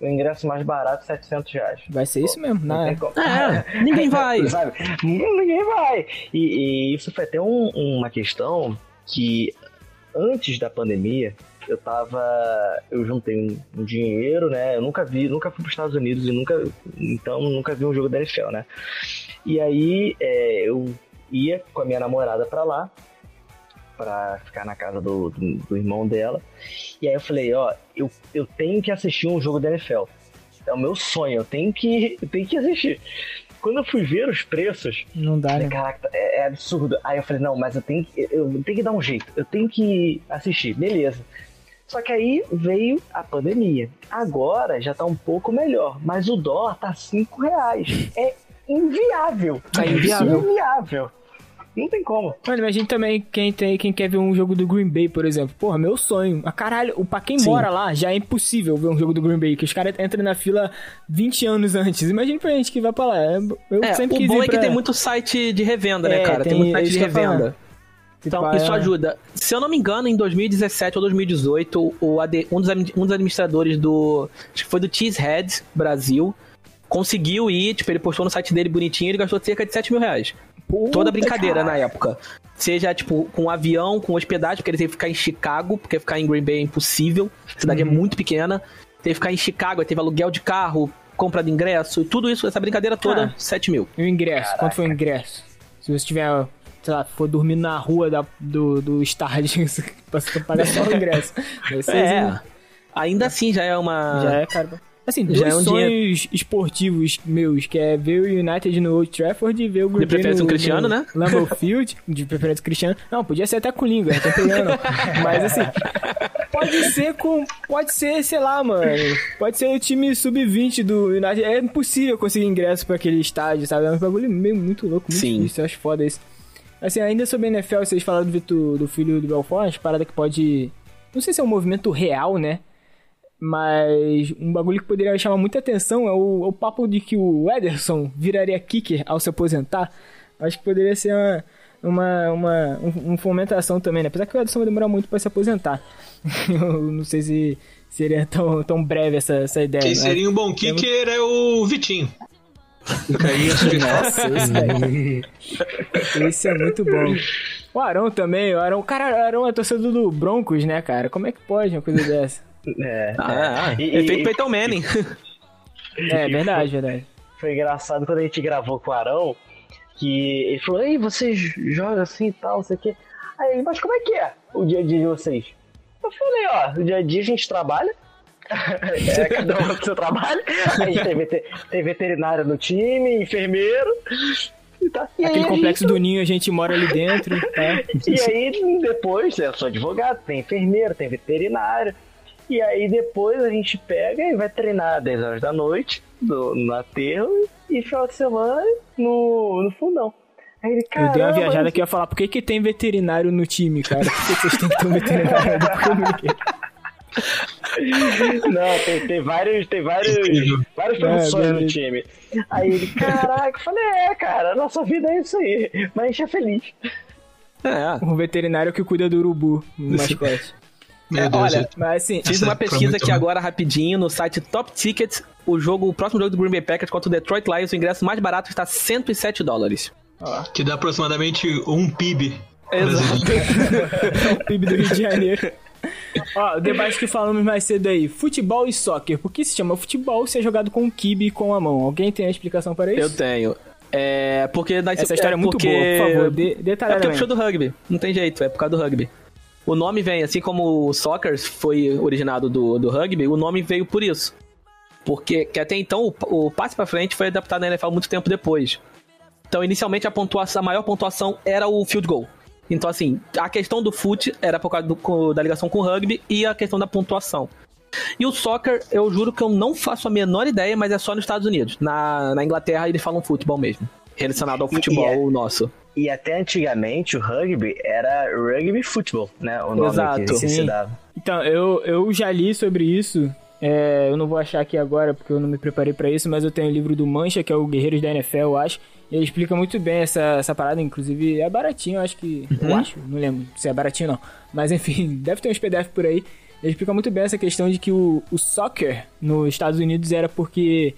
O ingresso mais barato, 700 reais. Vai ser isso mesmo. Não né? tem como. É, ninguém [LAUGHS] vai. Sabe? Ninguém vai. E, e isso foi até um- uma questão que antes da pandemia eu tava. Eu juntei um, um dinheiro, né? Eu nunca vi, nunca fui para os Estados Unidos e nunca. Então nunca vi um jogo da NFL, né? E aí é, eu ia com a minha namorada pra lá. Pra ficar na casa do, do, do irmão dela. E aí eu falei, ó, eu, eu tenho que assistir um jogo da NFL. É o meu sonho, eu tenho que, eu tenho que assistir. Quando eu fui ver os preços, Não dá, falei, né? caraca, é, é absurdo. Aí eu falei, não, mas eu tenho, que, eu tenho que dar um jeito, eu tenho que assistir, beleza. Só que aí veio a pandemia. Agora já tá um pouco melhor, mas o dólar tá 5 reais. É inviável. É inviável. inviável. Não tem como. Mano, imagina também quem, tem, quem quer ver um jogo do Green Bay, por exemplo. Porra, meu sonho. Ah, caralho, o- pra quem Sim. mora lá, já é impossível ver um jogo do Green Bay, que os caras entram na fila 20 anos antes. Imagina pra gente que vai pra lá. Eu eu É, sempre o quis bom é que pra... tem muito site de revenda, né, É, cara? Tem, tem- muito é site de revenda. Então, Tipo, isso é- ajuda. Se eu não me engano, em 2017 ou 2018, o AD, um, dos, um dos administradores do. Acho que foi do Cheesehead Brasil. Conseguiu ir, tipo, ele postou no site dele bonitinho, ele gastou cerca de 7 mil reais. Toda brincadeira na época. Seja, tipo, com avião, com hospedagem, porque ele teve que ficar em Chicago, porque ficar em Green Bay é impossível. A cidade Uhum. é muito pequena. Teve que ficar em Chicago, teve aluguel de carro, compra de ingresso, tudo isso, essa brincadeira toda, Ah. 7 mil. E o ingresso? Quanto foi o ingresso? Se você tiver, sei lá, for dormir na rua da, do, do estádio, [LAUGHS] você paga só o ingresso. [LAUGHS] É. assim, Ainda assim já é uma. Já é, cara. Assim, Já dois é um sonhos esportivos meus, que é ver o United no Old Trafford e ver o Green Bay preferência no, um Cristiano, no né? Lambeau Field, de preferência Cristiano. Não, podia ser até com o Linga, não tô pegando. Mas assim, pode ser com... Pode ser, sei lá, mano. Pode ser o time sub-20 do United. É impossível conseguir ingresso pra aquele estádio, sabe? É um bagulho meio muito louco, muito Sim. difícil. Eu acho foda isso. Assim, ainda sobre a NFL, vocês falaram do, do filho do Belfort, parada que pode. Não sei se é um movimento real, né? Mas um bagulho que poderia chamar muita atenção é o, o papo de que o Ederson viraria kicker ao se aposentar. Acho que poderia ser uma, uma, uma um, um fomentação também, né? Apesar que o Ederson vai demorar muito para se aposentar. [LAUGHS] Eu não sei se seria tão, tão breve essa, essa ideia. Quem seria um bom kicker é, o Vitinho. Nossa, esse, daí. [LAUGHS] esse é muito bom. O Arão também, o Arão, cara, o Arão é torcedor do Broncos, né, cara? Como é que pode uma coisa dessa? É, Ah, é. Efeito Peyton Manning. É, verdade, verdade. Foi engraçado quando a gente gravou com o Arão, que ele falou, ei, vocês jogam assim e tal, não sei o quê. Aí, mas como é que é o dia a dia de vocês? Eu falei, ó, no dia a dia a gente trabalha, [LAUGHS] é, cada um com seu trabalho, a gente tem, veter- tem veterinário no time, enfermeiro, e tá. E aí Aquele a complexo gente- do ninho, a gente mora ali dentro, tá? [LAUGHS] E aí depois, eu sou advogado, tem enfermeiro, tem veterinário. E aí depois a gente pega e vai treinar 10 horas da noite no, no aterro e final de semana no, no fundão. Aí ele, Eu dei uma "Caramba, viajada que eu ia falar, por que, que tem veterinário no time, cara? Por que, vocês têm que ter um veterinário [LAUGHS] não tem, tem vários, tem vários, Incrível. várias É, profissões no time. Aí ele, caraca, eu falei, é, cara, a nossa vida é isso aí, mas a gente é feliz. É. Um veterinário que cuida do urubu, no mascote. Meu Deus. olha, Mas assim, Fiz uma pesquisa aqui agora rapidinho no site Top Tickets. O jogo, o próximo jogo do Green Bay Packers contra o Detroit Lions, o ingresso mais barato está 107 dólares. que dá aproximadamente um PIB. Exato. [LAUGHS] é o PIB do Rio de Janeiro. [LAUGHS] Ó, o debate que falamos mais cedo aí, futebol e soccer. Por que se chama futebol se é jogado com o kibe e com a mão? Alguém tem a explicação para isso? Eu tenho. É, porque Essa história é muito porque- boa, por favor, de, É porque detalhadamente. puxou do rugby. Não tem jeito, é por causa do rugby. O nome vem, assim como o soccer foi originado do, do rugby, o nome veio por isso. Porque que até então o, o passe pra frente foi adaptado na NFL muito tempo depois. Então, inicialmente, a, pontuação, a maior pontuação era o field goal. Então, assim, a questão do foot era por causa do- da ligação com o rugby e a questão da pontuação. E o soccer, eu juro que eu não faço a menor ideia, mas é só nos Estados Unidos. Na, na Inglaterra, eles falam futebol mesmo. Relacionado ao E- futebol e é- nosso. E até antigamente o rugby era rugby football, né? O nome Exato. que, se dava. Então, eu, eu já li sobre isso. É, eu não vou achar aqui agora porque eu não me preparei pra isso, mas eu tenho o livro do Mancha, que é o Guerreiros da NFL, eu acho. E ele explica muito bem essa, essa parada, inclusive é baratinho, eu acho que. Eu acho, não lembro se é baratinho ou não. Mas enfim, [LAUGHS] deve ter uns PDF por aí. Ele explica muito bem essa questão de que o, o soccer nos Estados Unidos era porque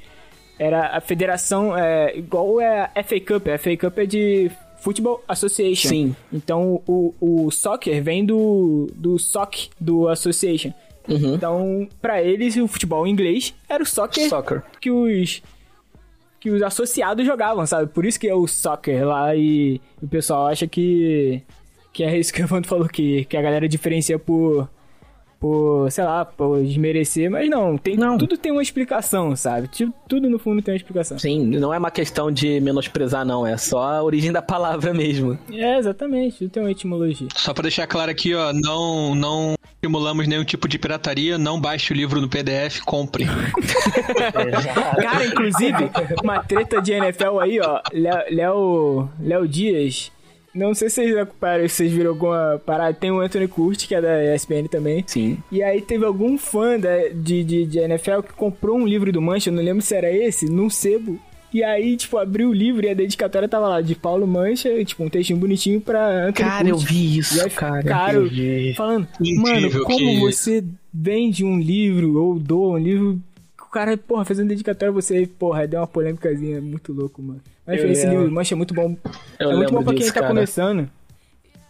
era a federação, é, igual é a FA Cup. A FA Cup é de Football Association. Sim. Então o, o soccer vem do, do SOC, do Association. Uhum. Então, pra eles, o futebol inglês era o soccer, Soccer. que os que os associados jogavam, sabe? Por isso que é o soccer lá e o pessoal acha que que é isso que o Evandro falou que que a galera diferencia por por, sei lá, por desmerecer, mas não, tem Não. tudo tem uma explicação, sabe? Tipo, tudo no fundo tem uma explicação. Sim, não é uma questão de menosprezar, não. É só a origem da palavra mesmo. É, exatamente, tudo tem uma etimologia. Só pra deixar claro aqui, ó, não, não estimulamos nenhum tipo de pirataria, não baixe o livro no PDF, compre. [LAUGHS] Exato. Cara, inclusive, uma treta de NFL aí, ó. Léo Dias. Não sei se vocês acompanharam, se vocês viram alguma parada. Tem o Anthony Curti, que é da ESPN também. Sim. E aí teve algum fã da, de, de, de NFL que comprou um livro do Mancha, não lembro se era esse, num sebo. E aí, tipo, abriu o livro e a dedicatória tava lá, de Paulo Mancha, e, tipo, um textinho bonitinho pra Anthony Cara, eu vi E isso, aí, cara. cara, falando, mano, como você vende um livro ou doa um livro, o cara, porra, fazendo dedicatória, você, porra, deu uma polêmicazinha muito louco, mano. Mas Eu esse lembro. livro, Mancha, é muito bom. Eu é muito bom pra quem disso, tá cara. começando.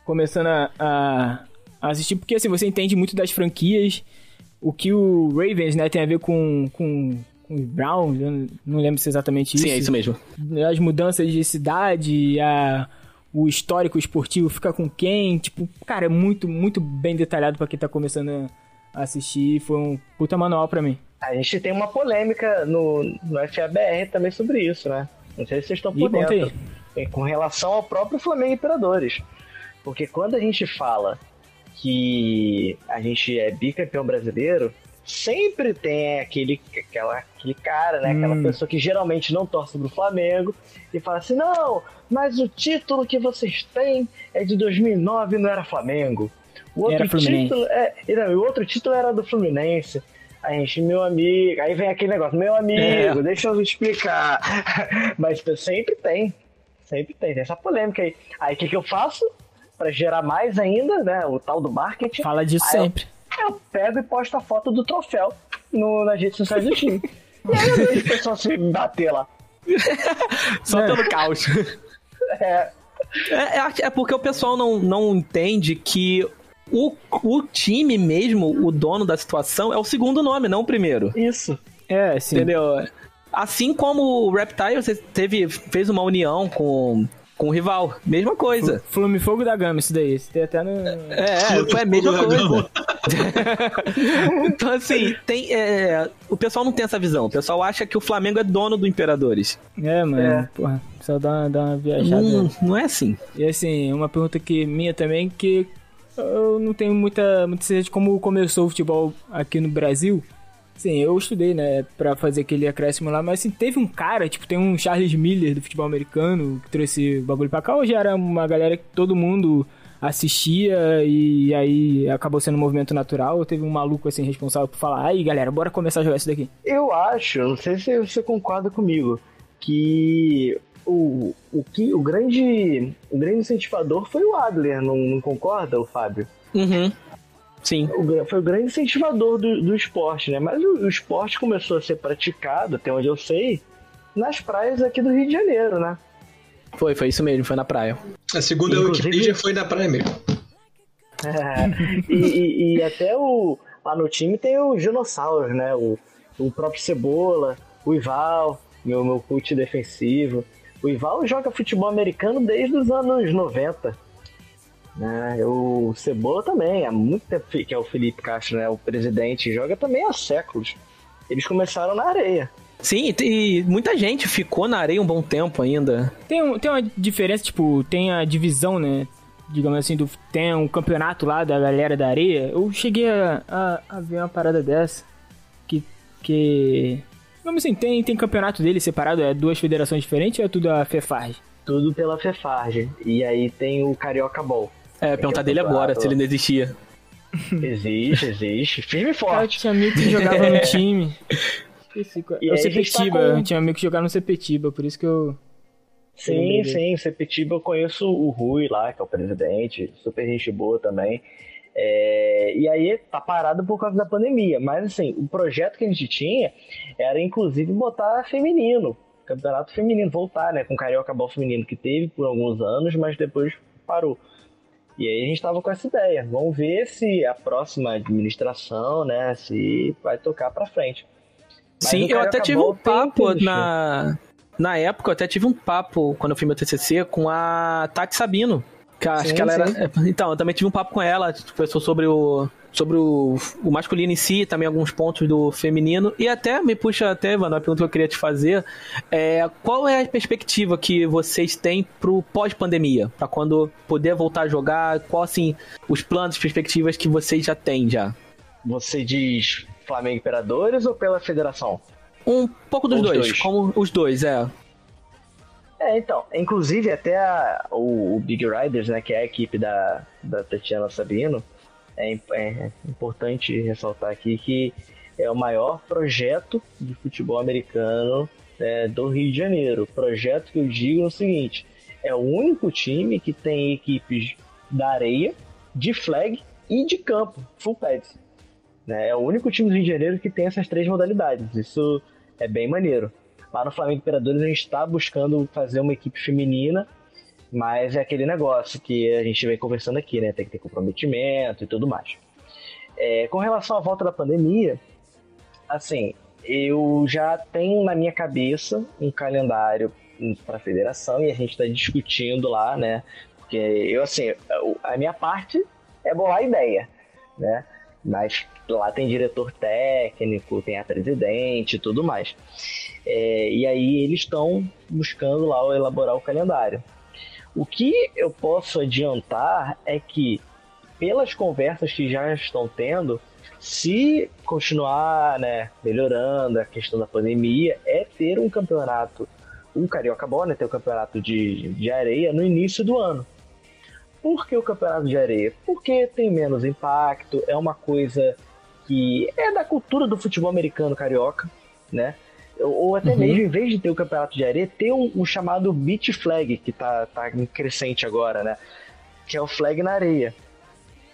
Começando a, a assistir, porque assim, você entende muito das franquias, o que o Ravens, né, tem a ver com, com, com os Browns, eu não- não lembro se é exatamente isso Sim, é isso mesmo. as mudanças de cidade, a, o histórico esportivo fica com quem, tipo, cara, é muito, muito bem detalhado pra quem tá começando a assistir, foi um puta manual pra mim. A gente tem uma polêmica no, no FABR também sobre isso, né? Não sei se vocês estão por dentro. É, Com relação ao próprio Flamengo Imperadores. Porque quando a gente fala que a gente é bicampeão brasileiro, sempre tem aquele, aquela, aquele cara, né? Aquela Hum. pessoa que geralmente não torce pro Flamengo e fala assim: não, mas o título que vocês têm é de 2009 não era Flamengo. O outro título é, não, o outro título era do Fluminense. Aí, gente, meu amigo, aí vem aquele negócio, meu amigo, É. deixa eu explicar. [LAUGHS] Mas sempre tem, sempre tem, tem essa polêmica aí. Aí o que, que eu faço? Pra gerar mais ainda, né? O tal do marketing. Fala disso Aí eu- sempre. Eu pego e posto a foto do troféu no, nas redes sociais do time. [LAUGHS] E aí eu vejo o pessoal se bater lá. [LAUGHS] Só É. pelo caos. É, É, é- é porque o pessoal não, não entende que o, o time mesmo, o dono da situação, é o segundo nome, não o primeiro. isso. É, sim. Entendeu? Assim como o Reptiles teve, fez uma união com, com o rival. Mesma coisa. Flume Fogo da Gama, isso daí. Isso tem até no. É, foi a mesma coisa. [LAUGHS] Então, assim, tem, é, o pessoal não tem essa visão. O pessoal acha que o Flamengo é dono do Imperadores. É, mano. É. Porra, só dá, uma- dá uma viajada. Não, não é assim. E assim, uma pergunta que minha também, que eu não tenho muita, muita certeza de como começou o futebol aqui no Brasil. Sim, eu estudei, né, pra fazer aquele acréscimo lá, mas assim, teve um cara, tipo, tem um Charles Miller do futebol americano que trouxe o bagulho pra cá, ou já era uma galera que todo mundo assistia e aí acabou sendo um movimento natural, ou teve um maluco assim responsável por falar, aí galera, bora começar a jogar isso daqui. Eu acho, não sei se você concorda comigo, que o, o, que, o, grande, o grande incentivador foi o Adler, não, não concorda, o Fábio? Uhum. Sim. O foi o grande incentivador do, do esporte, né? Mas o, o esporte começou a ser praticado, até onde eu sei, nas praias aqui do Rio de Janeiro, né? Foi, foi isso mesmo, foi na praia. A segunda Inclusive- Wikipedia foi na praia mesmo. É, [LAUGHS] e, e- e até o, lá no time tem os dinossauros, né? O, o próprio Cebola, o Ival, meu, meu coach defensivo. O Ival joga futebol americano desde os anos 90. Né? O Cebola também, há muito tempo que é o Felipe Castro, né? O presidente, joga também há séculos. Eles começaram na areia. Sim, e muita gente ficou na areia um bom tempo ainda. Tem, um, tem uma diferença, tipo, tem a divisão, né? Digamos assim, do, tem um campeonato lá da galera da areia. Eu cheguei a, a, a ver uma parada dessa. Que. que Digamos assim, tem, tem campeonato dele separado, é duas federações diferentes ou é tudo a FEFARG? Tudo pela Fefarge. E aí tem o Carioca Ball. É, perguntar dele agora, se ele não existia. Existe, existe. Firme e Cara, forte. tinha amigo que jogava no [LAUGHS] time. Esqueci E É o aí a gente tá Sepetiba, com- eu tinha amigo que jogava no Sepetiba, por isso que eu. Sim, sim, Sepetiba eu conheço o Rui lá, que é o presidente, super gente boa também. É, e aí tá parado por causa da pandemia. Mas assim, o projeto que a gente tinha era inclusive botar feminino, campeonato feminino, voltar, né? Com o Carioca Ball feminino que teve por alguns anos, mas depois parou. E aí a gente tava com essa ideia. Vamos ver se a próxima administração, né, se vai tocar pra frente. Mas Sim, eu até tive um papo na. Na época, eu até tive um papo, quando eu fiz meu TCC, com a Tati Sabino. Que acho Sim, que ela era. sim. Então, eu também tive um papo com ela, conversou sobre o. Sobre o, o masculino em si, também alguns pontos do feminino. E até me puxa, até, Evandro, uma pergunta que eu queria te fazer. É, qual é a perspectiva que vocês têm pro pós-pandemia? Pra quando poder voltar a jogar? Qual, assim, os planos, perspectivas que vocês já têm já? Você diz Flamengo Imperadores ou pela federação? Um pouco dos Os dois, dois. como os dois, é. É, então, inclusive até a- o, o Big Riders, né, que é a equipe da, da Tatiana Sabino, é, é importante ressaltar aqui que é o maior projeto de futebol americano né, do Rio de Janeiro. Projeto que eu digo é o seguinte, é o único time que tem equipes da areia, de flag e de campo, full pads. Né? É o único time do Rio de Janeiro que tem essas três modalidades. Isso é bem maneiro. Lá no Flamengo Imperadores a gente está buscando fazer uma equipe feminina, mas é aquele negócio que a gente vem conversando aqui, né? Tem que ter comprometimento e tudo mais. É, com relação à volta da pandemia, assim, eu já tenho na minha cabeça um calendário para a federação e a gente está discutindo lá, né? Porque eu, assim, a minha parte é bolar a ideia, né? Mas lá tem diretor técnico, tem a presidente e tudo mais. É, e aí eles estão buscando lá elaborar o calendário. O que eu posso adiantar é que, pelas conversas que já estão tendo, se continuar, né, melhorando a questão da pandemia, é ter um campeonato, o Carioca Bola, né, ter o um campeonato de, de areia no início do ano. Por que o campeonato de areia? Porque tem menos impacto, é uma coisa que é da cultura do futebol americano carioca, né? Ou até uhum. mesmo, em vez de ter o campeonato de areia, ter um, um, chamado beach flag, que tá, tá crescente agora, né? Que é o flag na areia.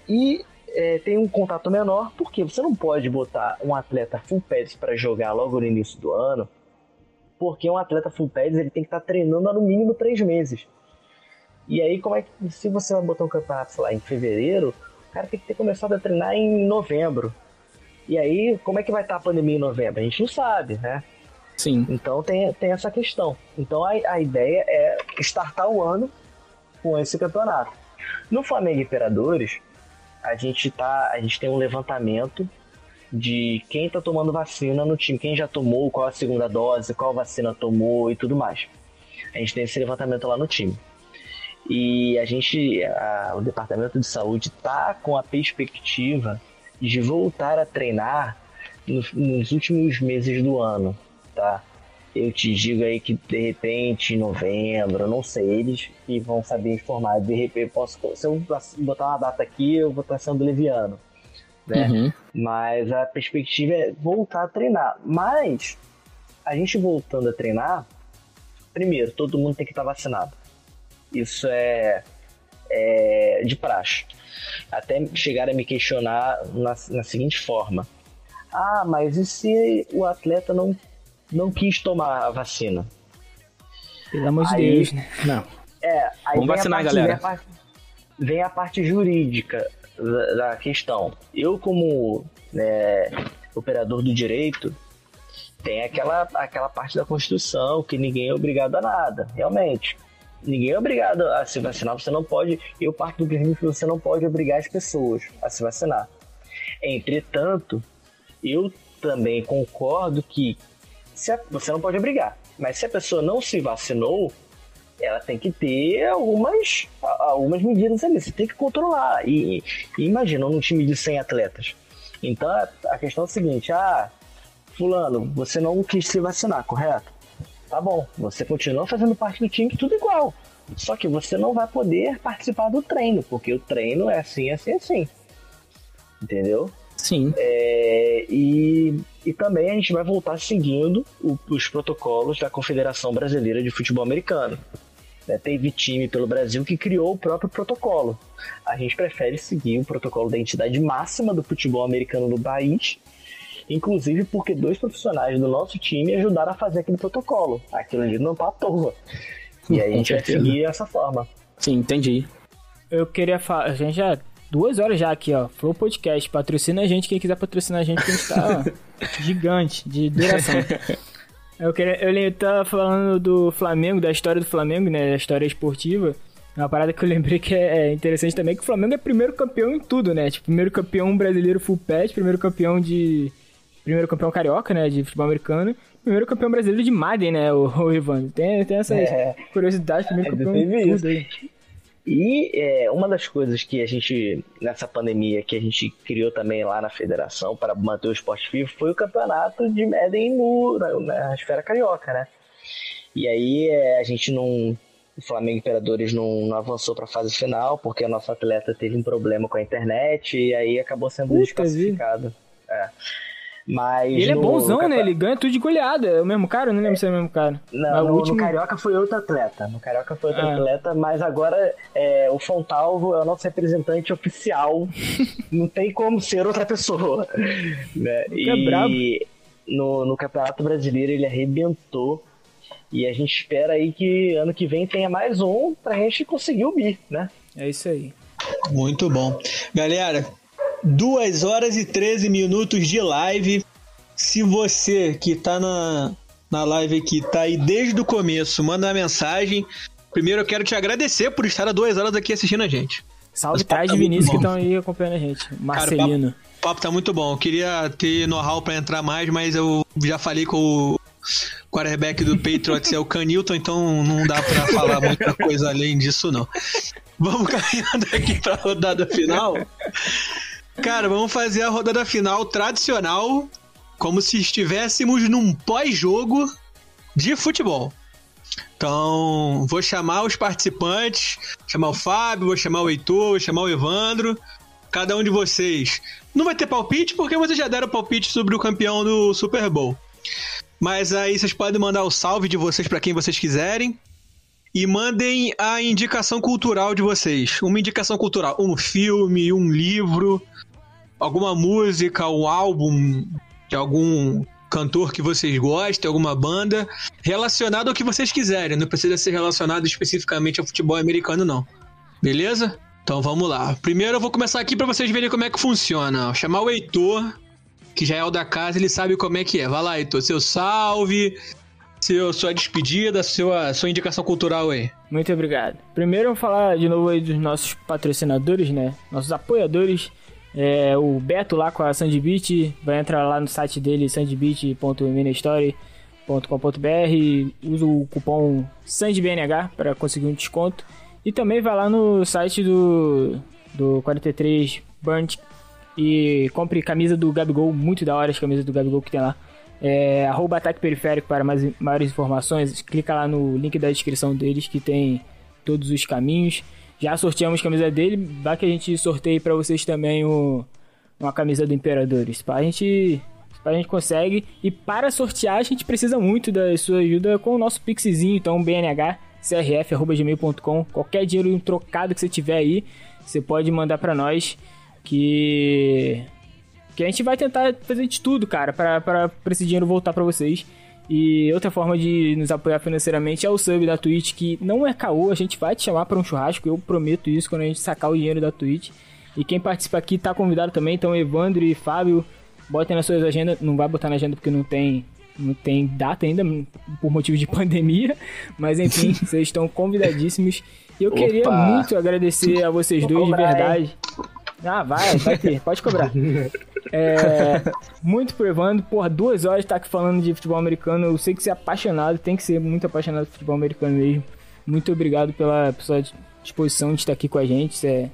E é, tem um contato menor, porque você não pode botar um atleta full pads para jogar logo no início do ano, porque um atleta full pads ele tem que estar tá treinando há no mínimo três meses. E aí, como é que se você vai botar um campeonato lá em fevereiro, o cara tem que ter começado a treinar em novembro. E aí, como é que vai estar tá a pandemia em novembro? A gente não sabe, né? Sim. Então tem, tem essa questão. Então a, a ideia é startar o ano com esse campeonato. No Flamengo Imperadores, a gente tá, a gente tem um levantamento de quem está tomando vacina no time, quem já tomou, qual a segunda dose, qual vacina tomou e tudo mais. A gente tem esse levantamento lá no time. E a gente, a, o departamento de saúde está com a perspectiva de voltar a treinar nos, nos últimos meses do ano, tá? eu te digo aí que de repente em novembro, não sei, eles que vão saber informar. De repente, posso, se eu botar uma data aqui, eu vou estar sendo leviano. Né? Uhum. Mas a perspectiva é voltar a treinar. Mas a gente voltando a treinar, primeiro, todo mundo tem que estar vacinado. Isso é, é de praxe. Até chegar a me questionar na, na seguinte forma: Ah, mas e se o atleta não não quis tomar a vacina. Pelo amor de Deus, né? Não. É, aí Vamos vacinar, parte, galera. Vem a, parte, vem a parte jurídica da, da questão. Eu, como né, operador do direito, tem aquela, aquela parte da Constituição que ninguém é obrigado a nada, realmente. Ninguém é obrigado a se vacinar, você não pode. Eu parto do princípio que você não pode obrigar as pessoas a se vacinar. Entretanto, eu também concordo que a, você não pode obrigar. Mas se a pessoa não se vacinou, ela tem que ter algumas, algumas medidas ali. Você tem que controlar. E, e imagina, num time de 100 atletas. Então a questão é a seguinte: ah, Fulano, você não quis se vacinar, correto? Tá bom, você continua fazendo parte do time, tudo igual. Só que você não vai poder participar do treino, porque o treino é assim, assim, assim. Entendeu? Sim. É, e, e também a gente vai voltar seguindo o, os protocolos da Confederação Brasileira de Futebol Americano. É, teve time pelo Brasil que criou o próprio protocolo. A gente prefere seguir o protocolo da entidade máxima do futebol americano no país, inclusive porque dois profissionais do nosso time ajudaram a fazer aquele protocolo. Aquilo ali não tá à toa. E aí a gente vai seguir essa forma. Sim, entendi. Eu queria falar, a gente já duas horas já aqui, ó. Flow Podcast. Patrocina a gente, quem quiser patrocinar a gente, que a gente tá ó, [LAUGHS] gigante de duração. Eu, queria, eu tava falando do Flamengo, da história do Flamengo, né? Da história esportiva. Uma parada que eu lembrei que é, é interessante também, que o Flamengo é primeiro campeão em tudo, né? Tipo, primeiro campeão brasileiro full patch, primeiro campeão de... Primeiro campeão carioca, né? De futebol americano. Primeiro campeão brasileiro de Madden, né? O, o Ivan. Tem, tem essa é, curiosidade, primeiro é, campeão em tudo aí. E é, uma das coisas que a gente, nessa pandemia, que a gente criou também lá na federação para manter o esporte vivo foi o campeonato de Madden no, na, na esfera carioca, né? E aí é, a gente não. O Flamengo Imperadores não, não avançou para a fase final porque a nossa atleta teve um problema com a internet e aí acabou sendo Puta desclassificado. É. Mas ele é bonzão, né? Ele ganha tudo de goleada. É o mesmo cara? Eu não lembro se é o mesmo cara. Não, no, último... no Carioca foi outro atleta. No Carioca foi outro ah. atleta, mas agora é, o Fontalvo é o nosso representante oficial. [LAUGHS] não tem como ser outra pessoa. Né? E é brabo. No, no Campeonato Brasileiro ele arrebentou. E a gente espera aí que ano que vem tenha mais um pra gente conseguir o BI, né? É isso aí. Muito bom. Galera, 2 horas e 13 minutos de live. Se você que tá na, na live aqui, tá aí desde o começo, manda uma mensagem. Primeiro eu quero te agradecer por estar há duas horas aqui assistindo a gente. Salve Traz tá Vinícius que estão aí acompanhando a gente. Marcelino. Cara, o papo, papo tá muito bom. Eu queria ter know-how pra entrar mais, mas eu já falei com o quarterback do Patriots é o Canilton, então não dá pra falar muita coisa além disso, não. Vamos caminhando aqui pra rodada final. Cara, vamos fazer a rodada final tradicional, como se estivéssemos num pós-jogo de futebol. Então, vou chamar os participantes, chamar o Fábio, vou chamar o Heitor, vou chamar o Evandro, cada um de vocês. Não vai ter palpite porque vocês já deram palpite sobre o campeão do Super Bowl. Mas aí vocês podem mandar o salve de vocês para quem vocês quiserem. E mandem a indicação cultural de vocês. Uma indicação cultural, um filme, um livro, alguma música, um álbum de algum cantor que vocês gostem, alguma banda, relacionado ao que vocês quiserem. Não precisa ser relacionado especificamente ao futebol americano, não. Beleza? Então vamos lá. Primeiro eu vou começar aqui para vocês verem como é que funciona. Vou chamar o Heitor, que já é o da casa, ele sabe como é que é. Vai lá, Heitor, seu salve, seu, sua despedida, sua, sua indicação cultural aí. Muito obrigado. Primeiro eu vou falar de novo aí dos nossos patrocinadores, né? Nossos apoiadores. É, o Beto lá com a Sandbeat, vai entrar lá no site dele, sandbeat.minastory.com.br, usa o cupom SANDBNH para conseguir um desconto. E também vai lá no site do, do 43 Burnt e compre camisa do Gabigol, muito da hora as camisas do Gabigol que tem lá. É, arroba ataque periférico para mais, maiores informações, clica lá no link da descrição deles que tem todos os caminhos. Já sorteamos camisa dele, vai que a gente sorteie para vocês também o, uma camisa do Imperadores. A gente, a gente consegue. E para sortear, a gente precisa muito da sua ajuda com o nosso pixzinho, então BNH crf.gmail.com. Qualquer dinheiro trocado que você tiver aí, você pode mandar para nós que que a gente vai tentar fazer de tudo, cara, para esse dinheiro voltar para vocês. E outra forma de nos apoiar financeiramente é o sub da Twitch, que não é caô, a gente vai te chamar para um churrasco, eu prometo isso quando a gente sacar o dinheiro da Twitch. E quem participa aqui tá convidado também, então Evandro e Fábio, botem nas suas agendas, não vai botar na agenda porque não tem não tem data ainda por motivo de [LAUGHS] pandemia, mas enfim, [LAUGHS] vocês estão convidadíssimos. E eu Opa. queria muito agradecer a vocês dois de verdade. Ah, vai, vai ter, pode cobrar. [LAUGHS] É, muito pro Evandro, porra, duas horas tá aqui falando de futebol americano. Eu sei que você é apaixonado, tem que ser muito apaixonado por futebol americano mesmo. Muito obrigado pela sua disposição de estar aqui com a gente, isso é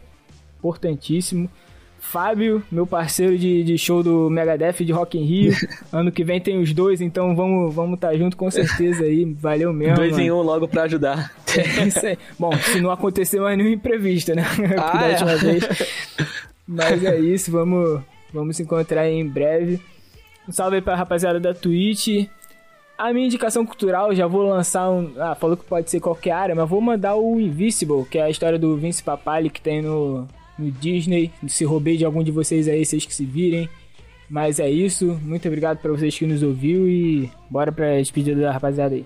importantíssimo. Fábio, meu parceiro de, de show do Megadeth de Rock in Rio. [LAUGHS] ano que vem tem os dois, então vamos vamos estar tá junto com certeza aí. Valeu mesmo. Dois mano. em um logo para ajudar. [LAUGHS] É isso aí. Bom, se não acontecer mais nenhum imprevisto, né? [LAUGHS] Ah, da última é. vez. Mas é isso, vamos Vamos se encontrar em breve. Um salve aí pra rapaziada da Twitch. A minha indicação cultural, já vou lançar um. Ah, falou que pode ser qualquer área, mas vou mandar o Invisible, que é a história do Vince Papali que tem no, no Disney. Se roubei de algum de vocês aí, vocês que se virem. Mas é isso. Muito obrigado para vocês que nos ouviu e bora pra despedida da rapaziada aí.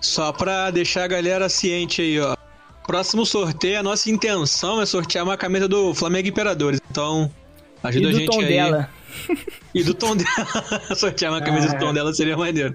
Só pra deixar a galera ciente aí, ó. Próximo sorteio, a nossa intenção é sortear uma camisa do Flamengo Imperadores. Então, Ajuda a gente tom aí. dela. E do tom dela. [LAUGHS] Sortear uma camisa ah, do tom dela seria maneiro.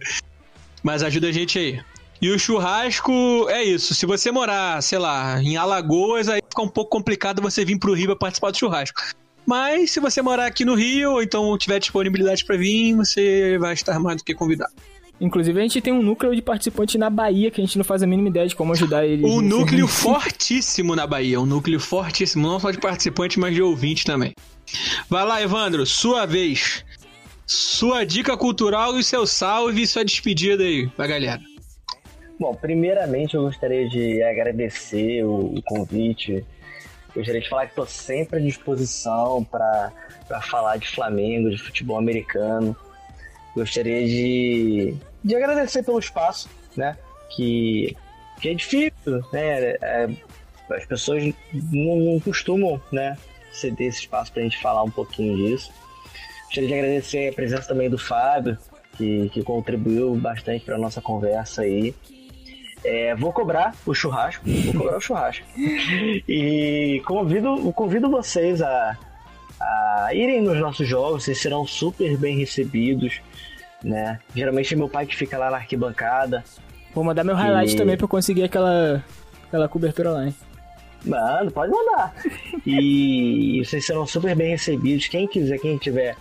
Mas ajuda a gente aí. E o churrasco é isso. Se você morar, sei lá, em Alagoas, aí fica um pouco complicado você vir pro Rio pra participar do churrasco. Mas se você morar aqui no Rio, ou então tiver disponibilidade para vir, você vai estar mais do que convidado. Inclusive, a gente tem um núcleo de participantes na Bahia que a gente não faz a mínima ideia de como ajudar eles. Um núcleo fortíssimo na Bahia, um núcleo fortíssimo, não só de participantes, mas de ouvintes também. Vai lá, Evandro, sua vez. Sua dica cultural e seu salve e sua despedida aí pra galera. Bom, primeiramente eu gostaria de agradecer o, convite. Gostaria de falar que estou sempre à disposição para falar de Flamengo, de futebol americano. Gostaria de, de agradecer pelo espaço, né? Que, que é difícil, né? É, as pessoas não, não costumam, né? ceder esse espaço para a gente falar um pouquinho disso. Gostaria de agradecer a presença também do Fábio, que, que contribuiu bastante para nossa conversa aí. É, vou cobrar o churrasco, vou cobrar o churrasco. E convido, convido vocês a, a irem nos nossos jogos, vocês serão super bem recebidos, né? Geralmente é meu pai que fica lá na arquibancada. Vou mandar meu highlight e... também para conseguir aquela, aquela cobertura lá, hein? Mano, pode mandar. E, vocês serão super bem recebidos. Quem quiser, quem estiver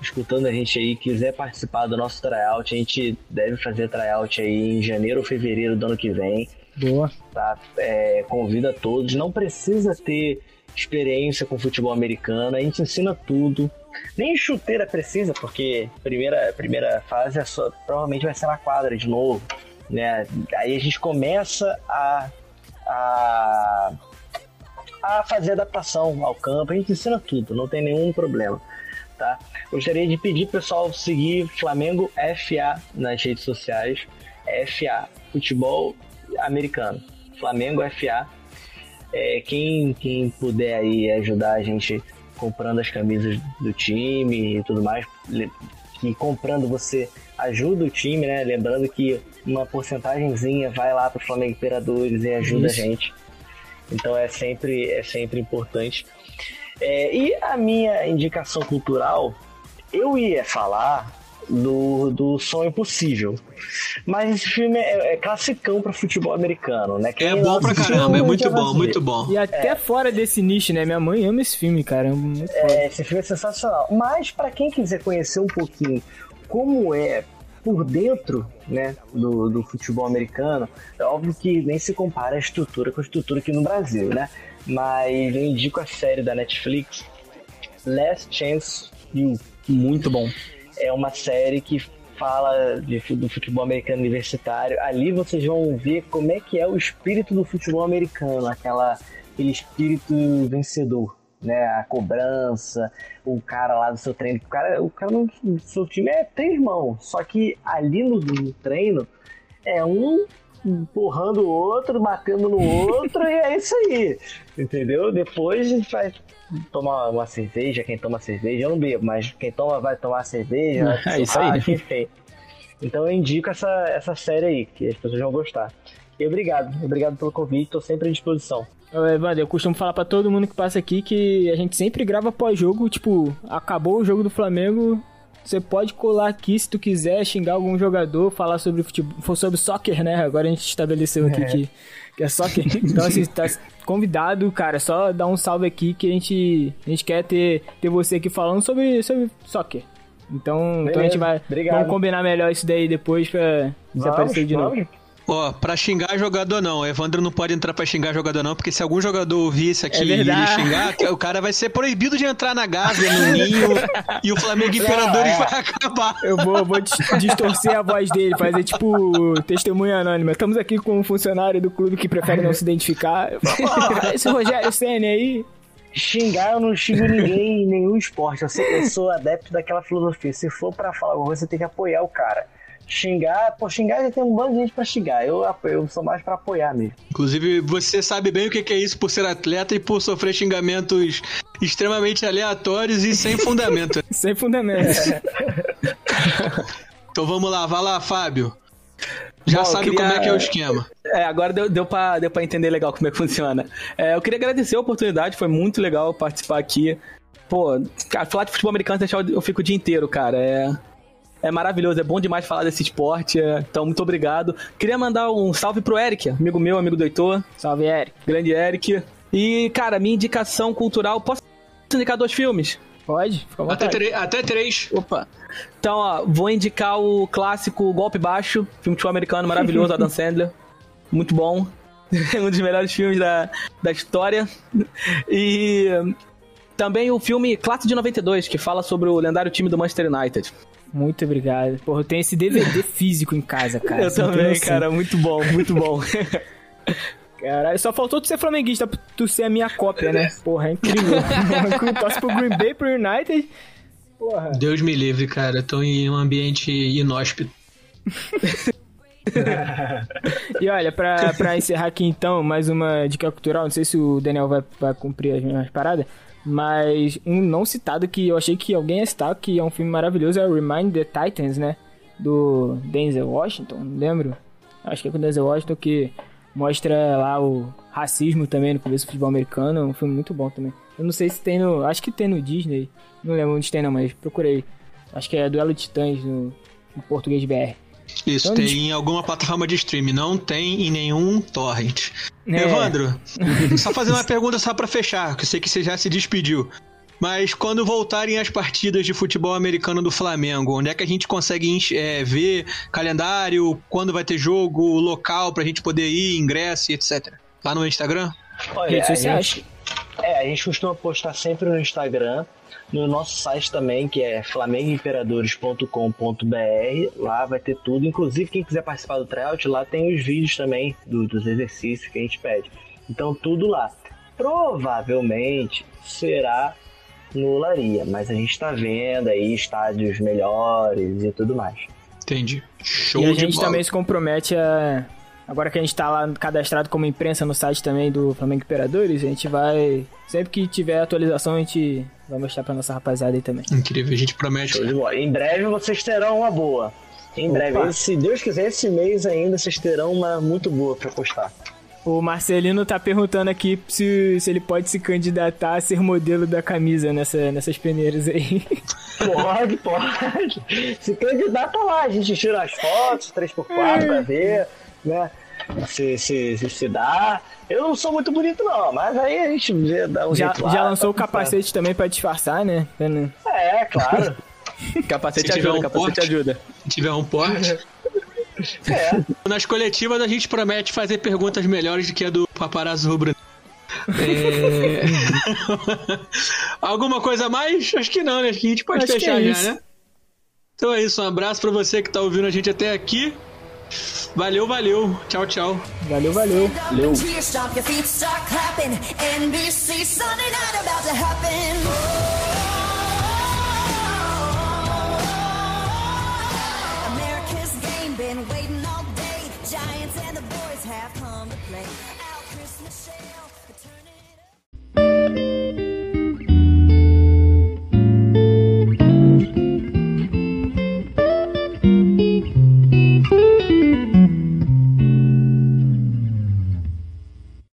escutando a gente aí, quiser participar do nosso tryout, a gente deve fazer tryout aí em janeiro ou fevereiro do ano que vem. Boa. Tá? É, convida todos. Não precisa ter experiência com futebol americano. A gente ensina tudo. Nem chuteira precisa, porque primeira primeira fase é só, provavelmente vai ser na quadra de novo, né? Aí a gente começa a, a a fazer adaptação ao campo. A gente ensina tudo, não tem nenhum problema. Tá? Gostaria de pedir pessoal seguir Flamengo FA nas redes sociais. FA, futebol americano. Flamengo FA. É, quem, quem puder aí ajudar a gente comprando as camisas do time e tudo mais, que comprando você ajuda o time, né? Lembrando que uma porcentagemzinha vai lá para o Flamengo Imperadores e ajuda Isso. a gente. Então é sempre, é sempre importante. É, e a minha indicação cultural, eu ia falar do, do Sonho Impossível. Mas esse filme é, é classicão para futebol americano, né? Quem é bom pra caramba, é muito bom, muito bom. E até é. fora desse nicho, né? Minha mãe ama esse filme, cara. É, é esse filme é sensacional. Mas para quem quiser conhecer um pouquinho como é por dentro né, do, do futebol americano, é óbvio que nem se compara a estrutura com a estrutura aqui no Brasil, né? Mas eu indico a série da Netflix, Last Chance You. Muito bom. É uma série que fala de, do futebol americano universitário. Ali vocês vão ver como é que é o espírito do futebol americano, aquela, aquele espírito vencedor né? A cobrança, o cara lá do seu treino. O cara, o cara no seu time é três mãos. Só que ali no, no treino é um empurrando o outro, batendo no outro, e é isso aí. Entendeu? Depois a gente vai tomar uma cerveja, quem toma cerveja, eu não bebo, mas quem toma vai tomar cerveja. [LAUGHS] É isso aí. Enfim. Então eu indico essa, essa série aí, que as pessoas vão gostar. E obrigado, obrigado pelo convite, estou sempre à disposição. Evandro, eu costumo falar para todo mundo que passa aqui que a gente sempre grava pós-jogo, tipo, acabou o jogo do Flamengo, você pode colar aqui se tu quiser, xingar algum jogador, falar sobre futebol, sobre soccer, né? Agora a gente estabeleceu aqui é. Que, que é soccer. Então, assim, tá convidado, cara, só dar um salve aqui que a gente, a gente quer ter, ter você aqui falando sobre, sobre soccer. Então, então a gente vai vamos combinar melhor isso daí depois pra desaparecer de novo. Ó, pra xingar jogador não. O Evandro não pode entrar pra xingar jogador não, porque se algum jogador ouvir isso aqui é e xingar, o cara vai ser proibido de entrar na Gávea, no [LAUGHS] Ninho, e o Flamengo Imperadores é. vai acabar. Eu vou, vou distorcer a voz dele, fazer tipo testemunha anônima. Estamos aqui com um funcionário do clube que prefere não se identificar. Oh, [LAUGHS] esse Rogério Senna aí... Xingar, eu não xingo ninguém em nenhum esporte. Eu sou, eu sou adepto daquela filosofia. Se for para falar alguma coisa, você tem que apoiar o cara xingar, por xingar já tem um bando de gente pra xingar. Eu, eu sou mais pra apoiar mesmo. Inclusive, você sabe bem o que é isso por ser atleta e por sofrer xingamentos extremamente aleatórios e sem fundamento. [LAUGHS] sem fundamento. [LAUGHS] então vamos lá, vai lá, Fábio. Já Bom, sabe queria... como é que é o esquema. É, agora deu, deu, pra, deu pra entender legal como é que funciona. É, eu queria agradecer a oportunidade, foi muito legal participar aqui. Pô, cara, falar de futebol americano eu fico o dia inteiro, cara. É, é maravilhoso, é bom demais falar desse esporte. É, então, muito obrigado. Queria mandar um salve pro Eric, amigo meu, amigo do Heitor. Salve, Eric. Grande Eric. E, cara, minha indicação cultural. Posso indicar dois filmes? Pode, fica até, até três. Opa. Então, ó, vou indicar o clássico Golpe Baixo, filme de futebol americano maravilhoso, Adam Sandler. [LAUGHS] Muito bom. [LAUGHS] um dos melhores filmes da, da história. E também o filme Classe de 92, que fala sobre o lendário time do Manchester United. Muito obrigado. Porra, eu tenho esse DVD [LAUGHS] físico em casa, cara. Eu também, cara. Muito bom, muito bom. [LAUGHS] Caralho, só faltou tu ser flamenguista pra tu ser a minha cópia, né? Porra, é incrível. [LAUGHS] Torce pro Green Bay, pro United. Porra. Deus me livre, cara. Eu tô em um ambiente inóspito. e olha, pra, pra encerrar aqui então, mais uma dica cultural. Não sei se o Daniel vai, vai cumprir as minhas paradas. Mas um não citado que eu achei que alguém ia citar, que é um filme maravilhoso, é Remind the Titans, né? Do Denzel Washington, não lembro. Acho que é com o Denzel Washington que mostra lá o racismo também no começo do futebol americano. É um filme muito bom também. Eu não sei se tem no. Acho que tem no Disney. Não lembro onde tem não, mas procurei. Acho que é Duelo de Titãs no, no português BR. Isso, então, tem em alguma plataforma de streaming, não tem em nenhum torrent. É. Evandro, [LAUGHS] só fazer uma pergunta só para fechar, que eu sei que você já se despediu. Mas quando voltarem as partidas de futebol americano do Flamengo, onde é que a gente consegue é, ver calendário, quando vai ter jogo, local pra gente poder ir, ingresso e etc? Lá no Instagram? Olha, a gente, é, a gente costuma postar sempre no Instagram, no nosso site também, que é flamengoimperadores.com.br. Lá vai ter tudo. Inclusive, quem quiser participar do tryout, lá tem os vídeos também do- dos exercícios que a gente pede. Então, tudo lá. Provavelmente será no Laria, mas a gente está vendo aí estádios melhores e tudo mais. Entendi. Show E a gente bola. também se compromete a. Agora que a gente tá lá cadastrado como imprensa no site também do Flamengo Imperadores, a gente vai. Sempre que tiver atualização, a gente vai mostrar pra nossa rapaziada aí também. Incrível, a gente promete. Em breve vocês terão uma boa. Em breve, Opa. se Deus quiser, esse mês ainda vocês terão uma muito boa para postar. O Marcelino tá perguntando aqui se, se ele pode se candidatar a ser modelo da camisa nessa, nessas peneiras aí. [LAUGHS] Pode, pode. Se candidata lá, a gente tira as fotos, 3x4 pra ver, né? Se, se, se, se dá. Eu não sou muito bonito, não, mas aí a gente vê, dá um Já, jeito lá, já lançou o tá tudo capacete também pra disfarçar, né? É, claro. [LAUGHS] Capacete Se tiver ajuda, um capacete porte. ajuda. Se tiver um porte. É. [LAUGHS] Nas coletivas a gente promete fazer perguntas melhores do que a do paparazzo rubro. É... [LAUGHS] Alguma coisa a mais? Acho que não, né? Acho que a gente pode Acho fechar é já, isso. né? Então é isso, um abraço pra você que tá ouvindo a gente até aqui. Valeu, valeu. Tchau, tchau. Valeu, valeu. Valeu. Stop